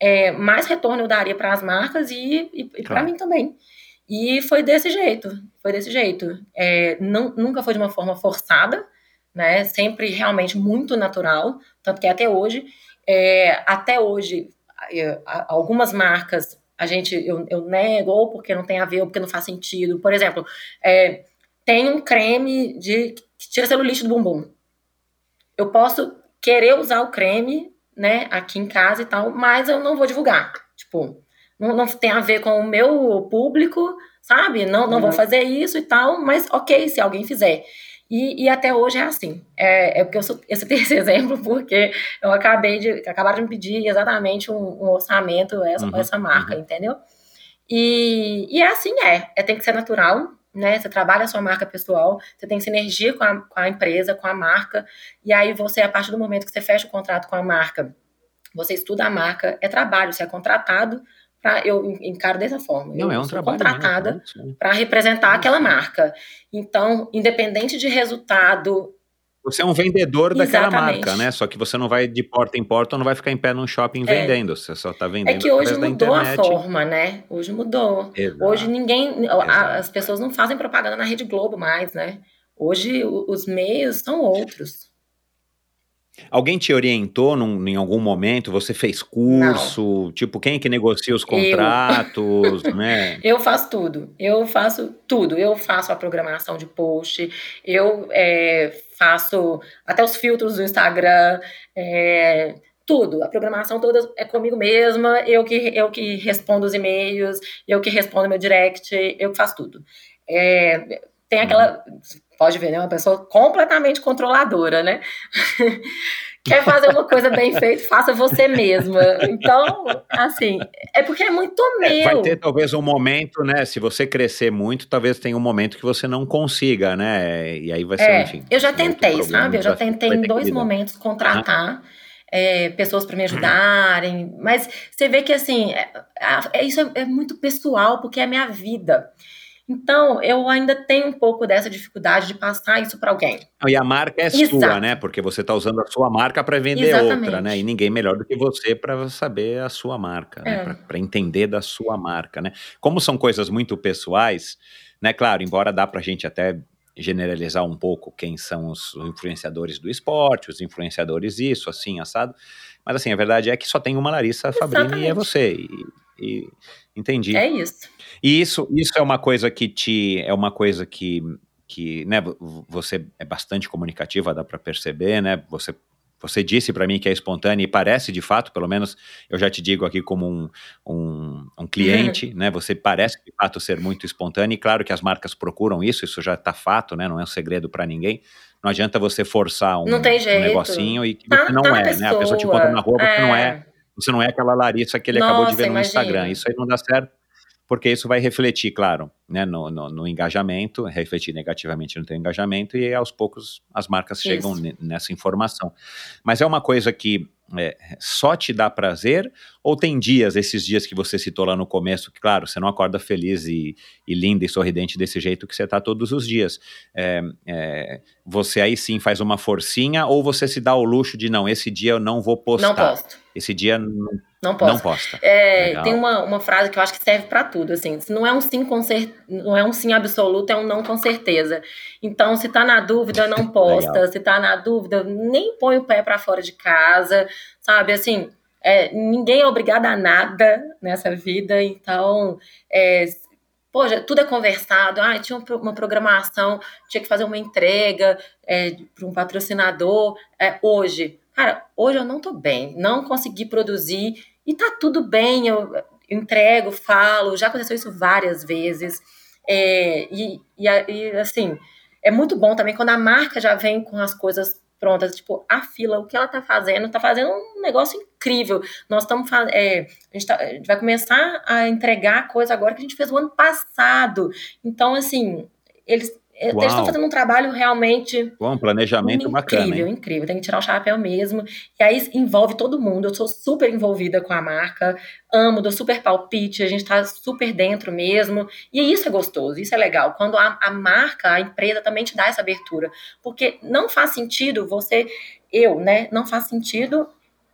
é, mais retorno eu daria para as marcas e, e, e para mim também. E foi desse jeito, foi desse jeito. É, não, nunca foi de uma forma forçada, né? Sempre realmente muito natural, tanto que até hoje, é, até hoje, algumas marcas a gente eu, eu, nego, ou porque não tem a ver, ou porque não faz sentido. Por exemplo, é, tem um creme de que tira celulite do bumbum. Eu posso querer usar o creme, né, aqui em casa e tal, mas eu não vou divulgar. Tipo, não, não tem a ver com o meu público, sabe? Não, não uhum. vou fazer isso e tal, mas ok, se alguém fizer. E, e, até hoje é assim. É, é porque eu, sou, eu citei esse exemplo porque eu acabei de. acabaram de me pedir exatamente um, um orçamento essa, uhum, essa marca, uhum. entendeu? E, e é assim, é. é. Tem que ser natural, né? Você trabalha a sua marca pessoal, você tem sinergia com a, com a empresa, com a marca, e aí você, a partir do momento que você fecha o contrato com a marca, você estuda a marca, é trabalho, você é contratado Pra, eu encaro dessa forma. Não, eu é um sou trabalho contratada para representar aquela marca. Então, independente de resultado. Você é um vendedor daquela marca, né? Só que você não vai de porta em porta, não vai ficar em pé num shopping é. vendendo. Você só está vendendo. É que hoje mudou a forma, né? Hoje mudou. Exato. Hoje ninguém. As pessoas não fazem propaganda na Rede Globo mais, né? Hoje os meios são outros. Alguém te orientou num, em algum momento? Você fez curso? Não. Tipo, quem que negocia os contratos, eu. né? Eu faço tudo. Eu faço tudo. Eu faço a programação de post. Eu é, faço até os filtros do Instagram. É, tudo. A programação toda é comigo mesma. Eu que, eu que respondo os e-mails. Eu que respondo meu direct. Eu que faço tudo. É, tem aquela. Pode ver, né? Uma pessoa completamente controladora, né? Quer fazer uma coisa bem feita, faça você mesma. Então, assim, é porque é muito meu. É, vai ter talvez um momento, né? Se você crescer muito, talvez tenha um momento que você não consiga, né? E aí vai ser, é, enfim. Eu já tentei, sabe? Eu já tentei em dois momentos contratar. É, pessoas para me ajudarem, mas você vê que assim, é, é, isso é, é muito pessoal, porque é a minha vida. Então, eu ainda tenho um pouco dessa dificuldade de passar isso para alguém. E a marca é Exato. sua, né? Porque você está usando a sua marca para vender Exatamente. outra, né? E ninguém melhor do que você para saber a sua marca, né? é. né? Para entender da sua marca, né? Como são coisas muito pessoais, né? Claro, embora dá para a gente até generalizar um pouco quem são os influenciadores do esporte, os influenciadores isso, assim, assado. Mas assim, a verdade é que só tem uma Larissa Fabrini e é você. E, e entendi. É isso. E isso, isso é uma coisa que te é uma coisa que que né, você é bastante comunicativa, dá para perceber, né? Você você disse para mim que é espontânea e parece de fato, pelo menos eu já te digo aqui como um, um, um cliente, uhum. né? Você parece de fato ser muito espontânea e claro que as marcas procuram isso, isso já está fato, né? Não é um segredo para ninguém. Não adianta você forçar um, um negocinho e que tá, não tá é, né? A pessoa te encontra na rua, é. não é, é você não é aquela Larissa que ele Nossa, acabou de ver no imagina. Instagram. Isso aí não dá certo porque isso vai refletir, claro, né, no, no, no, engajamento, refletir negativamente no teu engajamento, e aos poucos as marcas isso. chegam nessa informação. Mas é uma coisa que é, só te dá prazer, ou tem dias, esses dias que você citou lá no começo, que, claro, você não acorda feliz e, e linda e sorridente desse jeito que você está todos os dias. É, é, você aí sim faz uma forcinha, ou você se dá o luxo de, não, esse dia eu não vou postar. Não posto. Esse dia não não posso. Não posta. É, tem uma, uma frase que eu acho que serve para tudo, assim. Se não é um sim com cer... não é um sim absoluto, é um não com certeza. Então, se tá na dúvida, não posta. se tá na dúvida, nem põe o pé para fora de casa, sabe? Assim, é, ninguém é obrigado a nada nessa vida, então, é, Poxa, tudo é conversado. Ah, tinha uma programação, tinha que fazer uma entrega é, para um patrocinador. É, hoje, cara, hoje eu não tô bem, não consegui produzir e tá tudo bem, eu, entrego, falo, já aconteceu isso várias vezes. É, e, e, e, assim, é muito bom também quando a marca já vem com as coisas prontas, tipo, a fila, o que ela tá fazendo, tá fazendo um negócio incrível. Nós estamos é, a, tá, a gente vai começar a entregar coisa agora que a gente fez o ano passado. Então, assim, eles Uau. Eles estão fazendo um trabalho realmente. um planejamento incrível, bacana. Incrível, incrível. Tem que tirar o chapéu mesmo. E aí envolve todo mundo. Eu sou super envolvida com a marca, amo, dou super palpite, a gente está super dentro mesmo. E isso é gostoso, isso é legal. Quando a, a marca, a empresa também te dá essa abertura. Porque não faz sentido você, eu, né? Não faz sentido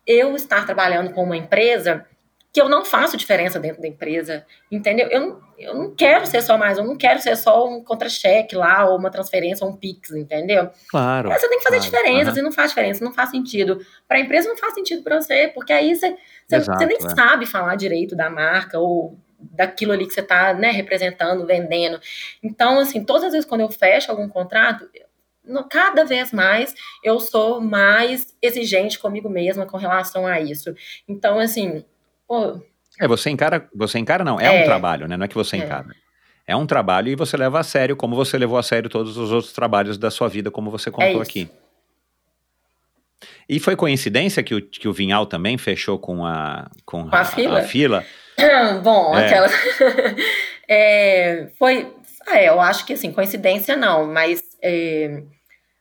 eu estar trabalhando com uma empresa que eu não faço diferença dentro da empresa, entendeu? Eu, eu não quero ser só mais, eu não quero ser só um contra-cheque lá, ou uma transferência, ou um Pix, entendeu? Claro. Mas você tem que fazer claro, diferença, uhum. você não faz diferença, não faz sentido. Para a empresa não faz sentido para você, porque aí você, você, Exato, você nem é. sabe falar direito da marca, ou daquilo ali que você está né, representando, vendendo. Então, assim, todas as vezes quando eu fecho algum contrato, cada vez mais eu sou mais exigente comigo mesma com relação a isso. Então, assim, pô, É, você encara, você encara não, é, É. um trabalho, né? Não é que você É. encara. É um trabalho e você leva a sério, como você levou a sério todos os outros trabalhos da sua vida, como você contou É aqui. E foi coincidência que o, que o Vinhal também fechou com a, com Com a fila? fila? Bom, É. aquela. É, foi. Ah, é, eu acho que assim, coincidência não, mas é,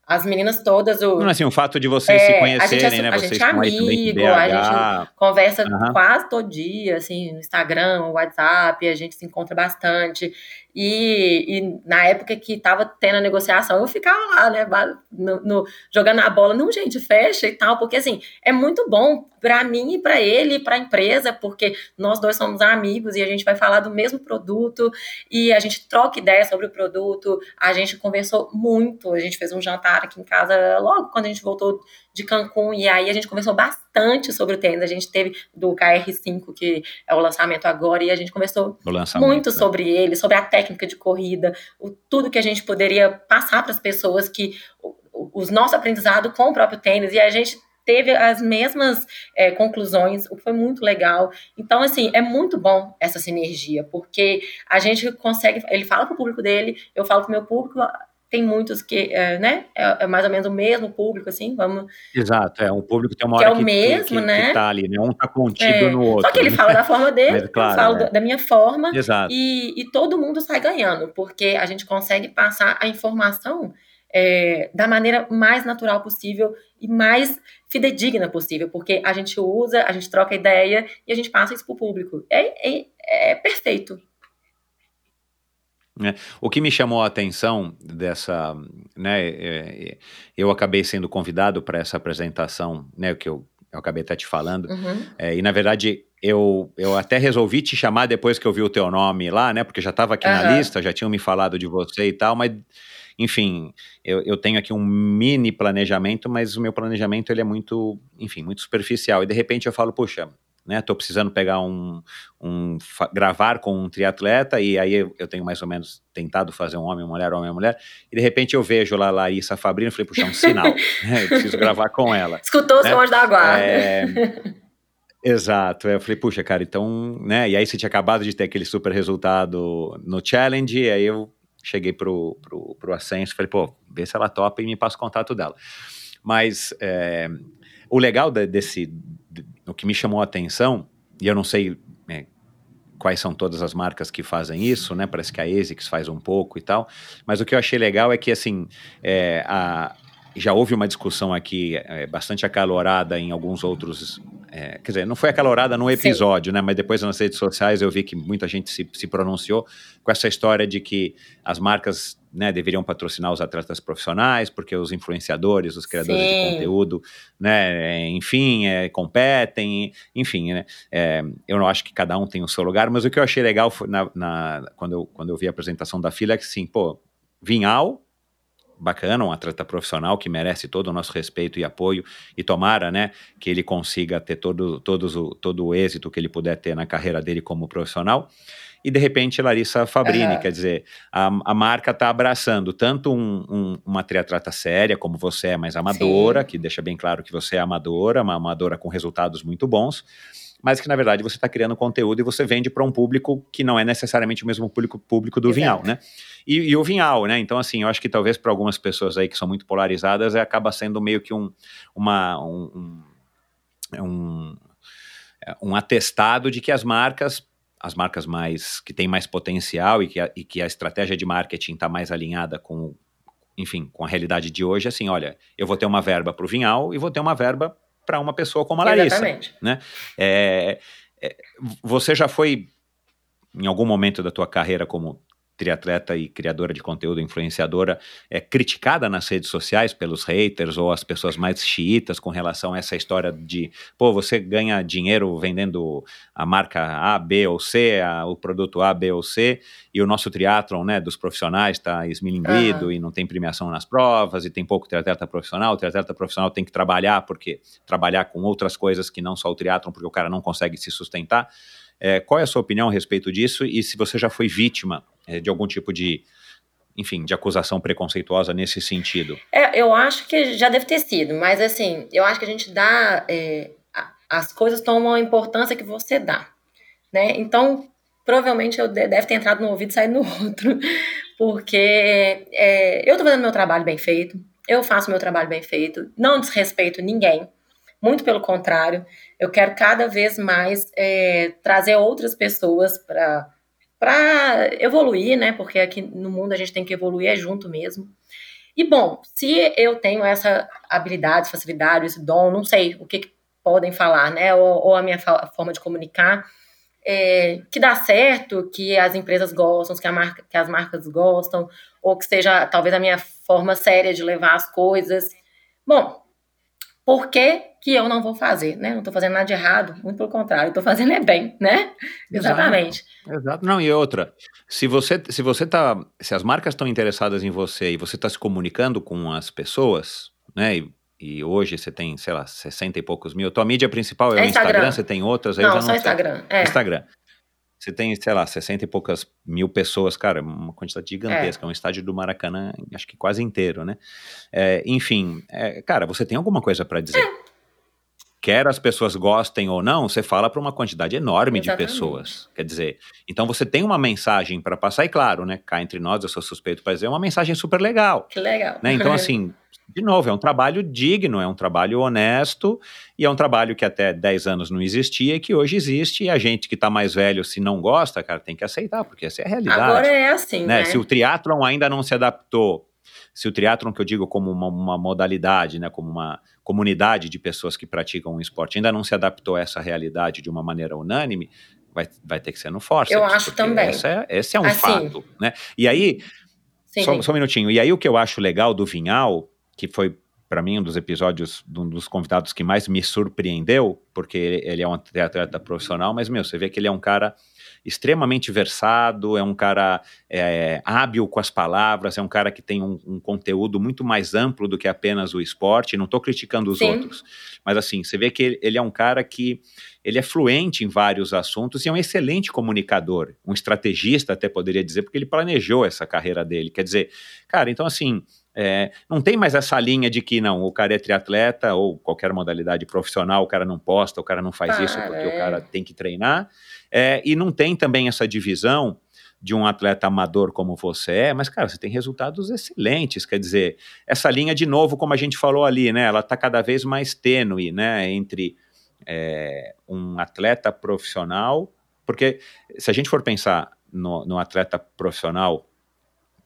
as meninas todas. O, Não, assim, o fato de vocês É, se a conhecerem, gente né? a Vocês gente é estão aí também em amigo, a BH. conversa Aham. quase todo dia, assim, no Instagram, no WhatsApp, a gente se encontra bastante. E, e na época que tava tendo a negociação, eu ficava lá, né, no, no- jogando a bola, não, gente, fecha e tal, porque assim, é muito bom pra mim e pra ele e pra empresa, porque nós dois somos amigos e a gente vai falar do mesmo produto e a gente troca ideias sobre o produto, a gente conversou muito, a gente fez um jantar aqui em casa logo quando a gente voltou de Cancún, e aí a gente conversou bastante sobre o tênis, a gente teve do KR5, que é o lançamento agora, e a gente conversou muito né? sobre ele, sobre a técnica de corrida, o, tudo que a gente poderia passar para as pessoas, que os nossos aprendizados com o próprio tênis, e a gente teve as mesmas é, conclusões, o que foi muito legal. Então, assim, é muito bom essa sinergia, porque a gente consegue, ele fala para o público dele, eu falo para o meu público, tem muitos que, é, né, é, é mais ou menos o mesmo público, assim, vamos... Exato, é um público que tem uma Que é hora o que, mesmo, que, né? que tá ali, né? Um tá contido É, no outro. Só que ele né? fala da forma dele, Mas, claro, eu falo é. da- minha forma, Exato. e, e todo mundo sai ganhando, porque a gente consegue passar a informação é, da maneira mais natural possível e mais fidedigna possível, porque a gente usa, a gente troca ideia e a gente passa isso pro público. É, é, é perfeito. O que me chamou a atenção dessa, né, é, é, eu acabei sendo convidado para essa apresentação, né, que eu, eu acabei até te falando, Uhum. é, e na verdade eu, eu até resolvi te chamar depois que eu vi o teu nome lá, né, porque já estava aqui na Aham. lista, já tinham me falado de você e tal, mas enfim, eu, eu tenho aqui um mini planejamento, mas o meu planejamento ele é muito, enfim, muito superficial, e de repente eu falo, puxa, né, tô precisando pegar um, um gravar com um triatleta e aí eu, eu tenho mais ou menos tentado fazer um homem, mulher, homem, mulher e de repente eu vejo lá a Larissa Fabrino e falei, puxa, é um sinal, né, eu preciso gravar com ela. Escutou o É, som da guarda. É, Exato, eu falei, puxa, cara, então, né, e aí você tinha acabado de ter aquele super resultado no challenge, e aí eu cheguei pro, pro, pro Ascenso, falei, pô, vê se ela topa e me passa o contato dela. Mas é, o legal da- desse, o que me chamou a atenção, e eu não sei é, quais são todas as marcas que fazem isso, né, parece que a ASICS faz um pouco e tal, mas o que eu achei legal é que, assim, é, a, já houve uma discussão aqui é, bastante acalorada em alguns outros. É, quer dizer, não foi acalorada no episódio, né? Mas depois nas redes sociais eu vi que muita gente se, se pronunciou com essa história de que as marcas né, deveriam patrocinar os atletas profissionais, porque os influenciadores, os criadores Sim. de conteúdo, né, enfim, é, competem, enfim, né, é, eu não acho que cada um tem o seu lugar, mas o que eu achei legal foi na, na- quando, eu, quando eu vi a apresentação da fila é que, assim, pô, Vinhal, bacana, um atleta profissional que merece todo o nosso respeito e apoio e tomara, né, que ele consiga ter todo, todos o, todo o êxito que ele puder ter na carreira dele como profissional. E de repente Larissa Fabrini, Aham. quer dizer, a, a marca está abraçando tanto um, um- uma triatleta séria, como você é, mas amadora, Sim. que deixa bem claro que você é amadora, uma amadora com resultados muito bons, mas que na verdade você está criando conteúdo e você vende para um público que não é necessariamente o mesmo público, público do Exato. Vinhal, né? E, e o Vinhal, né? Então, assim, eu acho que talvez para algumas pessoas aí que são muito polarizadas, é, acaba sendo meio que um, uma, um, um, um, é, um atestado de que as marcas, as marcas mais que têm mais potencial e que a, e que a estratégia de marketing está mais alinhada com, enfim, com a realidade de hoje, assim, olha, eu vou ter uma verba para o Vinhal e vou ter uma verba para uma pessoa como a Larissa. Exatamente. É, é, você já foi, em algum momento da tua carreira como triatleta e criadora de conteúdo, influenciadora, é, criticada nas redes sociais pelos haters ou as pessoas mais xiitas com relação a essa história de, pô, você ganha dinheiro vendendo a marca A, B ou C, a- o produto A, B ou C, e o nosso triatlon, né, dos profissionais está esmilinguido Aham. e não tem premiação nas provas e tem pouco triatleta profissional, o triatleta profissional tem que trabalhar porque trabalhar com outras coisas que não só o triatlon, porque o cara não consegue se sustentar. É, qual é a sua opinião a respeito disso e se você já foi vítima de algum tipo de, enfim, de acusação preconceituosa nesse sentido? É, eu acho que já deve ter sido, mas assim, eu acho que a gente dá. é, as coisas tomam a importância que você dá. né? Então, provavelmente eu de- deve ter entrado no ouvido e saído no outro, porque é, eu tô fazendo meu trabalho bem feito, eu faço meu trabalho bem feito, não desrespeito ninguém, muito pelo contrário, eu quero cada vez mais é, trazer outras pessoas para para evoluir, né? Porque aqui no mundo a gente tem que evoluir é junto mesmo. E bom, se eu tenho essa habilidade, facilidade, esse dom, não sei o que, que podem falar, né? Ou, ou a minha forma de comunicar, é, que dá certo, que as empresas gostam, que, marca, que as marcas gostam, ou que seja talvez a minha forma séria de levar as coisas. Bom, por que, que eu não vou fazer, né? Não tô fazendo nada de errado, muito pelo contrário, tô fazendo é bem, né? Exato. Exatamente. Exato. Não, e outra, se você, se você tá, se as marcas estão interessadas em você e você está se comunicando com as pessoas, né, e, e hoje você tem, sei lá, 60 e poucos mil, tua mídia principal é, É o Instagram, Instagram. você tem outras, aí Não, já só não sei. Instagram. É. Instagram. Você tem, sei lá, 60 e poucas mil pessoas, cara, uma quantidade gigantesca, é um estádio do Maracanã, acho que quase inteiro, né? É, enfim, é, cara, você tem alguma coisa para dizer. Quer as pessoas gostem ou não, você fala para uma quantidade enorme de Exatamente. pessoas. Quer dizer, então você tem uma mensagem para passar, e claro, né? Cá entre nós, eu sou suspeito para dizer, é uma mensagem super legal. Que legal. Né? Então, assim, de novo, é um trabalho digno, é um trabalho honesto e é um trabalho que até 10 anos não existia e que hoje existe. E a gente que está mais velho, se não gosta, cara, tem que aceitar, porque essa é a realidade. Agora é assim, né? né? Se o triatlon ainda não se adaptou, se o triatlon que eu digo como uma, uma modalidade, né, como uma comunidade de pessoas que praticam um esporte, ainda não se adaptou a essa realidade de uma maneira unânime, vai, vai ter que ser no forceps. Eu acho também. é- esse é um Assim, fato, né? E aí, Sim, só, sim. só um minutinho. E aí, o que eu acho legal do Vinhal, que foi, para mim, um dos episódios, de um dos convidados que mais me surpreendeu, porque ele, ele é um atleta profissional, mas, meu, você vê que ele é um cara extremamente versado, é um cara é, hábil com as palavras, é um cara que tem um, um conteúdo muito mais amplo do que apenas o esporte. Não estou criticando os Sim. outros, mas assim, você vê que ele, ele é um cara que ele é fluente em vários assuntos e é um excelente comunicador, um estrategista até poderia dizer, porque ele planejou essa carreira dele. Quer dizer, cara, então assim, é, não tem mais essa linha de que não, o cara é triatleta ou qualquer modalidade profissional, o cara não posta, o cara não faz isso Para, porque o é. cara tem que treinar. É, e não tem também essa divisão de um atleta amador como você é, mas, cara, você tem resultados excelentes. Quer dizer, essa linha, de novo, como a gente falou ali, né? Ela está cada vez mais tênue, né? Entre é, um atleta profissional, porque se a gente for pensar no, no atleta profissional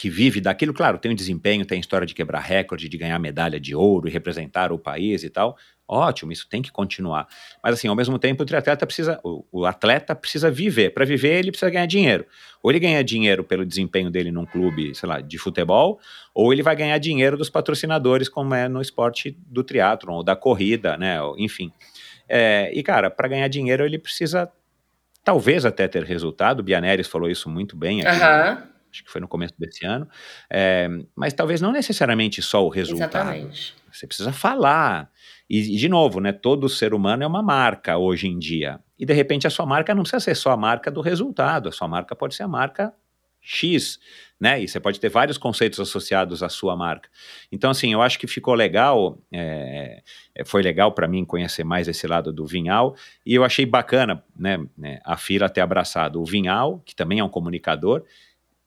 que vive daquilo, claro, tem o desempenho, tem a história de quebrar recorde, de ganhar medalha de ouro e representar o país e tal. Ótimo, isso tem que continuar. Mas assim, ao mesmo tempo, o triatleta precisa, o, o atleta precisa viver. Para viver, ele precisa ganhar dinheiro. Ou ele ganha dinheiro pelo desempenho dele num clube, sei lá, de futebol, ou ele vai ganhar dinheiro dos patrocinadores, como é no esporte do triatlon ou da corrida, né? Enfim. É, e cara, para ganhar dinheiro, ele precisa talvez até ter resultado. O Bianeres falou isso muito bem aqui Aham, acho que foi no começo desse ano, é, mas talvez não necessariamente só o resultado. exatamente. Você precisa falar. E, e, de novo, né, todo ser humano é uma marca hoje em dia. E de repente a sua marca não precisa ser só a marca do resultado, a sua marca pode ser a marca X, né? E você pode ter vários conceitos associados à sua marca. Então, assim, eu acho que ficou legal, é, foi legal para mim conhecer mais esse lado do Vinhal, e eu achei bacana, né, né, a Fila ter abraçado o Vinhal, que também é um comunicador,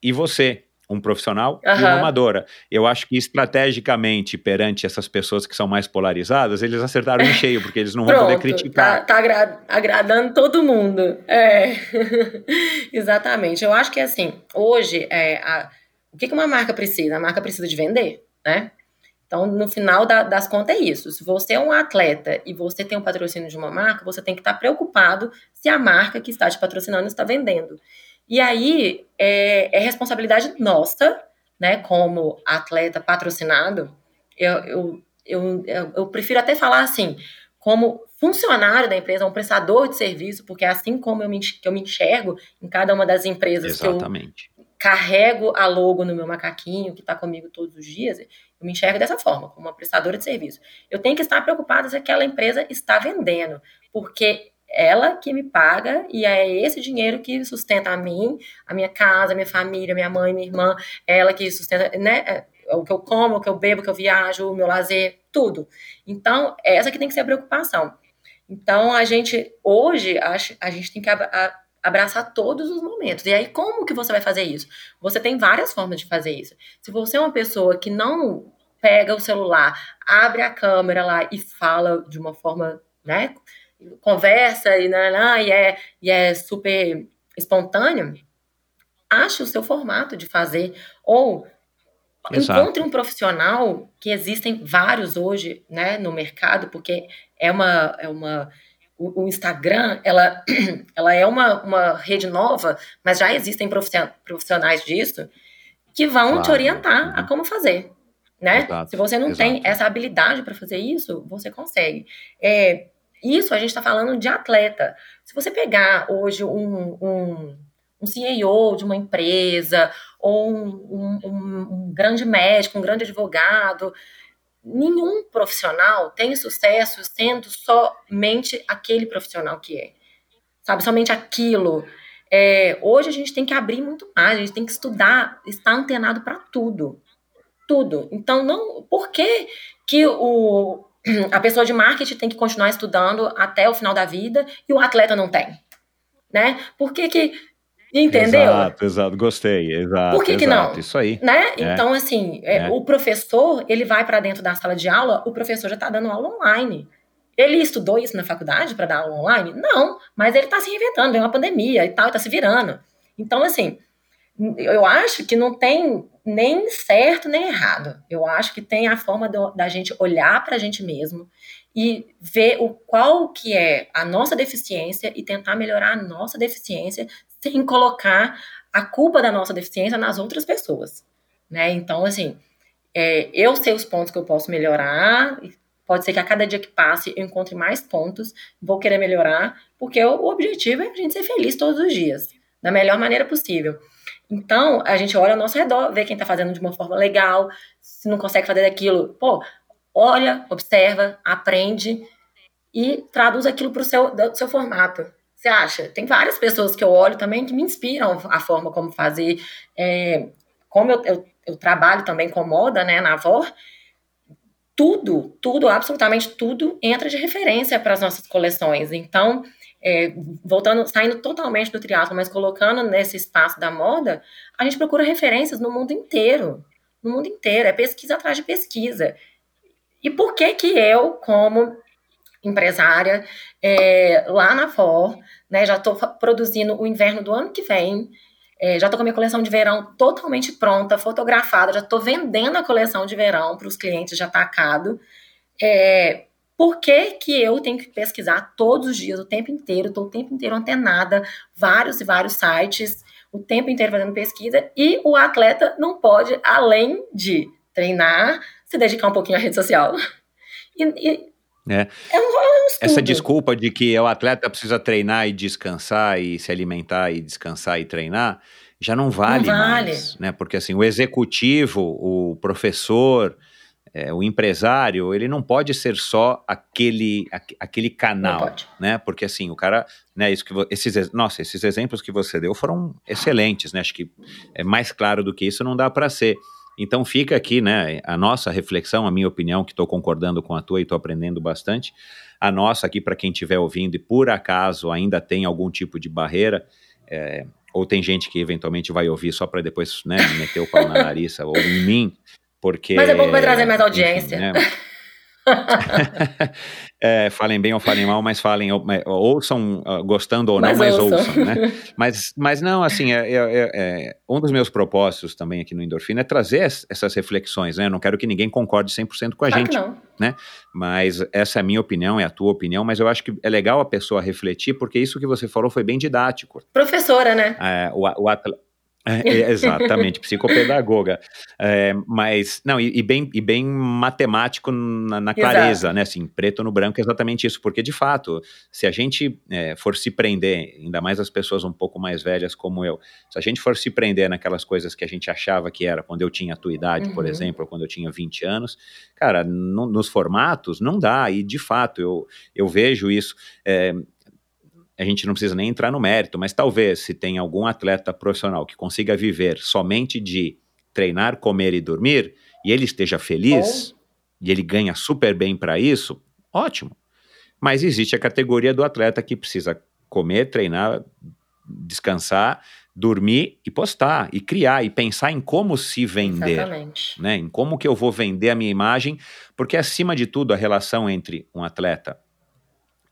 e você, um profissional e uma amadora. Eu acho que estrategicamente, perante essas pessoas que são mais polarizadas, eles acertaram em cheio, porque eles não vão poder criticar. tá, tá agra- agradando todo mundo. É. Exatamente. Eu acho que assim, hoje, é, a- o que que uma marca precisa? A marca precisa de vender, né? Então, no final da- das contas, é isso. Se você é um atleta e você tem um patrocínio de uma marca, você tem que estar preocupado se a marca que está te patrocinando está vendendo. E aí é, é responsabilidade nossa, né, como atleta patrocinado. Eu, eu, eu, eu, prefiro até falar assim, como funcionário da empresa, um prestador de serviço, porque é assim como eu me, eu me enxergo em cada uma das empresas que eu Exatamente. carrego a logo no meu macaquinho, que está comigo todos os dias, eu me enxergo dessa forma, como uma prestadora de serviço. Eu tenho que estar preocupada se aquela empresa está vendendo, porque ela que me paga e é esse dinheiro que sustenta a mim, a minha casa, a minha família, minha mãe, minha irmã, ela que sustenta, né? é, O que eu como, o que eu bebo, o que eu viajo, o meu lazer, tudo. Então, essa que tem que ser a preocupação. Então, a gente, hoje, acho- a gente tem que ab- a- abraçar todos os momentos. E aí, como que você vai fazer isso? Você tem várias formas de fazer isso. Se você é uma pessoa que não pega o celular, abre a câmera lá e fala de uma forma, né? Conversa e, né, né, e, é, e é super espontâneo, ache o seu formato de fazer. Ou Exato. encontre um profissional, que existem vários hoje né, no mercado, porque é uma. É uma o, o Instagram, ela, ela é uma, uma rede nova, mas já existem profissionais disso que vão claro. te orientar a uhum. como fazer. Né? Exato. Se você não Exato. tem essa habilidade para fazer isso, você consegue. É, isso a gente está falando de atleta. Se você pegar hoje um, um, um CEO de uma empresa, ou um, um, grande médico, um grande advogado, nenhum profissional tem sucesso sendo somente aquele profissional que é. Sabe, somente aquilo. É, hoje a gente tem que abrir muito mais, a gente tem que estudar, estar antenado para tudo. Tudo. Então, não. Por que, que o, a pessoa de marketing tem que continuar estudando até o final da vida e o atleta não tem? Né? Por que, que Entendeu? Exato, exato, gostei, exato. Por que, exato, que não? Isso aí. Né? É. Então, assim, é, é. o professor, ele vai para dentro da sala de aula, o professor já está dando aula online. Ele estudou isso na faculdade para dar aula online? Não, mas ele está se reinventando, vem uma pandemia e tal, está se virando. Então, assim, eu acho que não tem nem certo nem errado. Eu acho que tem a forma do, da gente olhar para a gente mesmo e ver o qual que é a nossa deficiência e tentar melhorar a nossa deficiência sem colocar a culpa da nossa deficiência nas outras pessoas, né? Então, assim, é, eu sei os pontos que eu posso melhorar, pode ser que a cada dia que passe eu encontre mais pontos, vou querer melhorar, porque o, objetivo é a gente ser feliz todos os dias, da melhor maneira possível. Então, a gente olha ao nosso redor, vê quem tá fazendo de uma forma legal, se não consegue fazer aquilo, pô, olha, observa, aprende e traduz aquilo para o seu, seu formato. Você acha? Tem várias pessoas que eu olho também que me inspiram a forma como fazer. É, como eu, eu, eu, trabalho também com moda, né, na VOR, tudo, tudo, absolutamente tudo entra de referência para as nossas coleções. Então, é, voltando, saindo totalmente do triatlo, mas colocando nesse espaço da moda, a gente procura referências no mundo inteiro. No mundo inteiro, é pesquisa atrás de pesquisa. E por que que eu, como empresária, é, lá na FOR, né, já estou produzindo o inverno do ano que vem, é, já estou com a minha coleção de verão totalmente pronta, fotografada, já estou vendendo a coleção de verão para os clientes já atacado. É, por que, que eu tenho que pesquisar todos os dias, o tempo inteiro, estou o tempo inteiro antenada, vários e vários sites, o tempo inteiro fazendo pesquisa, e o atleta não pode, além de treinar, se dedicar um pouquinho à rede social. E, e é. É um, é um Essa desculpa de que o atleta precisa treinar e descansar e se alimentar e descansar e treinar já não vale, não vale. mais, né? Porque assim, o executivo, o professor, é, o empresário, ele não pode ser só aquele, aquele canal, né? Porque assim, o cara, né, isso que esses, nossa, esses exemplos que você deu foram excelentes, né? Acho que é mais claro do que isso não dá para ser. Então fica aqui, né, a nossa reflexão, a minha opinião, que estou concordando com a tua e estou aprendendo bastante. A nossa aqui para quem estiver ouvindo e por acaso ainda tem algum tipo de barreira, é, ou tem gente que eventualmente vai ouvir só para depois, né, meter o pau na nariz ou em mim, porque... Mas é bom que vai trazer mais audiência. Enfim, né? é, falem bem ou falem mal, mas falem, ouçam uh, gostando ou não, mas, mas ouçam. ouçam, né? Mas, mas não, assim, é, é, é, é, um dos meus propósitos também aqui no Endorfina é trazer essas reflexões, né? Eu não quero que ninguém concorde 100% com a claro gente, né? Mas essa é a minha opinião, é a tua opinião, mas eu acho que é legal a pessoa refletir, porque isso que você falou foi bem didático. Professora, né? É, o, o, é, é, exatamente, psicopedagoga. É, mas, não, e, e, bem, e bem matemático na, na clareza, Exato. né? Assim, preto no branco é exatamente isso. Porque, de fato, se a gente é, for se prender, ainda mais as pessoas um pouco mais velhas como eu, se a gente for se prender naquelas coisas que a gente achava que era quando eu tinha a tua idade, uhum. por exemplo, ou quando eu tinha 20 anos, cara, no, nos formatos não dá. E, de fato, eu, eu vejo isso. A gente não precisa nem entrar no mérito, mas talvez se tem algum atleta profissional que consiga viver somente de treinar, comer e dormir, e ele esteja feliz, e ele ganha super bem para isso, ótimo. Mas existe a categoria do atleta que precisa comer, treinar, descansar, dormir e postar, e criar, e pensar em como se vender. Exatamente. Né, em como que eu vou vender a minha imagem, porque acima de tudo a relação entre um atleta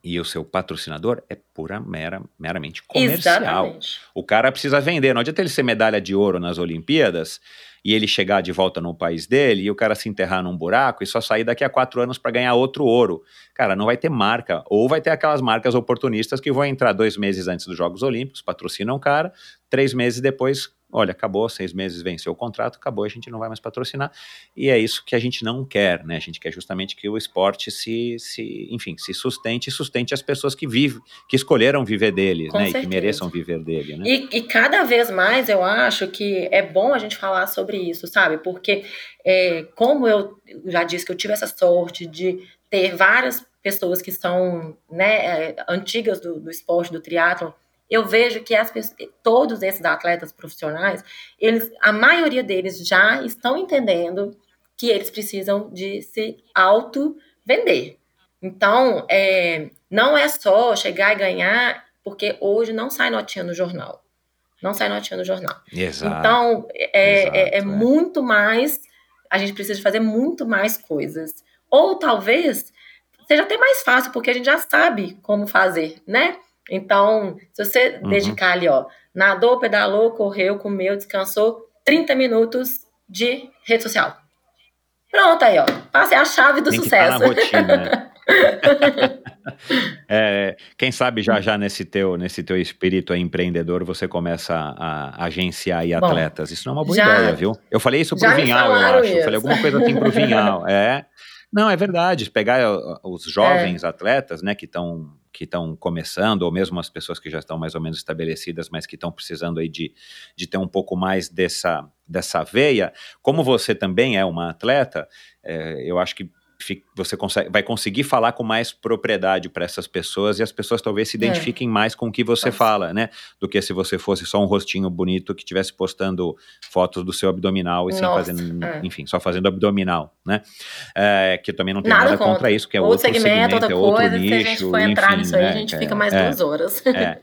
e o seu patrocinador é pura, mera, meramente comercial. Exatamente. O cara precisa vender, não adianta ele ser medalha de ouro nas Olimpíadas e ele chegar de volta no país dele e o cara se enterrar num buraco e só sair daqui a quatro anos para ganhar outro ouro. Cara, não vai ter marca. Ou vai ter aquelas marcas oportunistas que vão entrar dois meses antes dos Jogos Olímpicos, patrocinam o cara, três meses depois olha, acabou, seis meses venceu o contrato, acabou, a gente não vai mais patrocinar. E é isso que a gente não quer, né? A gente quer justamente que o esporte se, se enfim, se sustente e sustente as pessoas que vivem, que escolheram viver dele, Com né? E certeza. que mereçam viver dele, né? E, e cada vez mais eu acho que é bom a gente falar sobre isso, sabe? Porque, é, como eu já disse que eu tive essa sorte de ter várias pessoas que são né, é, antigas do, do esporte, do triatlon, eu vejo que as todos esses atletas profissionais, eles, a maioria deles já estão entendendo que eles precisam de se auto-vender. Então, é, não é só chegar e ganhar, porque hoje não sai notinha no jornal. Não sai notinha no jornal. Exato. Então, é, Exato, é, é é. muito mais. A gente precisa fazer muito mais coisas. Ou talvez seja até mais fácil, porque a gente já sabe como fazer, né? Então, se você Uhum. dedicar ali, ó, nadou, pedalou, correu, comeu, descansou, 30 minutos de rede social. Pronto aí, ó. Passei a chave do Tem que estar sucesso. na rotina, né? É, quem sabe já já nesse teu, nesse teu espírito aí empreendedor você começa a, a agenciar aí Bom, atletas. Isso não é uma boa já- ideia, viu? Eu falei isso pro Vinhal, eu acho. Eu falei isso. alguma coisa assim pro Vinhal. É. Não, é verdade. Pegar os jovens É. atletas, né, que estão que estão começando, ou mesmo as pessoas que já estão mais ou menos estabelecidas, mas que estão precisando aí de, de ter um pouco mais dessa, dessa veia. Como você também é uma atleta, é, eu acho que você consegue, vai conseguir falar com mais propriedade para essas pessoas e as pessoas talvez se É. identifiquem mais com o que você Nossa. fala, né? Do que se você fosse só um rostinho bonito que estivesse postando fotos do seu abdominal e sem fazer, é. enfim, só fazendo abdominal, né? É, que também não tem Nada nada, contra. contra. isso, que é outro outro segmento, outra é outro coisa. nicho, se a gente for entrar enfim, nisso aí, né? a gente É, fica mais é. duas horas. É.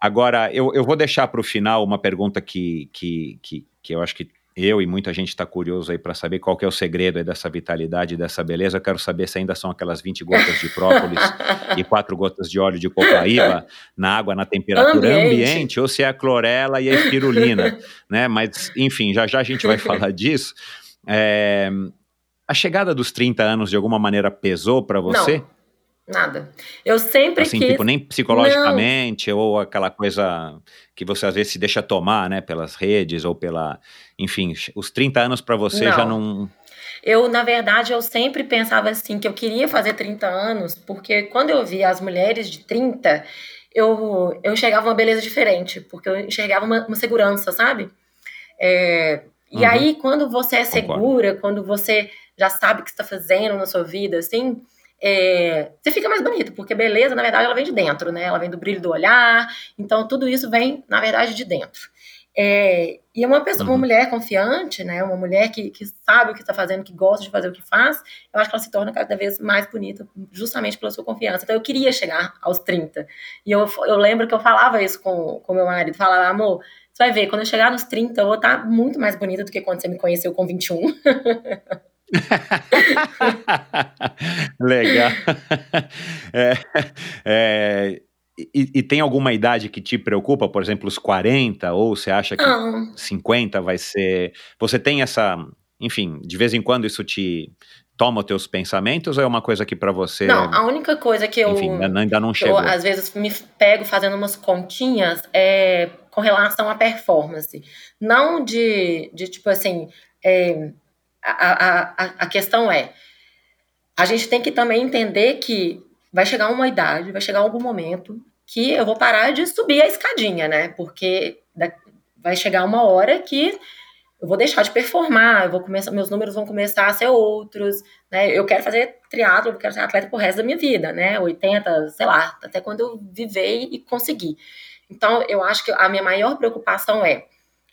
Agora, eu, eu vou deixar para o final uma pergunta que, que, que, que eu acho que eu e muita gente está curioso aí para saber qual que é o segredo aí dessa vitalidade, dessa beleza. Eu quero saber se ainda são aquelas 20 gotas de própolis e quatro gotas de óleo de copaíba na água, na temperatura Ambiente. ambiente, ou se é a clorela e a espirulina, né? Mas, enfim, já já a gente vai falar disso. É, a chegada dos 30 anos de alguma maneira pesou para você? Não, nada. Eu sempre Assim, quis. tipo, nem psicologicamente, ou aquela coisa que você às vezes se deixa tomar, né, pelas redes ou pela. Enfim, os 30 anos para você já não. Eu, na verdade, eu sempre pensava assim, que eu queria fazer 30 anos, porque quando eu via as mulheres de 30, eu, eu enxergava uma beleza diferente, porque eu enxergava uma, uma segurança, sabe? É, e Uhum. aí, quando você é Concordo. segura, quando você já sabe o que está fazendo na sua vida, assim, é, você fica mais bonito, porque beleza, na verdade, ela vem de dentro, né? Ela vem do brilho do olhar, então tudo isso vem, na verdade, de dentro. É, e uma pessoa, uma Uhum. mulher confiante, né? Uma mulher que, que sabe o que está fazendo, que gosta de fazer o que faz, eu acho que ela se torna cada vez mais bonita, justamente pela sua confiança. Então eu queria chegar aos 30. E eu, eu lembro que eu falava isso com o meu marido, falava, amor, você vai ver, quando eu chegar nos 30, eu vou estar muito mais bonita do que quando você me conheceu com 21. Legal. É, é, e, e tem alguma idade que te preocupa, por exemplo, os 40, ou você acha que Não, 50 vai ser. Você tem essa. Enfim, de vez em quando isso te toma os teus pensamentos ou é uma coisa que para você. não, a única coisa que eu. enfim, ainda não- que eu, chegou. às vezes me pego fazendo umas continhas é, com relação à performance. Não de, de tipo assim. é, a, a, a, questão é. A gente tem que também entender que vai chegar uma idade, vai chegar algum momento que eu vou parar de subir a escadinha, né? Porque vai chegar uma hora que eu vou deixar de performar, eu vou começar, meus números vão começar a ser outros, né? Eu quero fazer triatlo, eu quero ser atleta pro resto da minha vida, né? 80, sei lá, até quando eu viver e conseguir. Então, eu acho que a minha maior preocupação é,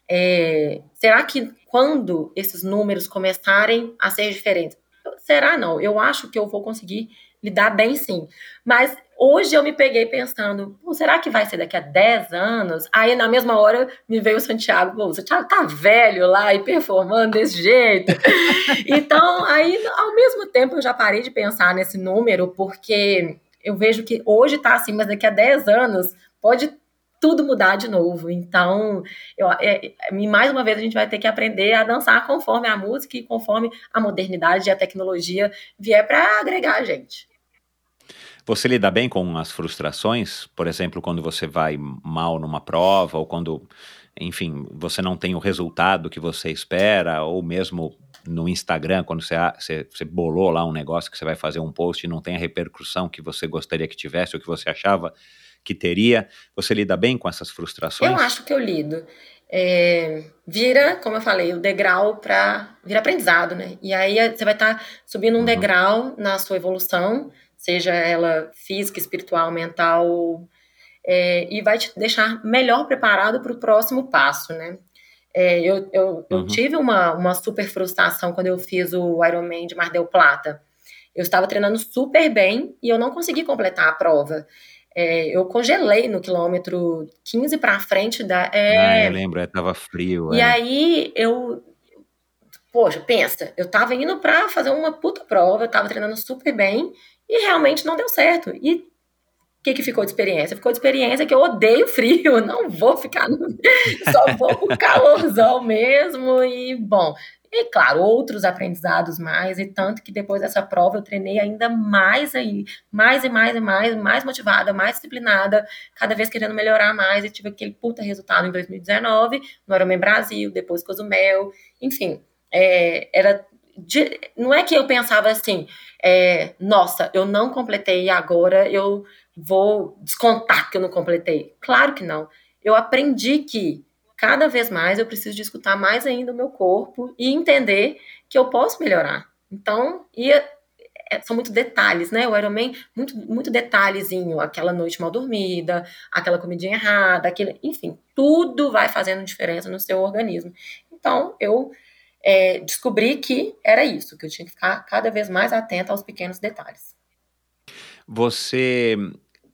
é, será que quando esses números começarem a ser diferentes, será não? Eu acho que eu vou conseguir lidar bem sim. Mas Hoje eu me peguei pensando, será que vai ser daqui a 10 anos? Aí na mesma hora me veio o Santiago, o Santiago tá velho lá e performando desse jeito. então, aí ao mesmo tempo eu já parei de pensar nesse número, porque eu vejo que hoje tá assim, mas daqui a 10 anos pode tudo mudar de novo. Então, eu, é, é, mais uma vez a gente vai ter que aprender a dançar conforme a música e conforme a modernidade e a tecnologia vier para agregar a gente. Você lida bem com as frustrações? Por exemplo, quando você vai mal numa prova, ou quando, enfim, você não tem o resultado que você espera, ou mesmo no Instagram, quando você, você, você bolou lá um negócio que você vai fazer um post e não tem a repercussão que você gostaria que tivesse, ou que você achava que teria. Você lida bem com essas frustrações? Eu acho que eu lido. É, vira, como eu falei, o degrau para vira aprendizado, né? E aí você vai estar tá subindo um uhum. degrau na sua evolução seja ela física, espiritual, mental, é, e vai te deixar melhor preparado para o próximo passo, né? É, eu, eu, eu uhum. tive uma, uma super frustração quando eu fiz o Ironman de Mar del Plata. Eu estava treinando super bem e eu não consegui completar a prova. É, eu congelei no quilômetro 15 para frente da. É... Ah, eu lembro, estava frio. E é. aí eu. Poxa, pensa, eu estava indo para fazer uma puta prova, eu estava treinando super bem e realmente não deu certo. E o que, que ficou de experiência? Ficou de experiência que eu odeio frio, não vou ficar no... só vou pro calorzão mesmo e bom. E claro, outros aprendizados mais, e tanto que depois dessa prova eu treinei ainda mais aí, mais e mais e mais, mais motivada, mais disciplinada, cada vez querendo melhorar mais, e tive aquele puta resultado em 2019, no Ironman Brasil, depois Cozumel, enfim, é, era de, não é que eu pensava assim, é, nossa, eu não completei agora eu vou descontar que eu não completei. Claro que não. Eu aprendi que cada vez mais eu preciso de escutar mais ainda o meu corpo e entender que eu posso melhorar. Então, e é, são muitos detalhes, né? O Ironman, muito, muito detalhezinho, aquela noite mal dormida, aquela comidinha errada, aquele, enfim, tudo vai fazendo diferença no seu organismo. Então, eu é, descobri que era isso, que eu tinha que ficar cada vez mais atenta aos pequenos detalhes. Você,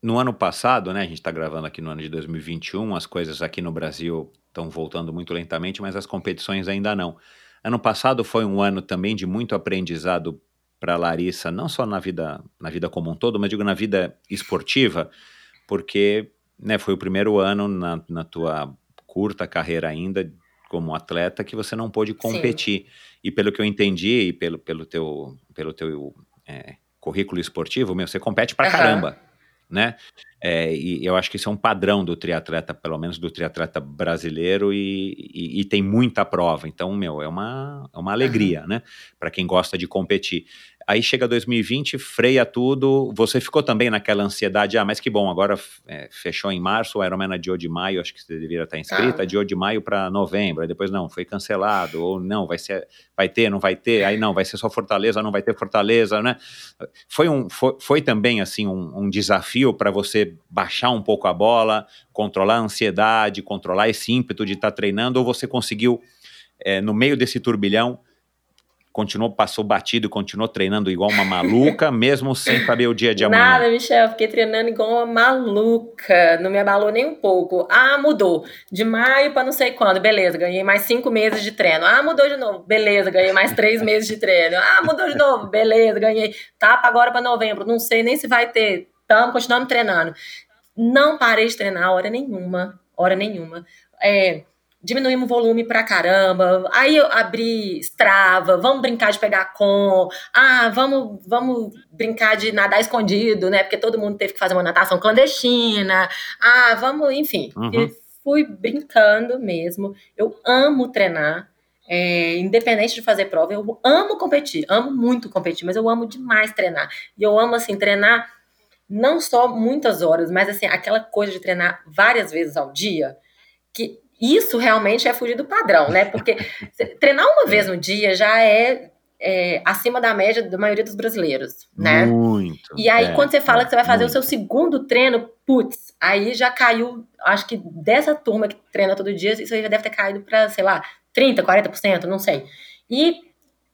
no ano passado, né, a gente está gravando aqui no ano de 2021, as coisas aqui no Brasil estão voltando muito lentamente, mas as competições ainda não. Ano passado foi um ano também de muito aprendizado para Larissa, não só na vida, na vida como um todo, mas digo na vida esportiva, porque né, foi o primeiro ano na, na tua curta carreira ainda como atleta que você não pôde competir. Sim. E pelo que eu entendi e pelo, pelo teu, pelo teu é, currículo esportivo, meu, você compete pra uhum. caramba, né? É, e eu acho que isso é um padrão do triatleta, pelo menos do triatleta brasileiro, e, e, e tem muita prova. Então, meu, é uma, é uma alegria, né? Para quem gosta de competir. Aí chega 2020, freia tudo. Você ficou também naquela ansiedade, ah, mas que bom, agora é, fechou em março, o Ironman adiou de maio, acho que você deveria estar inscrita, ah. adiou de maio para novembro, aí depois não, foi cancelado, ou não, vai ser, vai ter, não vai ter, aí não, vai ser só Fortaleza, não vai ter Fortaleza, né? Foi, um, foi, foi também, assim, um, um desafio para você baixar um pouco a bola, controlar a ansiedade, controlar esse ímpeto de estar tá treinando, ou você conseguiu, é, no meio desse turbilhão, continuou, passou batido e continuou treinando igual uma maluca, mesmo sem saber o dia de amanhã? Nada, Michel, fiquei treinando igual uma maluca, não me abalou nem um pouco. Ah, mudou, de maio para não sei quando, beleza, ganhei mais cinco meses de treino. Ah, mudou de novo, beleza, ganhei mais três meses de treino. Ah, mudou de novo, beleza, ganhei. Tapa agora para novembro, não sei nem se vai ter, estamos continuando treinando. Não parei de treinar hora nenhuma, hora nenhuma. É, diminuímos o volume pra caramba. Aí eu abri Strava, vamos brincar de pegar com. Ah, vamos, vamos brincar de nadar escondido, né? Porque todo mundo teve que fazer uma natação clandestina. Ah, vamos, enfim. Uhum. Fui brincando mesmo. Eu amo treinar. É, independente de fazer prova, eu amo competir, amo muito competir, mas eu amo demais treinar. E eu amo, assim, treinar não só muitas horas, mas, assim, aquela coisa de treinar várias vezes ao dia, que isso realmente é fugir do padrão, né? Porque treinar uma vez no dia já é, é, acima da média da maioria dos brasileiros, né? Muito. E aí, é, quando você fala que você vai fazer muito. o seu segundo treino, putz, aí já caiu, acho que dessa turma que treina todo dia, isso aí já deve ter caído para, sei lá, 30%, 40%, não sei. E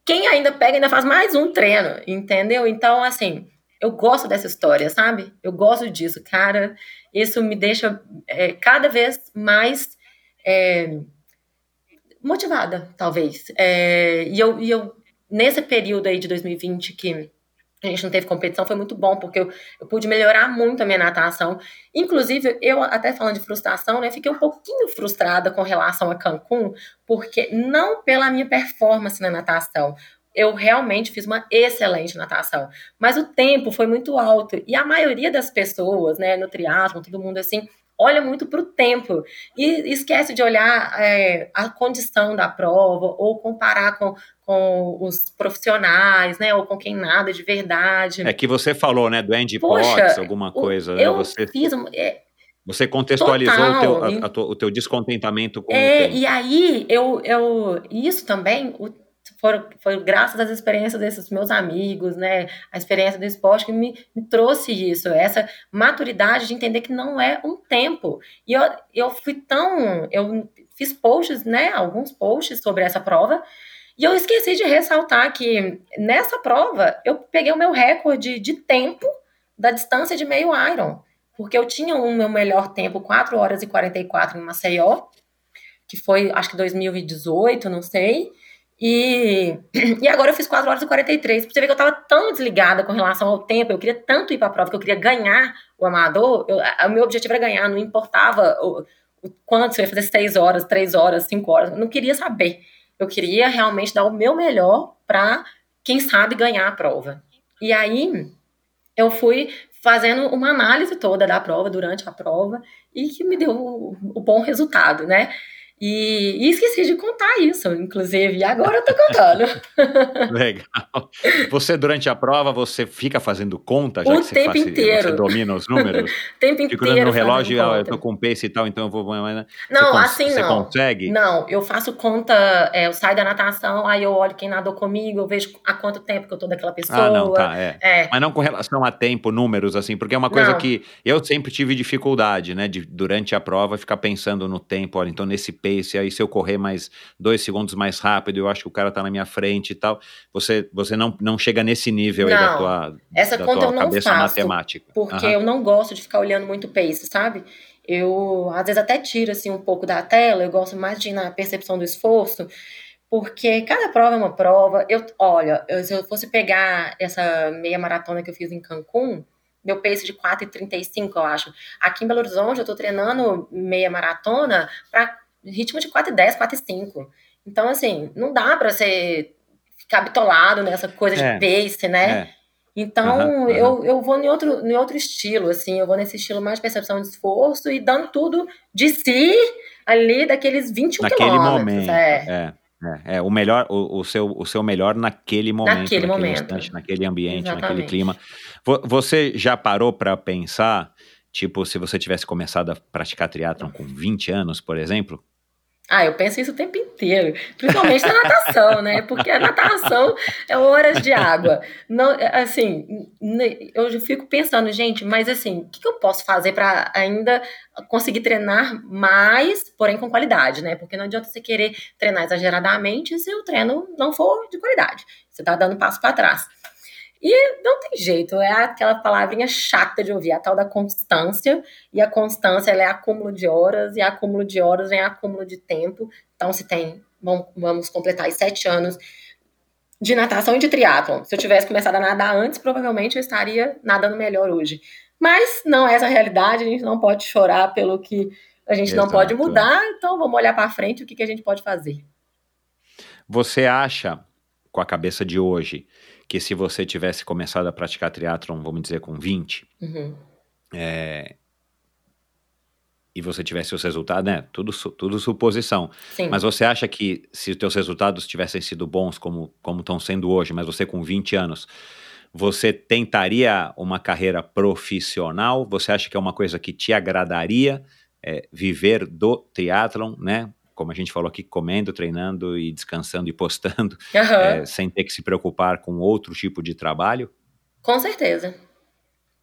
quem ainda pega ainda faz mais um treino, entendeu? Então, assim, eu gosto dessa história, sabe? Eu gosto disso, cara. Isso me deixa é, cada vez mais é, motivada, talvez. É, e, eu, e eu, nesse período aí de 2020 que a gente não teve competição, foi muito bom, porque eu, eu pude melhorar muito a minha natação. Inclusive, eu, até falando de frustração, né, fiquei um pouquinho frustrada com relação a Cancún, porque não pela minha performance na natação, eu realmente fiz uma excelente natação. Mas o tempo foi muito alto. E a maioria das pessoas, né, no triatlon, todo mundo assim, olha muito para o tempo e esquece de olhar é, a condição da prova ou comparar com, com os profissionais, né, ou com quem nada de verdade. É que você falou, né, do Andy Potts, alguma coisa, né? Eu Você fiz é, você contextualizou o teu, Total. a- a o teu descontentamento com o É, tempo. e aí eu, eu isso também o- foram, foi graças às experiências desses meus amigos, né? A experiência do esporte que me, me trouxe isso, essa maturidade de entender que não é um tempo. E eu, eu fui tão. Eu fiz posts, né? Alguns posts sobre essa prova. E eu esqueci de ressaltar que nessa prova eu peguei o meu recorde de tempo da distância de meio Iron. Porque eu tinha o meu melhor tempo, 4 horas e 44 em Maceió, que foi acho que 2018, não sei. E, e agora eu fiz 4 horas e 43. Pra você ver que eu tava tão desligada com relação ao tempo, eu queria tanto ir pra prova, que eu queria ganhar o amador. Eu, a- o meu objetivo era ganhar, não importava o, o quanto, eu ia fazer 6 horas, 3 horas, 5 horas, eu não queria saber. Eu queria realmente dar o meu melhor pra, quem sabe, ganhar a prova. E aí eu fui fazendo uma análise toda da prova durante a prova e que me deu o, o bom resultado, né? E, e esqueci de contar isso, inclusive, e agora eu tô contando. Legal. Você, durante a prova, você fica fazendo conta, já O que você, tempo faz- inteiro. você domina os números? o tempo Fica inteiro. olhando no relógio, ah, eu tô com pace e tal, então eu vou... mas- Não, você assim Você não. consegue? Não, eu faço conta, é, eu saio da natação, aí eu olho quem nadou comigo, eu vejo há quanto tempo que eu tô daquela pessoa. Ah, não, tá, é. É, Mas não com relação a tempo, números, assim, porque é uma coisa Não. que eu sempre tive dificuldade, né, de durante a prova ficar pensando no tempo, olha, então nesse pace, aí se eu correr mais dois segundos mais rápido, eu acho que o cara tá na minha frente e tal, você, você não, não chega nesse nível aí da Não. tua, Essa da conta tua eu não cabeça faço, matemática. porque Aham. eu não gosto de ficar olhando muito pace, sabe? Eu, às vezes, até tiro, assim, um pouco da tela, eu gosto mais de ir na percepção do esforço, porque cada prova é uma prova. Eu, olha, eu- se eu fosse pegar essa meia maratona que eu fiz em Cancún, meu pace de 4,35, eu acho. Aqui em Belo Horizonte, eu tô treinando meia maratona para ritmo de 4,10, 4,5. Então, assim, não dá pra você ficar bitolado nessa coisa É, de pace, né? É. Então, Aham, aham. Eu, eu vou em outro, em outro estilo, assim, eu vou nesse estilo mais de percepção de esforço e dando tudo de si ali daqueles 21 Naquele quilômetros. momento. É. É. É, é, o melhor, o, o seu, o seu melhor naquele momento, Naquele momento. instante, naquele ambiente, naquele Exatamente. clima. Vo- Você já parou para pensar, tipo, se você tivesse começado a praticar triatlon com 20 anos, por exemplo? Ah, eu penso isso o tempo inteiro, principalmente na natação, né? Porque a natação é horas de água. Não, assim, eu fico pensando, gente, mas assim, o que eu posso fazer para ainda conseguir treinar mais, porém com qualidade, né? Porque não adianta você querer treinar exageradamente se o treino não for de qualidade. Você tá dando passo para trás. E não tem jeito, é aquela palavrinha chata de ouvir, a tal da constância. E a constância é acúmulo de horas, e acúmulo de horas vem acúmulo de tempo. Então, se tem, vamos, vamos completar aí sete anos de natação e de triatlon. Se eu tivesse começado a nadar antes, provavelmente eu estaria nadando melhor hoje. Mas não é essa a realidade, a gente não pode chorar pelo que a gente não Exato, pode mudar, então vamos olhar para frente o que, que a gente pode fazer. Você acha, com a cabeça de hoje, que se você tivesse começado a praticar triatlon, vamos dizer, com 20, Uhum. é, e você tivesse os resultados, né? Tudo, tudo suposição. Sim. Mas você acha que se os teus resultados tivessem sido bons como como estão sendo hoje, mas você com 20 anos, você tentaria uma carreira profissional? Você acha que é uma coisa que te agradaria é, viver do triatlon, né? Como a gente falou aqui, comendo, treinando e descansando e postando, Aham. é, sem ter que se preocupar com outro tipo de trabalho? Com certeza.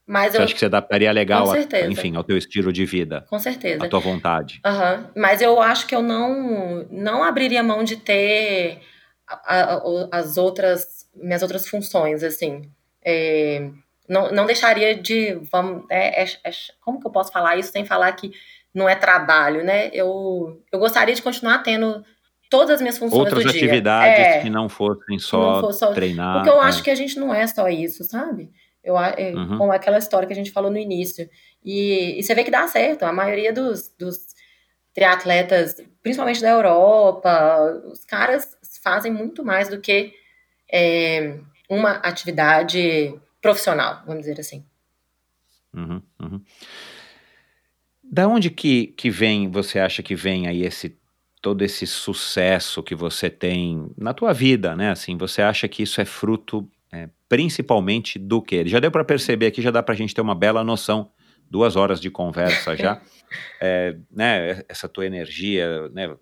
Mas Você eu. acha que se adaptaria legal, a- enfim, ao teu estilo de vida, Com certeza. à tua vontade? Aham, Mas eu acho que eu não não abriria mão de ter a- a- as outras minhas outras funções assim. É, não, não deixaria de. Vamos, é, é, é, como que eu posso falar isso sem falar que não é trabalho, né? Eu, eu gostaria de continuar tendo todas as minhas funções Outras do dia. atividades É, que não fossem só, não fosse só- treinar. Porque eu é. acho que a gente não é só isso, sabe? Eu, é, Uhum. Como aquela história que a gente falou no início. E, e você vê que dá certo. A maioria dos, dos triatletas, principalmente da Europa, os caras fazem muito mais do que é, uma atividade profissional, vamos dizer assim. Uhum, uhum. Da onde que, que vem, você acha que vem aí esse todo esse sucesso que você tem na tua vida, né? Assim, você acha que isso é fruto é, principalmente do quê? Já deu para perceber aqui, já dá para a gente ter uma bela noção, duas horas de conversa já, é, né? Essa tua energia, né?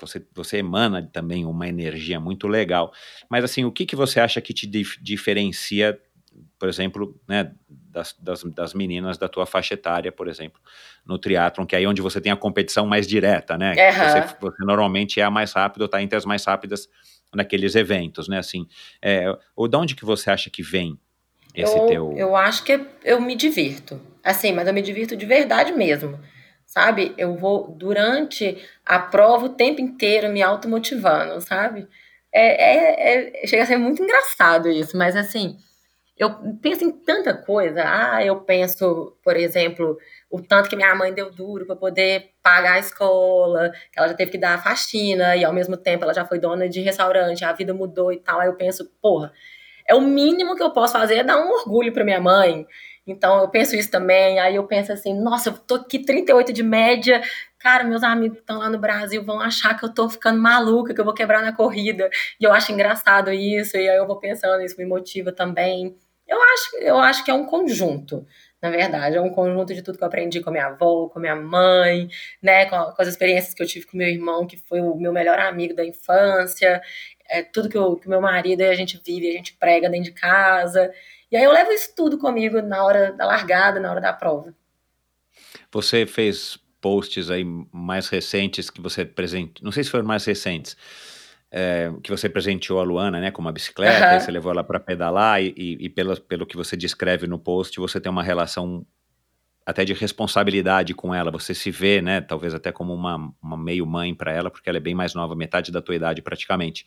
Você, você emana também uma energia muito legal. Mas assim, o que, que você acha que te dif- diferencia, por exemplo, né, das, das, das meninas da tua faixa etária, por exemplo, no triatlon, que é aí onde você tem a competição mais direta, né? Aham. Você, você normalmente é a mais rápida, ou tá entre as mais rápidas naqueles eventos, né? Assim, é, ou de onde que você acha que vem esse eu, teu... eu acho que eu me divirto. Assim, mas eu me divirto de verdade mesmo. Sabe? Eu vou, durante a prova, o tempo inteiro me automotivando, sabe? É, é, é- chega a ser muito engraçado isso, mas assim, eu penso em tanta coisa. Ah, eu penso, por exemplo, o tanto que minha mãe deu duro para poder pagar a escola, que ela já teve que dar a faxina, e ao mesmo tempo ela já foi dona de restaurante, a vida mudou e tal. Aí eu penso, porra, é o mínimo que eu posso fazer é dar um orgulho para minha mãe. Então eu penso isso também. Aí eu penso assim, nossa, eu tô aqui 38 de média. Cara, meus amigos que estão lá no Brasil vão achar que eu tô ficando maluca, que eu vou quebrar na corrida. E eu acho engraçado isso, e aí eu vou pensando, isso me motiva também. Eu acho, eu acho que é um conjunto, na verdade. É um conjunto de tudo que eu aprendi com a minha avó, com a minha mãe, né? Com, com as experiências que eu tive com meu irmão, que foi o meu melhor amigo da infância. É tudo que, o meu marido e a gente vive, a gente prega dentro de casa. E aí eu levo isso tudo comigo na hora da largada, na hora da prova. Você fez posts aí mais recentes que você presente, não sei se foram mais recentes, é, que você presenteou a Luana, né, com uma bicicleta, aí você levou ela para pedalar e, e, e pelo, pelo que você descreve no post, você tem uma relação até de responsabilidade com ela. Você se vê, né, talvez até como uma, uma meio mãe para ela, porque ela é bem mais nova, metade da tua idade praticamente.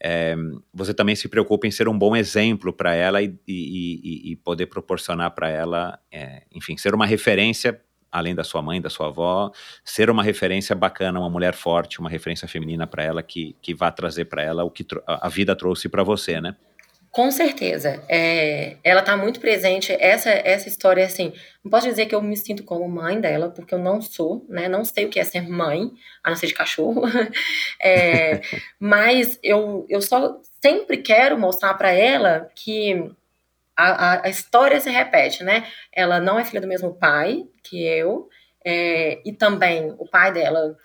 É, você também se preocupa em ser um bom exemplo para ela e, e, e- e poder proporcionar para ela, é, enfim, ser uma referência, além da sua mãe, da sua avó, ser uma referência bacana, uma mulher forte, uma referência feminina para ela que, que vá trazer para ela o que a vida trouxe para você, né? Com certeza. É, ela tá muito presente. Essa, essa história, assim, não posso dizer que eu me sinto como mãe dela, porque eu não sou, né? Não sei o que é ser mãe, a não ser de cachorro. É, mas eu, eu só sempre quero mostrar para ela que a, a, história se repete, né? Ela não é filha do mesmo pai que eu, é, e também o pai dela.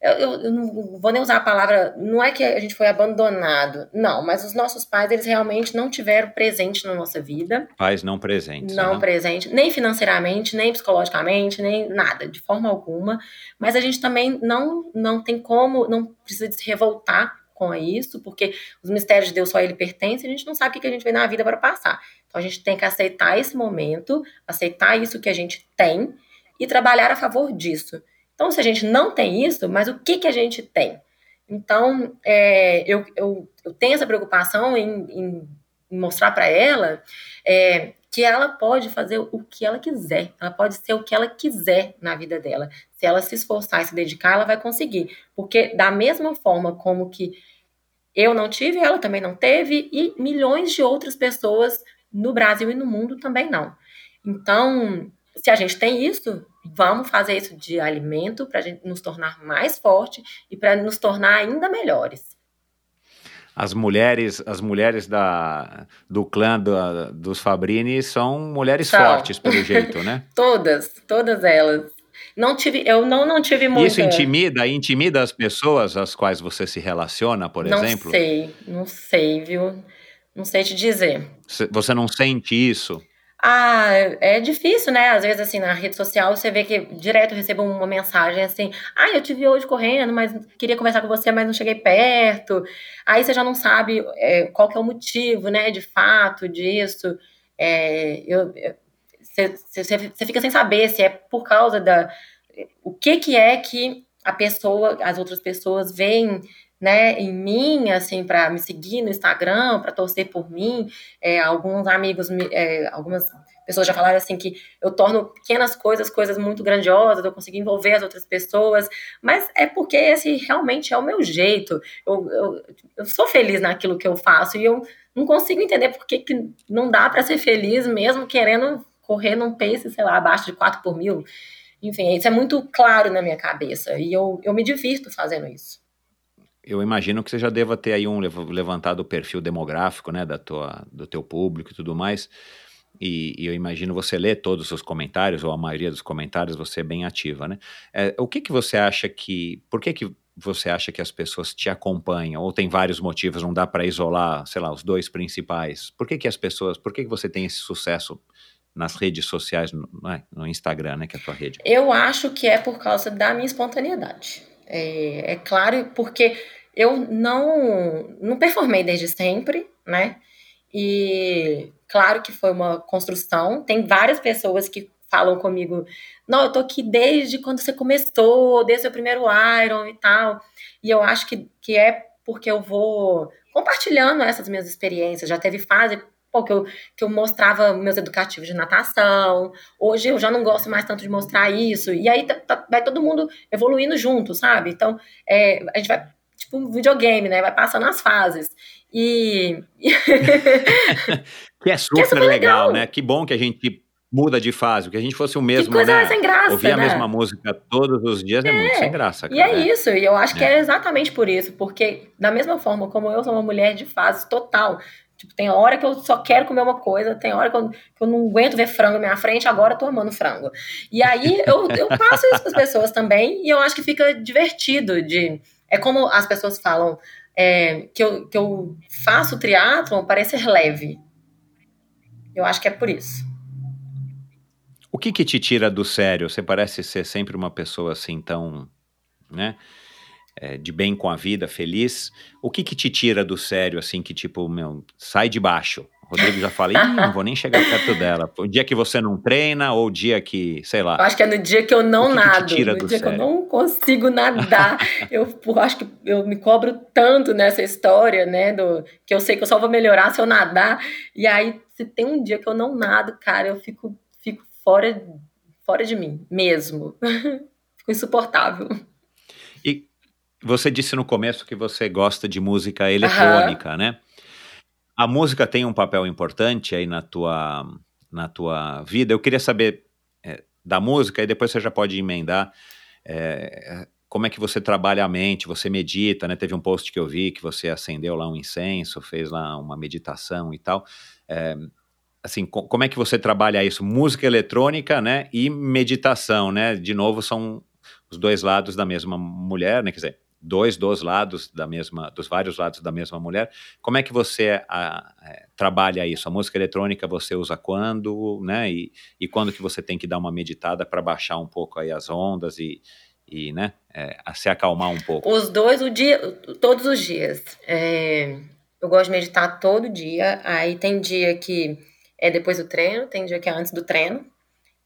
Eu, eu- eu não vou nem usar a palavra. Não é que a gente foi abandonado, não, mas os nossos pais, eles realmente não tiveram presente na nossa vida. Pais não presentes. Não né? presente, nem financeiramente, nem psicologicamente, nem nada, de forma alguma. Mas a gente também não, não tem como, não precisa se revoltar com isso, porque os mistérios de Deus só a ele pertencem, a gente não sabe o que que a gente vem na vida para passar. Então a gente tem que aceitar esse momento, aceitar isso que a gente tem e trabalhar a favor disso. Então, se a gente não tem isso, mas o que, que a gente tem? Então, é, eu, eu, eu tenho essa preocupação em, em mostrar para ela é, que ela pode fazer o que ela quiser, ela pode ser o que ela quiser na vida dela. Se ela se esforçar e se dedicar, ela vai conseguir. Porque da mesma forma como que eu não tive, ela também não teve, e milhões de outras pessoas no Brasil e no mundo também não. Então, se a gente tem isso, vamos fazer isso de alimento para a gente nos tornar mais forte e para nos tornar ainda melhores. As mulheres, as mulheres da, do clã do- dos Fabrini são mulheres São. fortes, pelo jeito, né? Todas, todas elas. Não tive, eu não, não tive muita. Isso intimida, intimida as pessoas às quais você se relaciona, por não exemplo? sei, não sei, viu? Não sei te dizer. Cê- Você não sente isso? Ah, é difícil, né? Às vezes, assim, na rede social, você vê que direto eu recebo uma mensagem assim: ah, eu te vi hoje correndo, mas queria conversar com você, mas não cheguei perto. Aí você já não sabe é, qual que é o motivo, né, de fato, disso. É, eu, você fica sem saber se é por causa da. O que, que é que a pessoa, as outras pessoas veem né, em mim, assim, para me seguir no Instagram, para torcer por mim. É, alguns amigos, é, algumas pessoas já falaram assim que eu torno pequenas coisas coisas muito grandiosas, eu consigo envolver as outras pessoas, mas é porque esse realmente é o meu jeito. Eu, eu, eu sou feliz naquilo que eu faço e eu não consigo entender por que, que não dá para ser feliz mesmo querendo correr num pace, sei lá, abaixo de 4 por mil. Enfim, isso é muito claro na minha cabeça e eu, eu me divirto fazendo isso. Eu imagino que você já deva ter aí um levantado o perfil demográfico, né, da tua, do teu público e tudo mais. E, e, eu imagino você ler todos os comentários, ou a maioria dos comentários, você é bem ativa, né? É, o que que você acha que... Por que que você acha que as pessoas te acompanham? Ou tem vários motivos, não dá para isolar, sei lá, os dois principais? Por que que as pessoas... Por que que você tem esse sucesso nas redes sociais, no, é? Instagram, né, que é a tua rede? Eu acho que é por causa da minha espontaneidade. É, é claro, porque eu não, não performei desde sempre, né? E claro que foi uma construção. Tem várias pessoas que falam comigo, não, eu tô aqui desde quando você começou, desde o primeiro Iron e tal. E eu acho que, que é porque eu vou compartilhando essas minhas experiências. Já teve fase pô, que, eu, que eu mostrava meus educativos de natação. Hoje eu já não gosto mais tanto de mostrar isso. E aí tá, tá, vai todo mundo evoluindo junto, sabe? Então, é, a gente vai tipo um videogame, né? Vai passando as fases. E. que é super, que é super legal, legal, né? Que bom que a gente muda de fase, que a gente fosse o mesmo, que coisa né? sem graça, Ouvir né? a mesma música todos os dias é, é muito sem graça. Cara, e é, isso, e eu acho é. que é exatamente por isso, porque da mesma forma como eu sou uma mulher de fase total, Tipo, tem hora que eu só quero comer uma coisa, tem hora que eu, que eu não aguento ver frango na minha frente, agora eu tô amando frango. E aí eu, eu passo isso para as pessoas também, e eu acho que fica divertido de. É como as pessoas falam é, que, eu, que eu faço triatlon parecer leve. Eu acho que é por isso. O que que te tira do sério? Você parece ser sempre uma pessoa assim tão, né? é, de bem com a vida, feliz, o que que te tira do sério, assim, que tipo, meu, sai de baixo? Rodrigo já falei, não vou nem chegar perto dela. O dia que você não treina ou o dia que, sei lá. Eu acho que é no dia que eu não que nado, que no dia sério? que eu não consigo nadar. eu, acho que eu me cobro tanto nessa história, né, do que eu sei que eu só vou melhorar se eu nadar. E aí, se tem um dia que eu não nado, cara, eu fico, fico fora, fora de mim mesmo. fico insuportável. Você disse no começo que você gosta de música eletrônica, uhum. né? A música tem um papel importante aí na tua, na tua vida. Eu queria saber é, da música, e depois você já pode emendar. É, como é que você trabalha a mente, você medita, né? Teve um post que eu vi que você acendeu lá um incenso, fez lá uma meditação e tal. É, assim, co como é que você trabalha isso? Música eletrônica, né? E meditação, né? De novo, são os dois lados da mesma mulher, né? Quer dizer, dois dos lados da mesma, dos vários lados da mesma mulher. Como é que você a, a, trabalha isso? A música eletrônica você usa quando, né? E, e quando que você tem que dar uma meditada para baixar um pouco aí as ondas e, e né, é, se acalmar um pouco? Os dois, o dia, todos os dias. É, eu gosto de meditar todo dia. Aí tem dia que é depois do treino, tem dia que é antes do treino.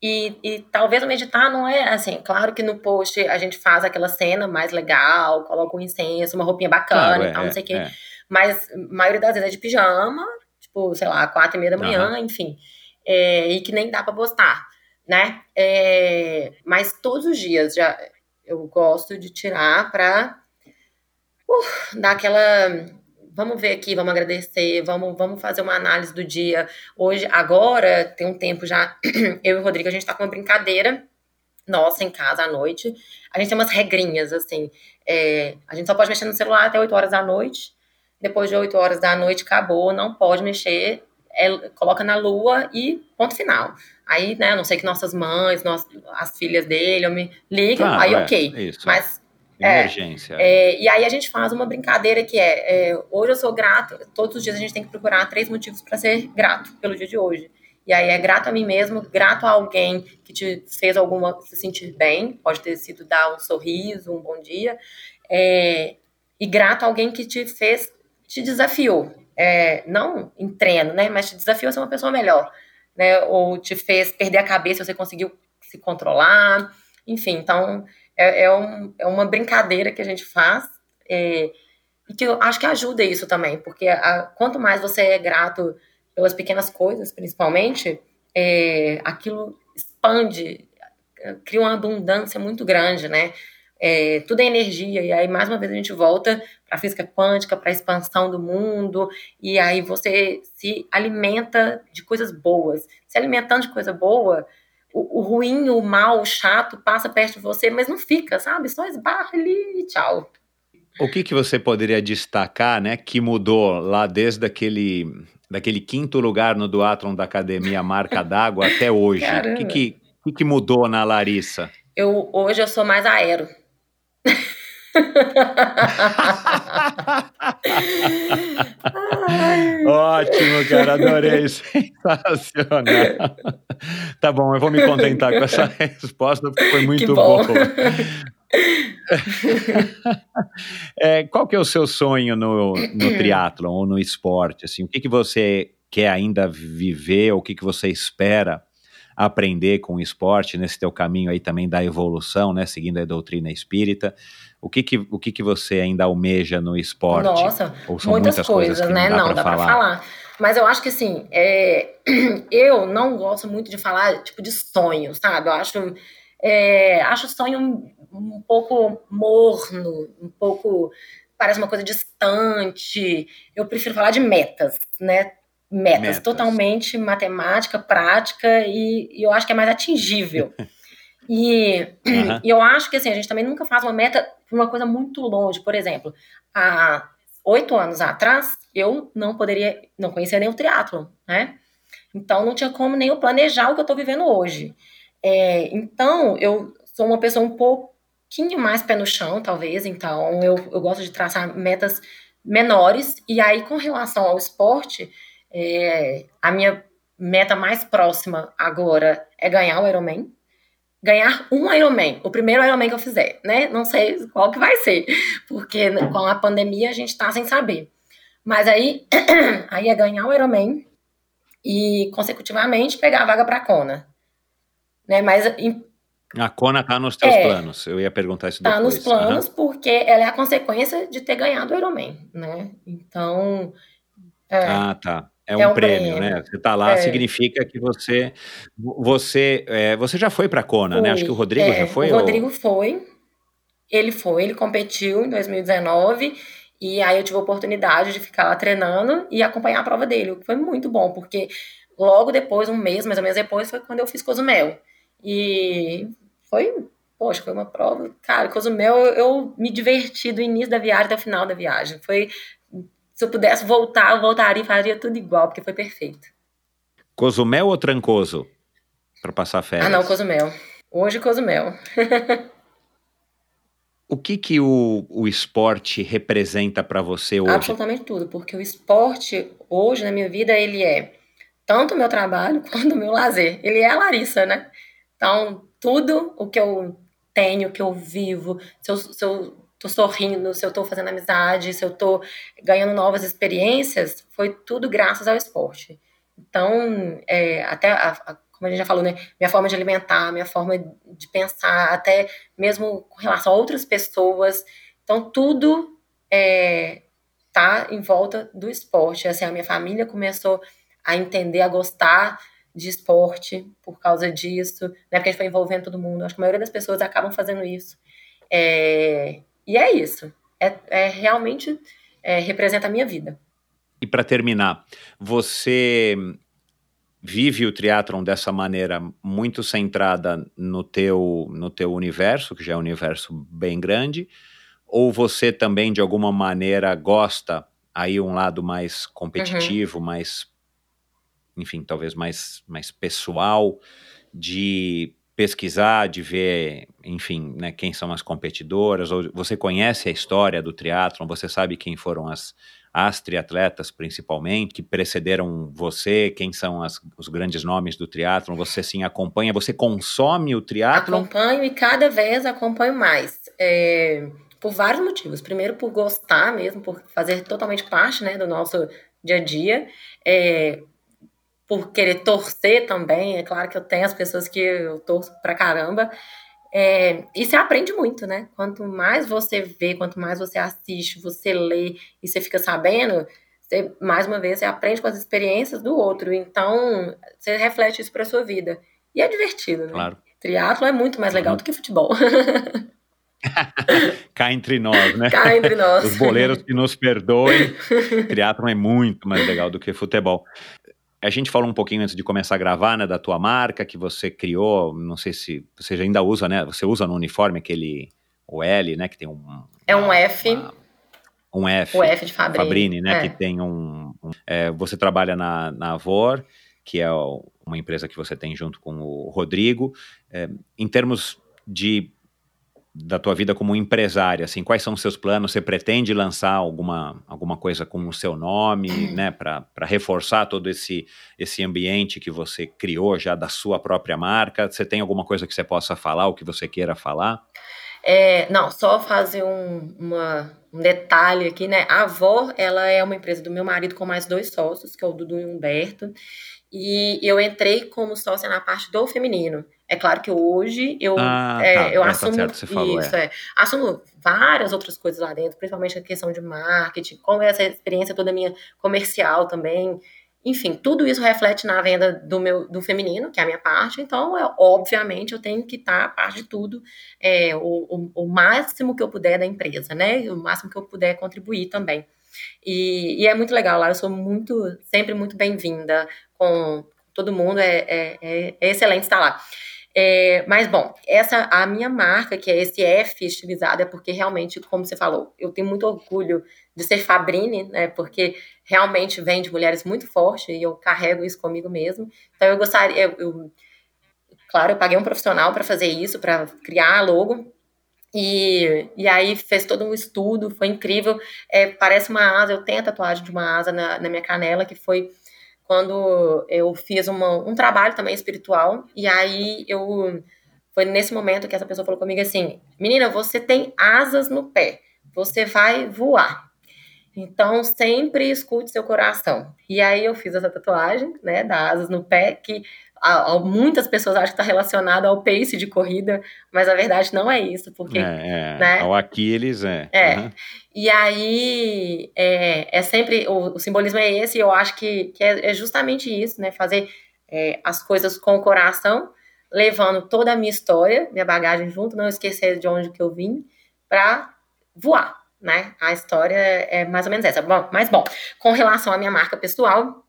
E, e talvez o meditar não é assim, claro que no post a gente faz aquela cena mais legal, coloca um incenso, uma roupinha bacana claro, e tal, é, não sei o quê. É. Mas a maioria das vezes é de pijama, tipo, sei lá, quatro e meia da manhã, uhum. enfim. É, e que nem dá pra postar, né? É, mas todos os dias já eu gosto de tirar pra uh, dar aquela vamos ver aqui, vamos agradecer, vamos, vamos fazer uma análise do dia. Hoje, agora, tem um tempo já, eu e o Rodrigo, a gente tá com uma brincadeira nossa em casa à noite. A gente tem umas regrinhas, assim. É, a gente só pode mexer no celular até 8 horas da noite. Depois de 8 horas da noite, acabou, não pode mexer. É, coloca na lua e ponto final. Aí, né, não sei que nossas mães, nós, as filhas dele, eu me ligam, claro, aí é, ok. Isso. Mas Emergência. É, é, e aí a gente faz uma brincadeira que é, é, hoje eu sou grato, todos os dias a gente tem que procurar três motivos para ser grato pelo dia de hoje. E aí é grato a mim mesmo, grato a alguém que te fez alguma se sentir bem, pode ter sido dar um sorriso, um bom dia, é, e grato a alguém que te fez, te desafiou. é, não em treino, né? Mas te desafiou a ser uma pessoa melhor, né? Ou te fez perder a cabeça, você conseguiu se controlar, enfim. Então é, é, um, é uma brincadeira que a gente faz é, e que eu acho que ajuda isso também, porque a, quanto mais você é grato pelas pequenas coisas, principalmente, é, aquilo expande, cria uma abundância muito grande, né? É, tudo é energia, e aí mais uma vez a gente volta para a física quântica, para a expansão do mundo, e aí você se alimenta de coisas boas. Se alimentando de coisa boa, o, o ruim, o mal, o chato passa perto de você, mas não fica, sabe? Só esbarra ali e tchau. O que, que você poderia destacar, né, que mudou lá desde aquele, daquele quinto lugar no duatlon da Academia Marca d'Água até hoje? O que, que, que, que mudou na Larissa? Eu, hoje eu sou mais aero. Ótimo, cara, adorei, sensacional. Tá bom, eu vou me contentar com essa resposta porque foi muito boa. é, qual que é o seu sonho no, no triatlon ou no esporte? Assim, o que, que você quer ainda viver, o que, que você espera aprender com o esporte nesse teu caminho aí também da evolução, né, seguindo a doutrina espírita. O que que, o que que você ainda almeja no esporte? Nossa, muitas, coisas, coisas né? Não, dá, não, dá para falar. Mas eu acho que assim, é, eu não gosto muito de falar tipo de sonho, sabe? Eu acho, é, acho sonho um, um pouco morno, um pouco parece uma coisa distante. Eu prefiro falar de metas, né? Metas, metas. totalmente matemática, prática e, e eu acho que é mais atingível. E, uhum. eu acho que assim, a gente também nunca faz uma meta para uma coisa muito longe. Por exemplo, há oito anos atrás, eu não poderia, não conhecia nem o triatlo, né? Então não tinha como nem eu planejar o que eu estou vivendo hoje. É, então, eu sou uma pessoa um pouquinho mais pé no chão, talvez. Então, eu, eu gosto de traçar metas menores. E aí, com relação ao esporte, é, a minha meta mais próxima agora é ganhar o Ironman ganhar um Ironman, o primeiro Ironman que eu fizer, né? Não sei qual que vai ser, porque com a pandemia a gente tá sem saber. Mas aí, aí é ganhar o Ironman e consecutivamente pegar a vaga para a Kona, né? Mas a Kona tá nos teus é, planos. Eu ia perguntar isso depois. Tá nos planos uhum. porque ela é a consequência de ter ganhado o Ironman, né? Então, é, ah, tá. É um, é um prêmio, prêmio, né? Você está lá, é. significa que você você é, você já foi para Kona, né? Acho que o Rodrigo já é, foi. O Rodrigo ou... foi. Ele foi, ele competiu em 2019 e aí eu tive a oportunidade de ficar lá treinando e acompanhar a prova dele, o que foi muito bom, porque logo depois, um mês mais ou menos depois, foi quando eu fiz Cozumel. E foi, poxa, foi uma prova. Cara, Cozumel eu, eu me diverti do início da viagem até o final da viagem. Foi se eu pudesse voltar, eu voltaria e faria tudo igual, porque foi perfeito. Cozumel ou Trancoso? Para passar férias? Ah, não, Cozumel. Hoje, Cozumel. o que que o, o esporte representa para você hoje? Absolutamente tudo, porque o esporte, hoje, na minha vida, ele é tanto o meu trabalho quanto o meu lazer. Ele é a Larissa, né? Então, tudo o que eu tenho, que eu vivo, se eu, se eu tô sorrindo, se eu tô fazendo amizade, se eu tô ganhando novas experiências, foi tudo graças ao esporte. Então, é, até, a, a, como a gente já falou, né, minha forma de alimentar, minha forma de pensar, até mesmo com relação a outras pessoas. Então, tudo é, tá em volta do esporte. Assim, a minha família começou a entender, a gostar de esporte por causa disso, né? Porque a gente foi envolvendo todo mundo. Acho que a maioria das pessoas acabam fazendo isso. É, e é isso. É, é realmente é, representa a minha vida. E para terminar, você vive o triatlon dessa maneira muito centrada no teu, no teu universo, que já é um universo bem grande, ou você também de alguma maneira gosta aí um lado mais competitivo, uhum. mais enfim, talvez mais mais pessoal de pesquisar, de ver, enfim, né, quem são as competidoras, ou você conhece a história do triatlon, você sabe quem foram as, as triatletas principalmente, que precederam você, quem são as, os grandes nomes do triatlon, você sim acompanha, você consome o triatlon? Acompanho e cada vez acompanho mais. É, por vários motivos. Primeiro, por gostar mesmo, por fazer totalmente parte né, do nosso dia a dia. É, por querer torcer também, é claro que eu tenho as pessoas que eu torço pra caramba. É, e você aprende muito, né? Quanto mais você vê, quanto mais você assiste, você lê e você fica sabendo, você, mais uma vez, você aprende com as experiências do outro. Então, você reflete isso para sua vida. E é divertido, né? Claro. Triatlo é muito mais legal do que futebol. Cá entre nós, né? Cá entre nós. Os boleiros que nos perdoem. Triatlo é muito mais legal do que futebol. A gente falou um pouquinho antes de começar a gravar, né, da tua marca que você criou, não sei se você ainda usa, né? Você usa no uniforme aquele o L, né, que tem um É um F. Uma, um F. O F de Fabrini. Fabrini, né, É. que tem um, um- é, você trabalha na, na Avor, que é uma empresa que você tem junto com o Rodrigo. É, em termos de da tua vida como empresária, assim, quais são os seus planos? Você pretende lançar alguma, alguma coisa com o seu nome, né, para reforçar todo esse, esse ambiente que você criou já da sua própria marca? Você tem alguma coisa que você possa falar, ou que você queira falar? É, não, só fazer um, uma- um detalhe aqui, né? A Avó, ela é uma empresa do meu marido com mais dois sócios, que é o Dudu e o Humberto. E eu entrei como sócia na parte do feminino. É claro que hoje eu, Ah, é, tá. eu É, tá assumo certo, você falou, isso, é. Assumo várias outras coisas lá dentro, principalmente a questão de marketing, como é essa experiência toda minha comercial também. Enfim, tudo isso reflete na venda do meu do feminino, que é a minha parte. Então, é, obviamente, eu tenho que estar a parte de tudo, é, o, o, o máximo que eu puder da empresa, né? O máximo que eu puder contribuir também. E, e é muito legal lá, eu sou muito, sempre muito bem-vinda com todo mundo, é, é, é- é excelente estar lá. É, mas, bom, essa a minha marca, que é esse F estilizado, é porque realmente, como você falou, eu tenho muito orgulho de ser Fabrini, né? Porque realmente vem de mulheres muito forte e eu carrego isso comigo mesmo. Então, eu gostaria, eu, eu- claro, eu paguei um profissional para fazer isso, para criar a logo. E, e aí fez todo um estudo, foi incrível. É, parece uma asa, eu tenho a tatuagem de uma asa na, na minha canela, que foi quando eu fiz uma, um trabalho também espiritual. E aí eu. Foi nesse momento que essa pessoa falou comigo assim: Menina, você tem asas no pé, você vai voar. Então, sempre escute seu coração. E aí eu fiz essa tatuagem, né, da asas no pé, que a- a- muitas pessoas acham que está relacionado ao pace de corrida, mas a verdade não é isso, porque é, é. né? Ao Aquiles, é. É. Aham. e aí é, é sempre o, o simbolismo é esse, e eu acho que, que é, é justamente isso, né? Fazer é, as coisas com o coração, levando toda a minha história, minha bagagem junto, não esquecer de onde que eu vim, para voar, né? A história é mais ou menos essa. Bom, mas bom, com relação à minha marca pessoal,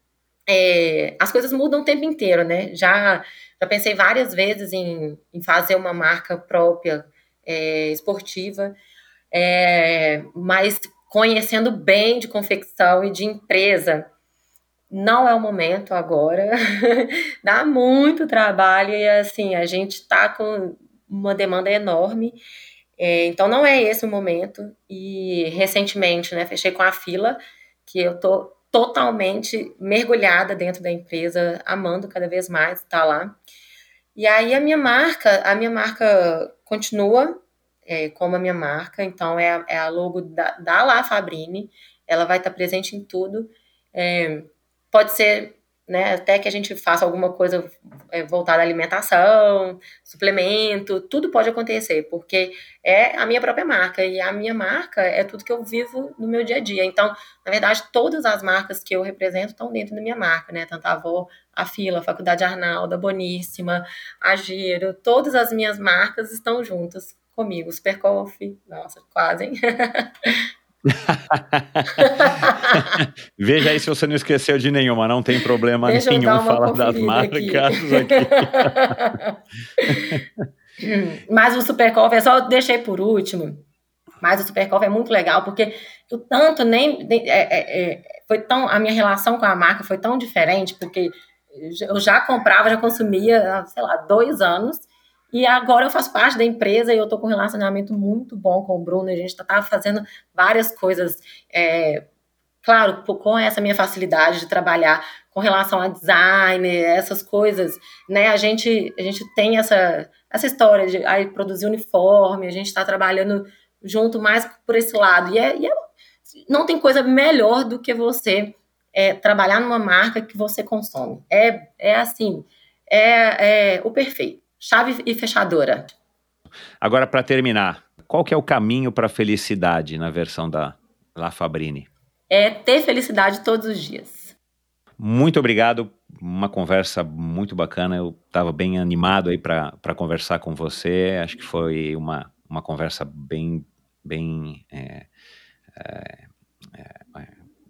é, as coisas mudam o tempo inteiro, né? Já, já pensei várias vezes em, em fazer uma marca própria é, esportiva, é, mas conhecendo bem de confecção e de empresa, não é o momento agora. Dá muito trabalho e assim, a gente está com uma demanda enorme. É, então não é esse o momento. E recentemente, né, fechei com a fila, que eu tô totalmente mergulhada dentro da empresa, amando cada vez mais estar lá. E aí a minha marca, a minha marca continua é, como a minha marca, então é é a logo da, da La Fabrini, ela vai estar presente em tudo. É, pode ser né, até que a gente faça alguma coisa é, voltada à alimentação, suplemento, tudo pode acontecer, porque é a minha própria marca, e a minha marca é tudo que eu vivo no meu dia a dia. Então, na verdade, todas as marcas que eu represento estão dentro da minha marca, né? Tanto a Avó, a Fila, a Faculdade Arnaldo, a Boníssima, a Giro, todas as minhas marcas estão juntas comigo. Super Coffee, nossa, quase, hein? Veja aí se você não esqueceu de nenhuma, não tem problema Deixa nenhum falar das marcas aqui. Mas o Super Coffee, eu só deixei por último. Mas o Super Coffee é muito legal, porque eu tanto nem. é, é, é, foi tão. A minha relação com a marca foi tão diferente, porque eu já comprava, já consumia, sei lá, dois anos. E agora eu faço parte da empresa e eu tô com um relacionamento muito bom com o Bruno. A gente tá, tá fazendo várias coisas. é, claro, com essa minha facilidade de trabalhar com relação a design, essas coisas, né? A gente, a gente tem essa, essa história de aí, produzir uniforme, a gente está trabalhando junto mais por esse lado. E, é, e é- não tem coisa melhor do que você é trabalhar numa marca que você consome. É, é assim, é, é o perfeito. Chave e fechadora. Agora, para terminar, qual que é o caminho para a felicidade na versão da La Fabrini? É ter felicidade todos os dias. Muito obrigado, uma conversa muito bacana. Eu estava bem animado aí para conversar com você. Acho que foi uma, uma conversa bem, bem é, é,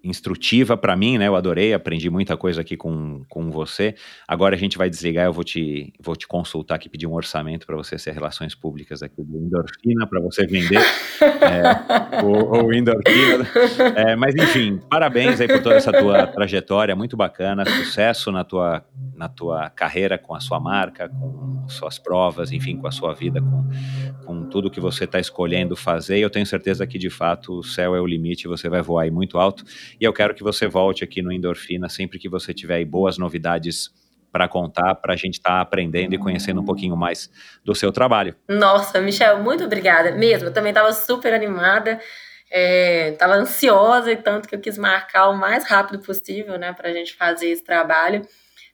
instrutiva para mim, né? Eu adorei, aprendi muita coisa aqui com, com você. Agora a gente vai desligar, eu vou te, vou te consultar aqui, pedir um orçamento para você ser relações públicas aqui do Endorfina, para você vender é, o, o Endorfina. É, mas enfim, parabéns aí por toda essa tua trajetória, muito bacana, sucesso na tua, na tua carreira com a sua marca, com suas provas, enfim, com a sua vida, com, com tudo que você está escolhendo fazer. E eu tenho certeza que de fato o céu é o limite, você vai voar aí muito alto. E eu quero que você volte aqui no Endorfina sempre que você tiver boas novidades para contar, para a gente estar tá aprendendo e conhecendo um pouquinho mais do seu trabalho. Nossa, Michel, muito obrigada. Mesmo, eu também estava super animada, estava é, ansiosa e tanto que eu quis marcar o mais rápido possível, né, para a gente fazer esse trabalho.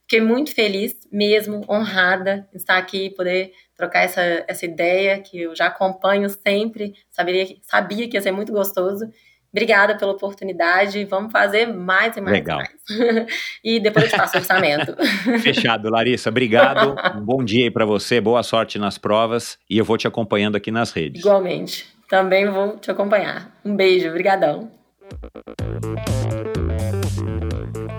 Fiquei muito feliz, mesmo honrada de estar aqui e poder trocar essa, essa ideia que eu já acompanho sempre, sabia, sabia que ia ser muito gostoso. Obrigada pela oportunidade. Vamos fazer mais e mais. Legal. E, mais. e depois eu te passo o orçamento. Fechado, Larissa. Obrigado. Um bom dia aí para você. Boa sorte nas provas. E eu vou te acompanhando aqui nas redes. Igualmente. Também vou te acompanhar. Um beijo. Obrigadão.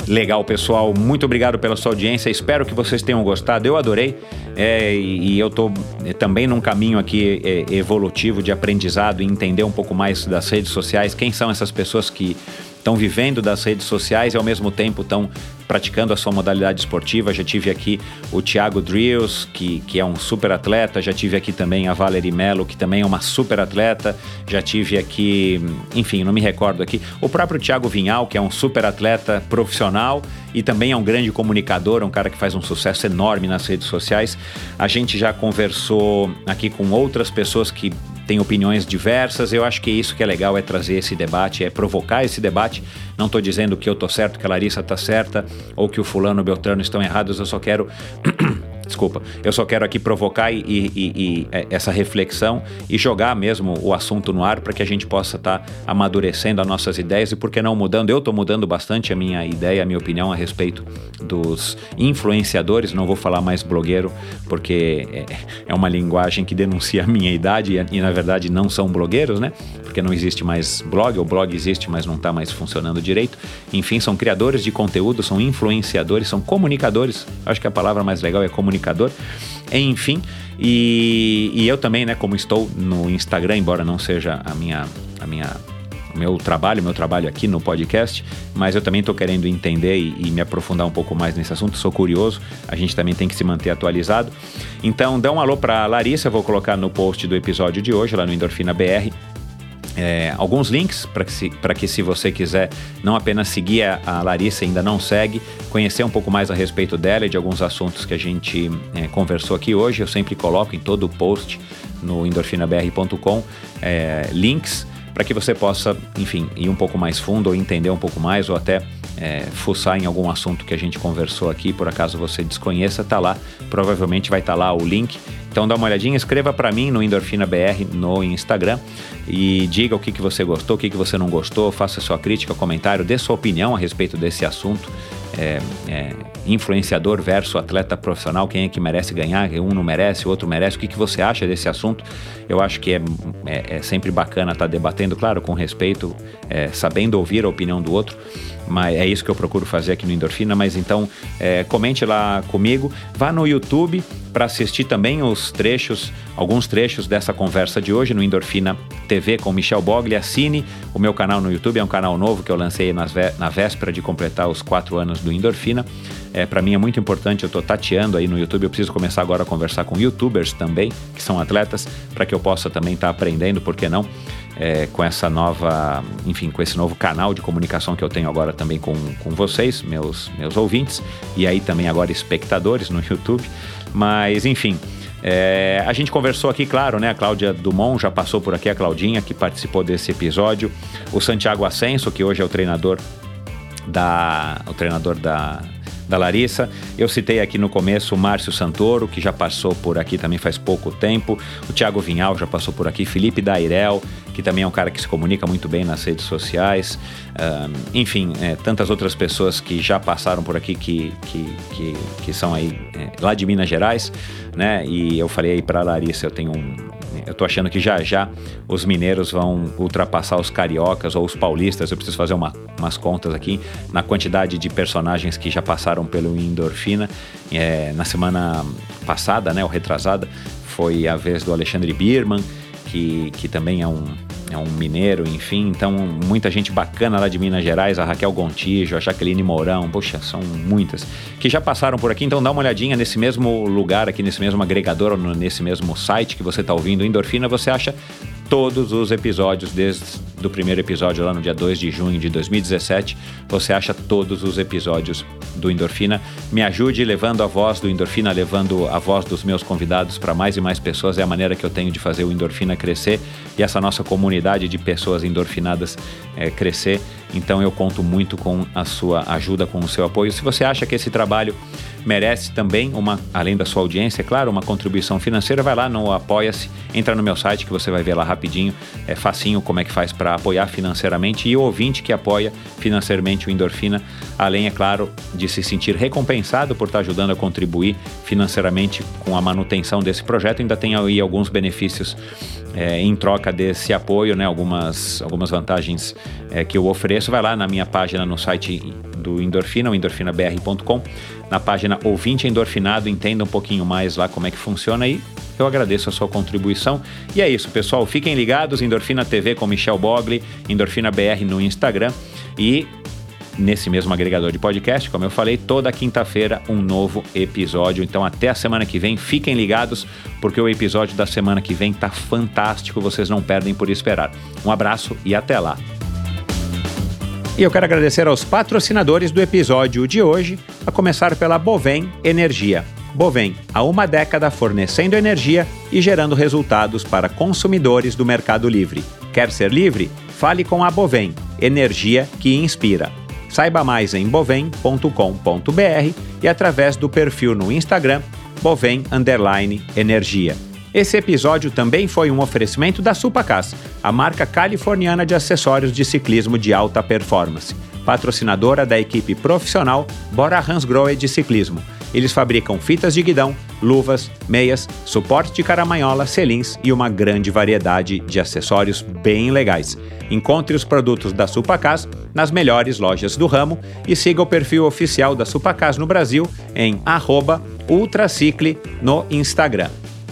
Legal, pessoal. Muito obrigado pela sua audiência. Espero que vocês tenham gostado. Eu adorei. É, e, eu estou é, também num caminho aqui é, evolutivo de aprendizado e entender um pouco mais das redes sociais. Quem são essas pessoas que estão vivendo das redes sociais e ao mesmo tempo estão praticando a sua modalidade esportiva. Já tive aqui o Thiago Drills, que, que é um super atleta, já tive aqui também a Valerie Mello, que também é uma super atleta, já tive aqui, enfim, não me recordo aqui, o próprio Thiago Vinhal, que é um super atleta profissional e também é um grande comunicador, um cara que faz um sucesso enorme nas redes sociais. A gente já conversou aqui com outras pessoas que tem opiniões diversas. Eu acho que isso que é legal é trazer esse debate, é provocar esse debate. Não estou dizendo que eu estou certo, que a Larissa está certa ou que o fulano o Beltrano estão errados. Eu só quero Desculpa, eu só quero aqui provocar e, e, e, é, essa reflexão e jogar mesmo o assunto no ar para que a gente possa estar tá amadurecendo as nossas ideias e por que não mudando. Eu estou mudando bastante a minha ideia, a minha opinião a respeito dos influenciadores. Não vou falar mais blogueiro porque é, é uma linguagem que denuncia a minha idade e, e na verdade não são blogueiros, né? Porque não existe mais blog, o blog existe, mas não está mais funcionando direito. Enfim, são criadores de conteúdo, são influenciadores, são comunicadores. Acho que a palavra mais legal é comunicador comunicador. Enfim, e, e eu também, né, como estou no Instagram, embora não seja a minha, a minha o meu trabalho, meu trabalho aqui no podcast, mas eu também estou querendo entender e, e, me aprofundar um pouco mais nesse assunto, sou curioso, a gente também tem que se manter atualizado. Então, dá um alô para Larissa, vou colocar no post do episódio de hoje, lá no Endorfina BR, é, alguns links para que, se, que se você quiser não apenas seguir a, a, Larissa, ainda não segue, conhecer um pouco mais a respeito dela e de alguns assuntos que a gente é, conversou aqui hoje. Eu sempre coloco em todo o post no endorfinabr.com é, links para que você possa, enfim, ir um pouco mais fundo ou entender um pouco mais ou até é, fuçar em algum assunto que a gente conversou aqui, por acaso você desconheça, tá lá, provavelmente vai estar tá lá o link então dá uma olhadinha, escreva para mim no Endorfina BR no Instagram e diga o que, que você gostou, o que, que você não gostou, faça sua crítica, comentário, dê sua opinião a respeito desse assunto. É, é, influenciador versus atleta profissional, quem é que merece ganhar, um não merece, o outro merece, o que, que você acha desse assunto? Eu acho que é, é, é sempre bacana estar tá debatendo, claro, com respeito, é, sabendo ouvir a opinião do outro, mas é isso que eu procuro fazer aqui no Endorfina. Mas então, é, comente lá comigo, vá no YouTube para assistir também os trechos, alguns trechos dessa conversa de hoje no Endorfina TV com Michel Bogli. Assine o meu canal no YouTube, é um canal novo que eu lancei na véspera de completar os quatro anos do Endorfina. É, para mim é muito importante, eu estou tateando aí no YouTube, eu preciso começar agora a conversar com youtubers também, que são atletas, para que eu possa também estar tá aprendendo, por que não? É, com essa nova, enfim, com esse novo canal de comunicação que eu tenho agora também com, com vocês, meus, meus ouvintes, e aí também agora espectadores no YouTube. Mas, enfim, é, a gente conversou aqui, claro, né? A Cláudia Dumont já passou por aqui, a Claudinha, que participou desse episódio. O Santiago Ascenso, que hoje é o treinador da, o treinador da, da Larissa. Eu citei aqui no começo o Márcio Santoro, que já passou por aqui também faz pouco tempo. O Thiago Vinhal já passou por aqui. Felipe Dairel, que também é um cara que se comunica muito bem nas redes sociais. Um, enfim, é, tantas outras pessoas que já passaram por aqui que, que, que, que são aí é, lá de Minas Gerais, né? E eu falei aí para Larissa, eu tenho um, eu tô achando que já já os mineiros vão ultrapassar os cariocas ou os paulistas. Eu preciso fazer uma, umas contas aqui na quantidade de personagens que já passaram pelo Endorfina. É, na semana passada, né, ou retrasada, foi a vez do Alexandre Birman, que, que também é um, é um mineiro, enfim. Então, muita gente bacana lá de Minas Gerais, a Raquel Gontijo, a Jaqueline Mourão, poxa, são muitas, que já passaram por aqui. Então, dá uma olhadinha nesse mesmo lugar aqui, nesse mesmo agregador, nesse mesmo site que você está ouvindo, Endorfina, você acha todos os episódios, desde o primeiro episódio lá no dia 2 de junho de 2017. Você acha todos os episódios do Endorfina. Me ajude levando a voz do Endorfina, levando a voz dos meus convidados para mais e mais pessoas. É a maneira que eu tenho de fazer o Endorfina crescer e essa nossa comunidade de pessoas endorfinadas é, crescer. Então eu conto muito com a sua ajuda, com o seu apoio. Se você acha que esse trabalho merece também uma, além da sua audiência, é claro, uma contribuição financeira, vai lá no Apoia-se, entra no meu site que você vai ver lá rapidinho, é facinho como é que faz para apoiar financeiramente e o ouvinte que apoia financeiramente o Endorfina, além, é claro, de se sentir recompensado por estar ajudando a contribuir financeiramente com a manutenção desse projeto, ainda tem aí alguns benefícios é, em troca desse apoio, né, algumas, algumas vantagens é, que eu ofereço. Vai lá na minha página no site do Endorfina, endorfinabr.com, na página Ouvinte Endorfinado, entenda um pouquinho mais lá como é que funciona aí. Eu agradeço a sua contribuição. E é isso, pessoal. Fiquem ligados, Endorfina TV com Michel Bogli, Endorfina BR no Instagram e nesse mesmo agregador de podcast, como eu falei, toda quinta-feira um novo episódio. Então até a semana que vem, fiquem ligados, porque o episódio da semana que vem tá fantástico, vocês não perdem por esperar. Um abraço e até lá. E eu quero agradecer aos patrocinadores do episódio de hoje, a começar pela Bovem Energia. Bovem, há uma década fornecendo energia e gerando resultados para consumidores do Mercado Livre. Quer ser livre? Fale com a Bovem, energia que inspira. Saiba mais em bovem.com.br e através do perfil no Instagram Bovem Energia. Esse episódio também foi um oferecimento da Supacas, a marca californiana de acessórios de ciclismo de alta performance, patrocinadora da equipe profissional Bora Hansgrohe de ciclismo. Eles fabricam fitas de guidão, luvas, meias, suporte de caramanhola, selins e uma grande variedade de acessórios bem legais. Encontre os produtos da Supacas nas melhores lojas do ramo e siga o perfil oficial da Supacas no Brasil em ultracicle no Instagram.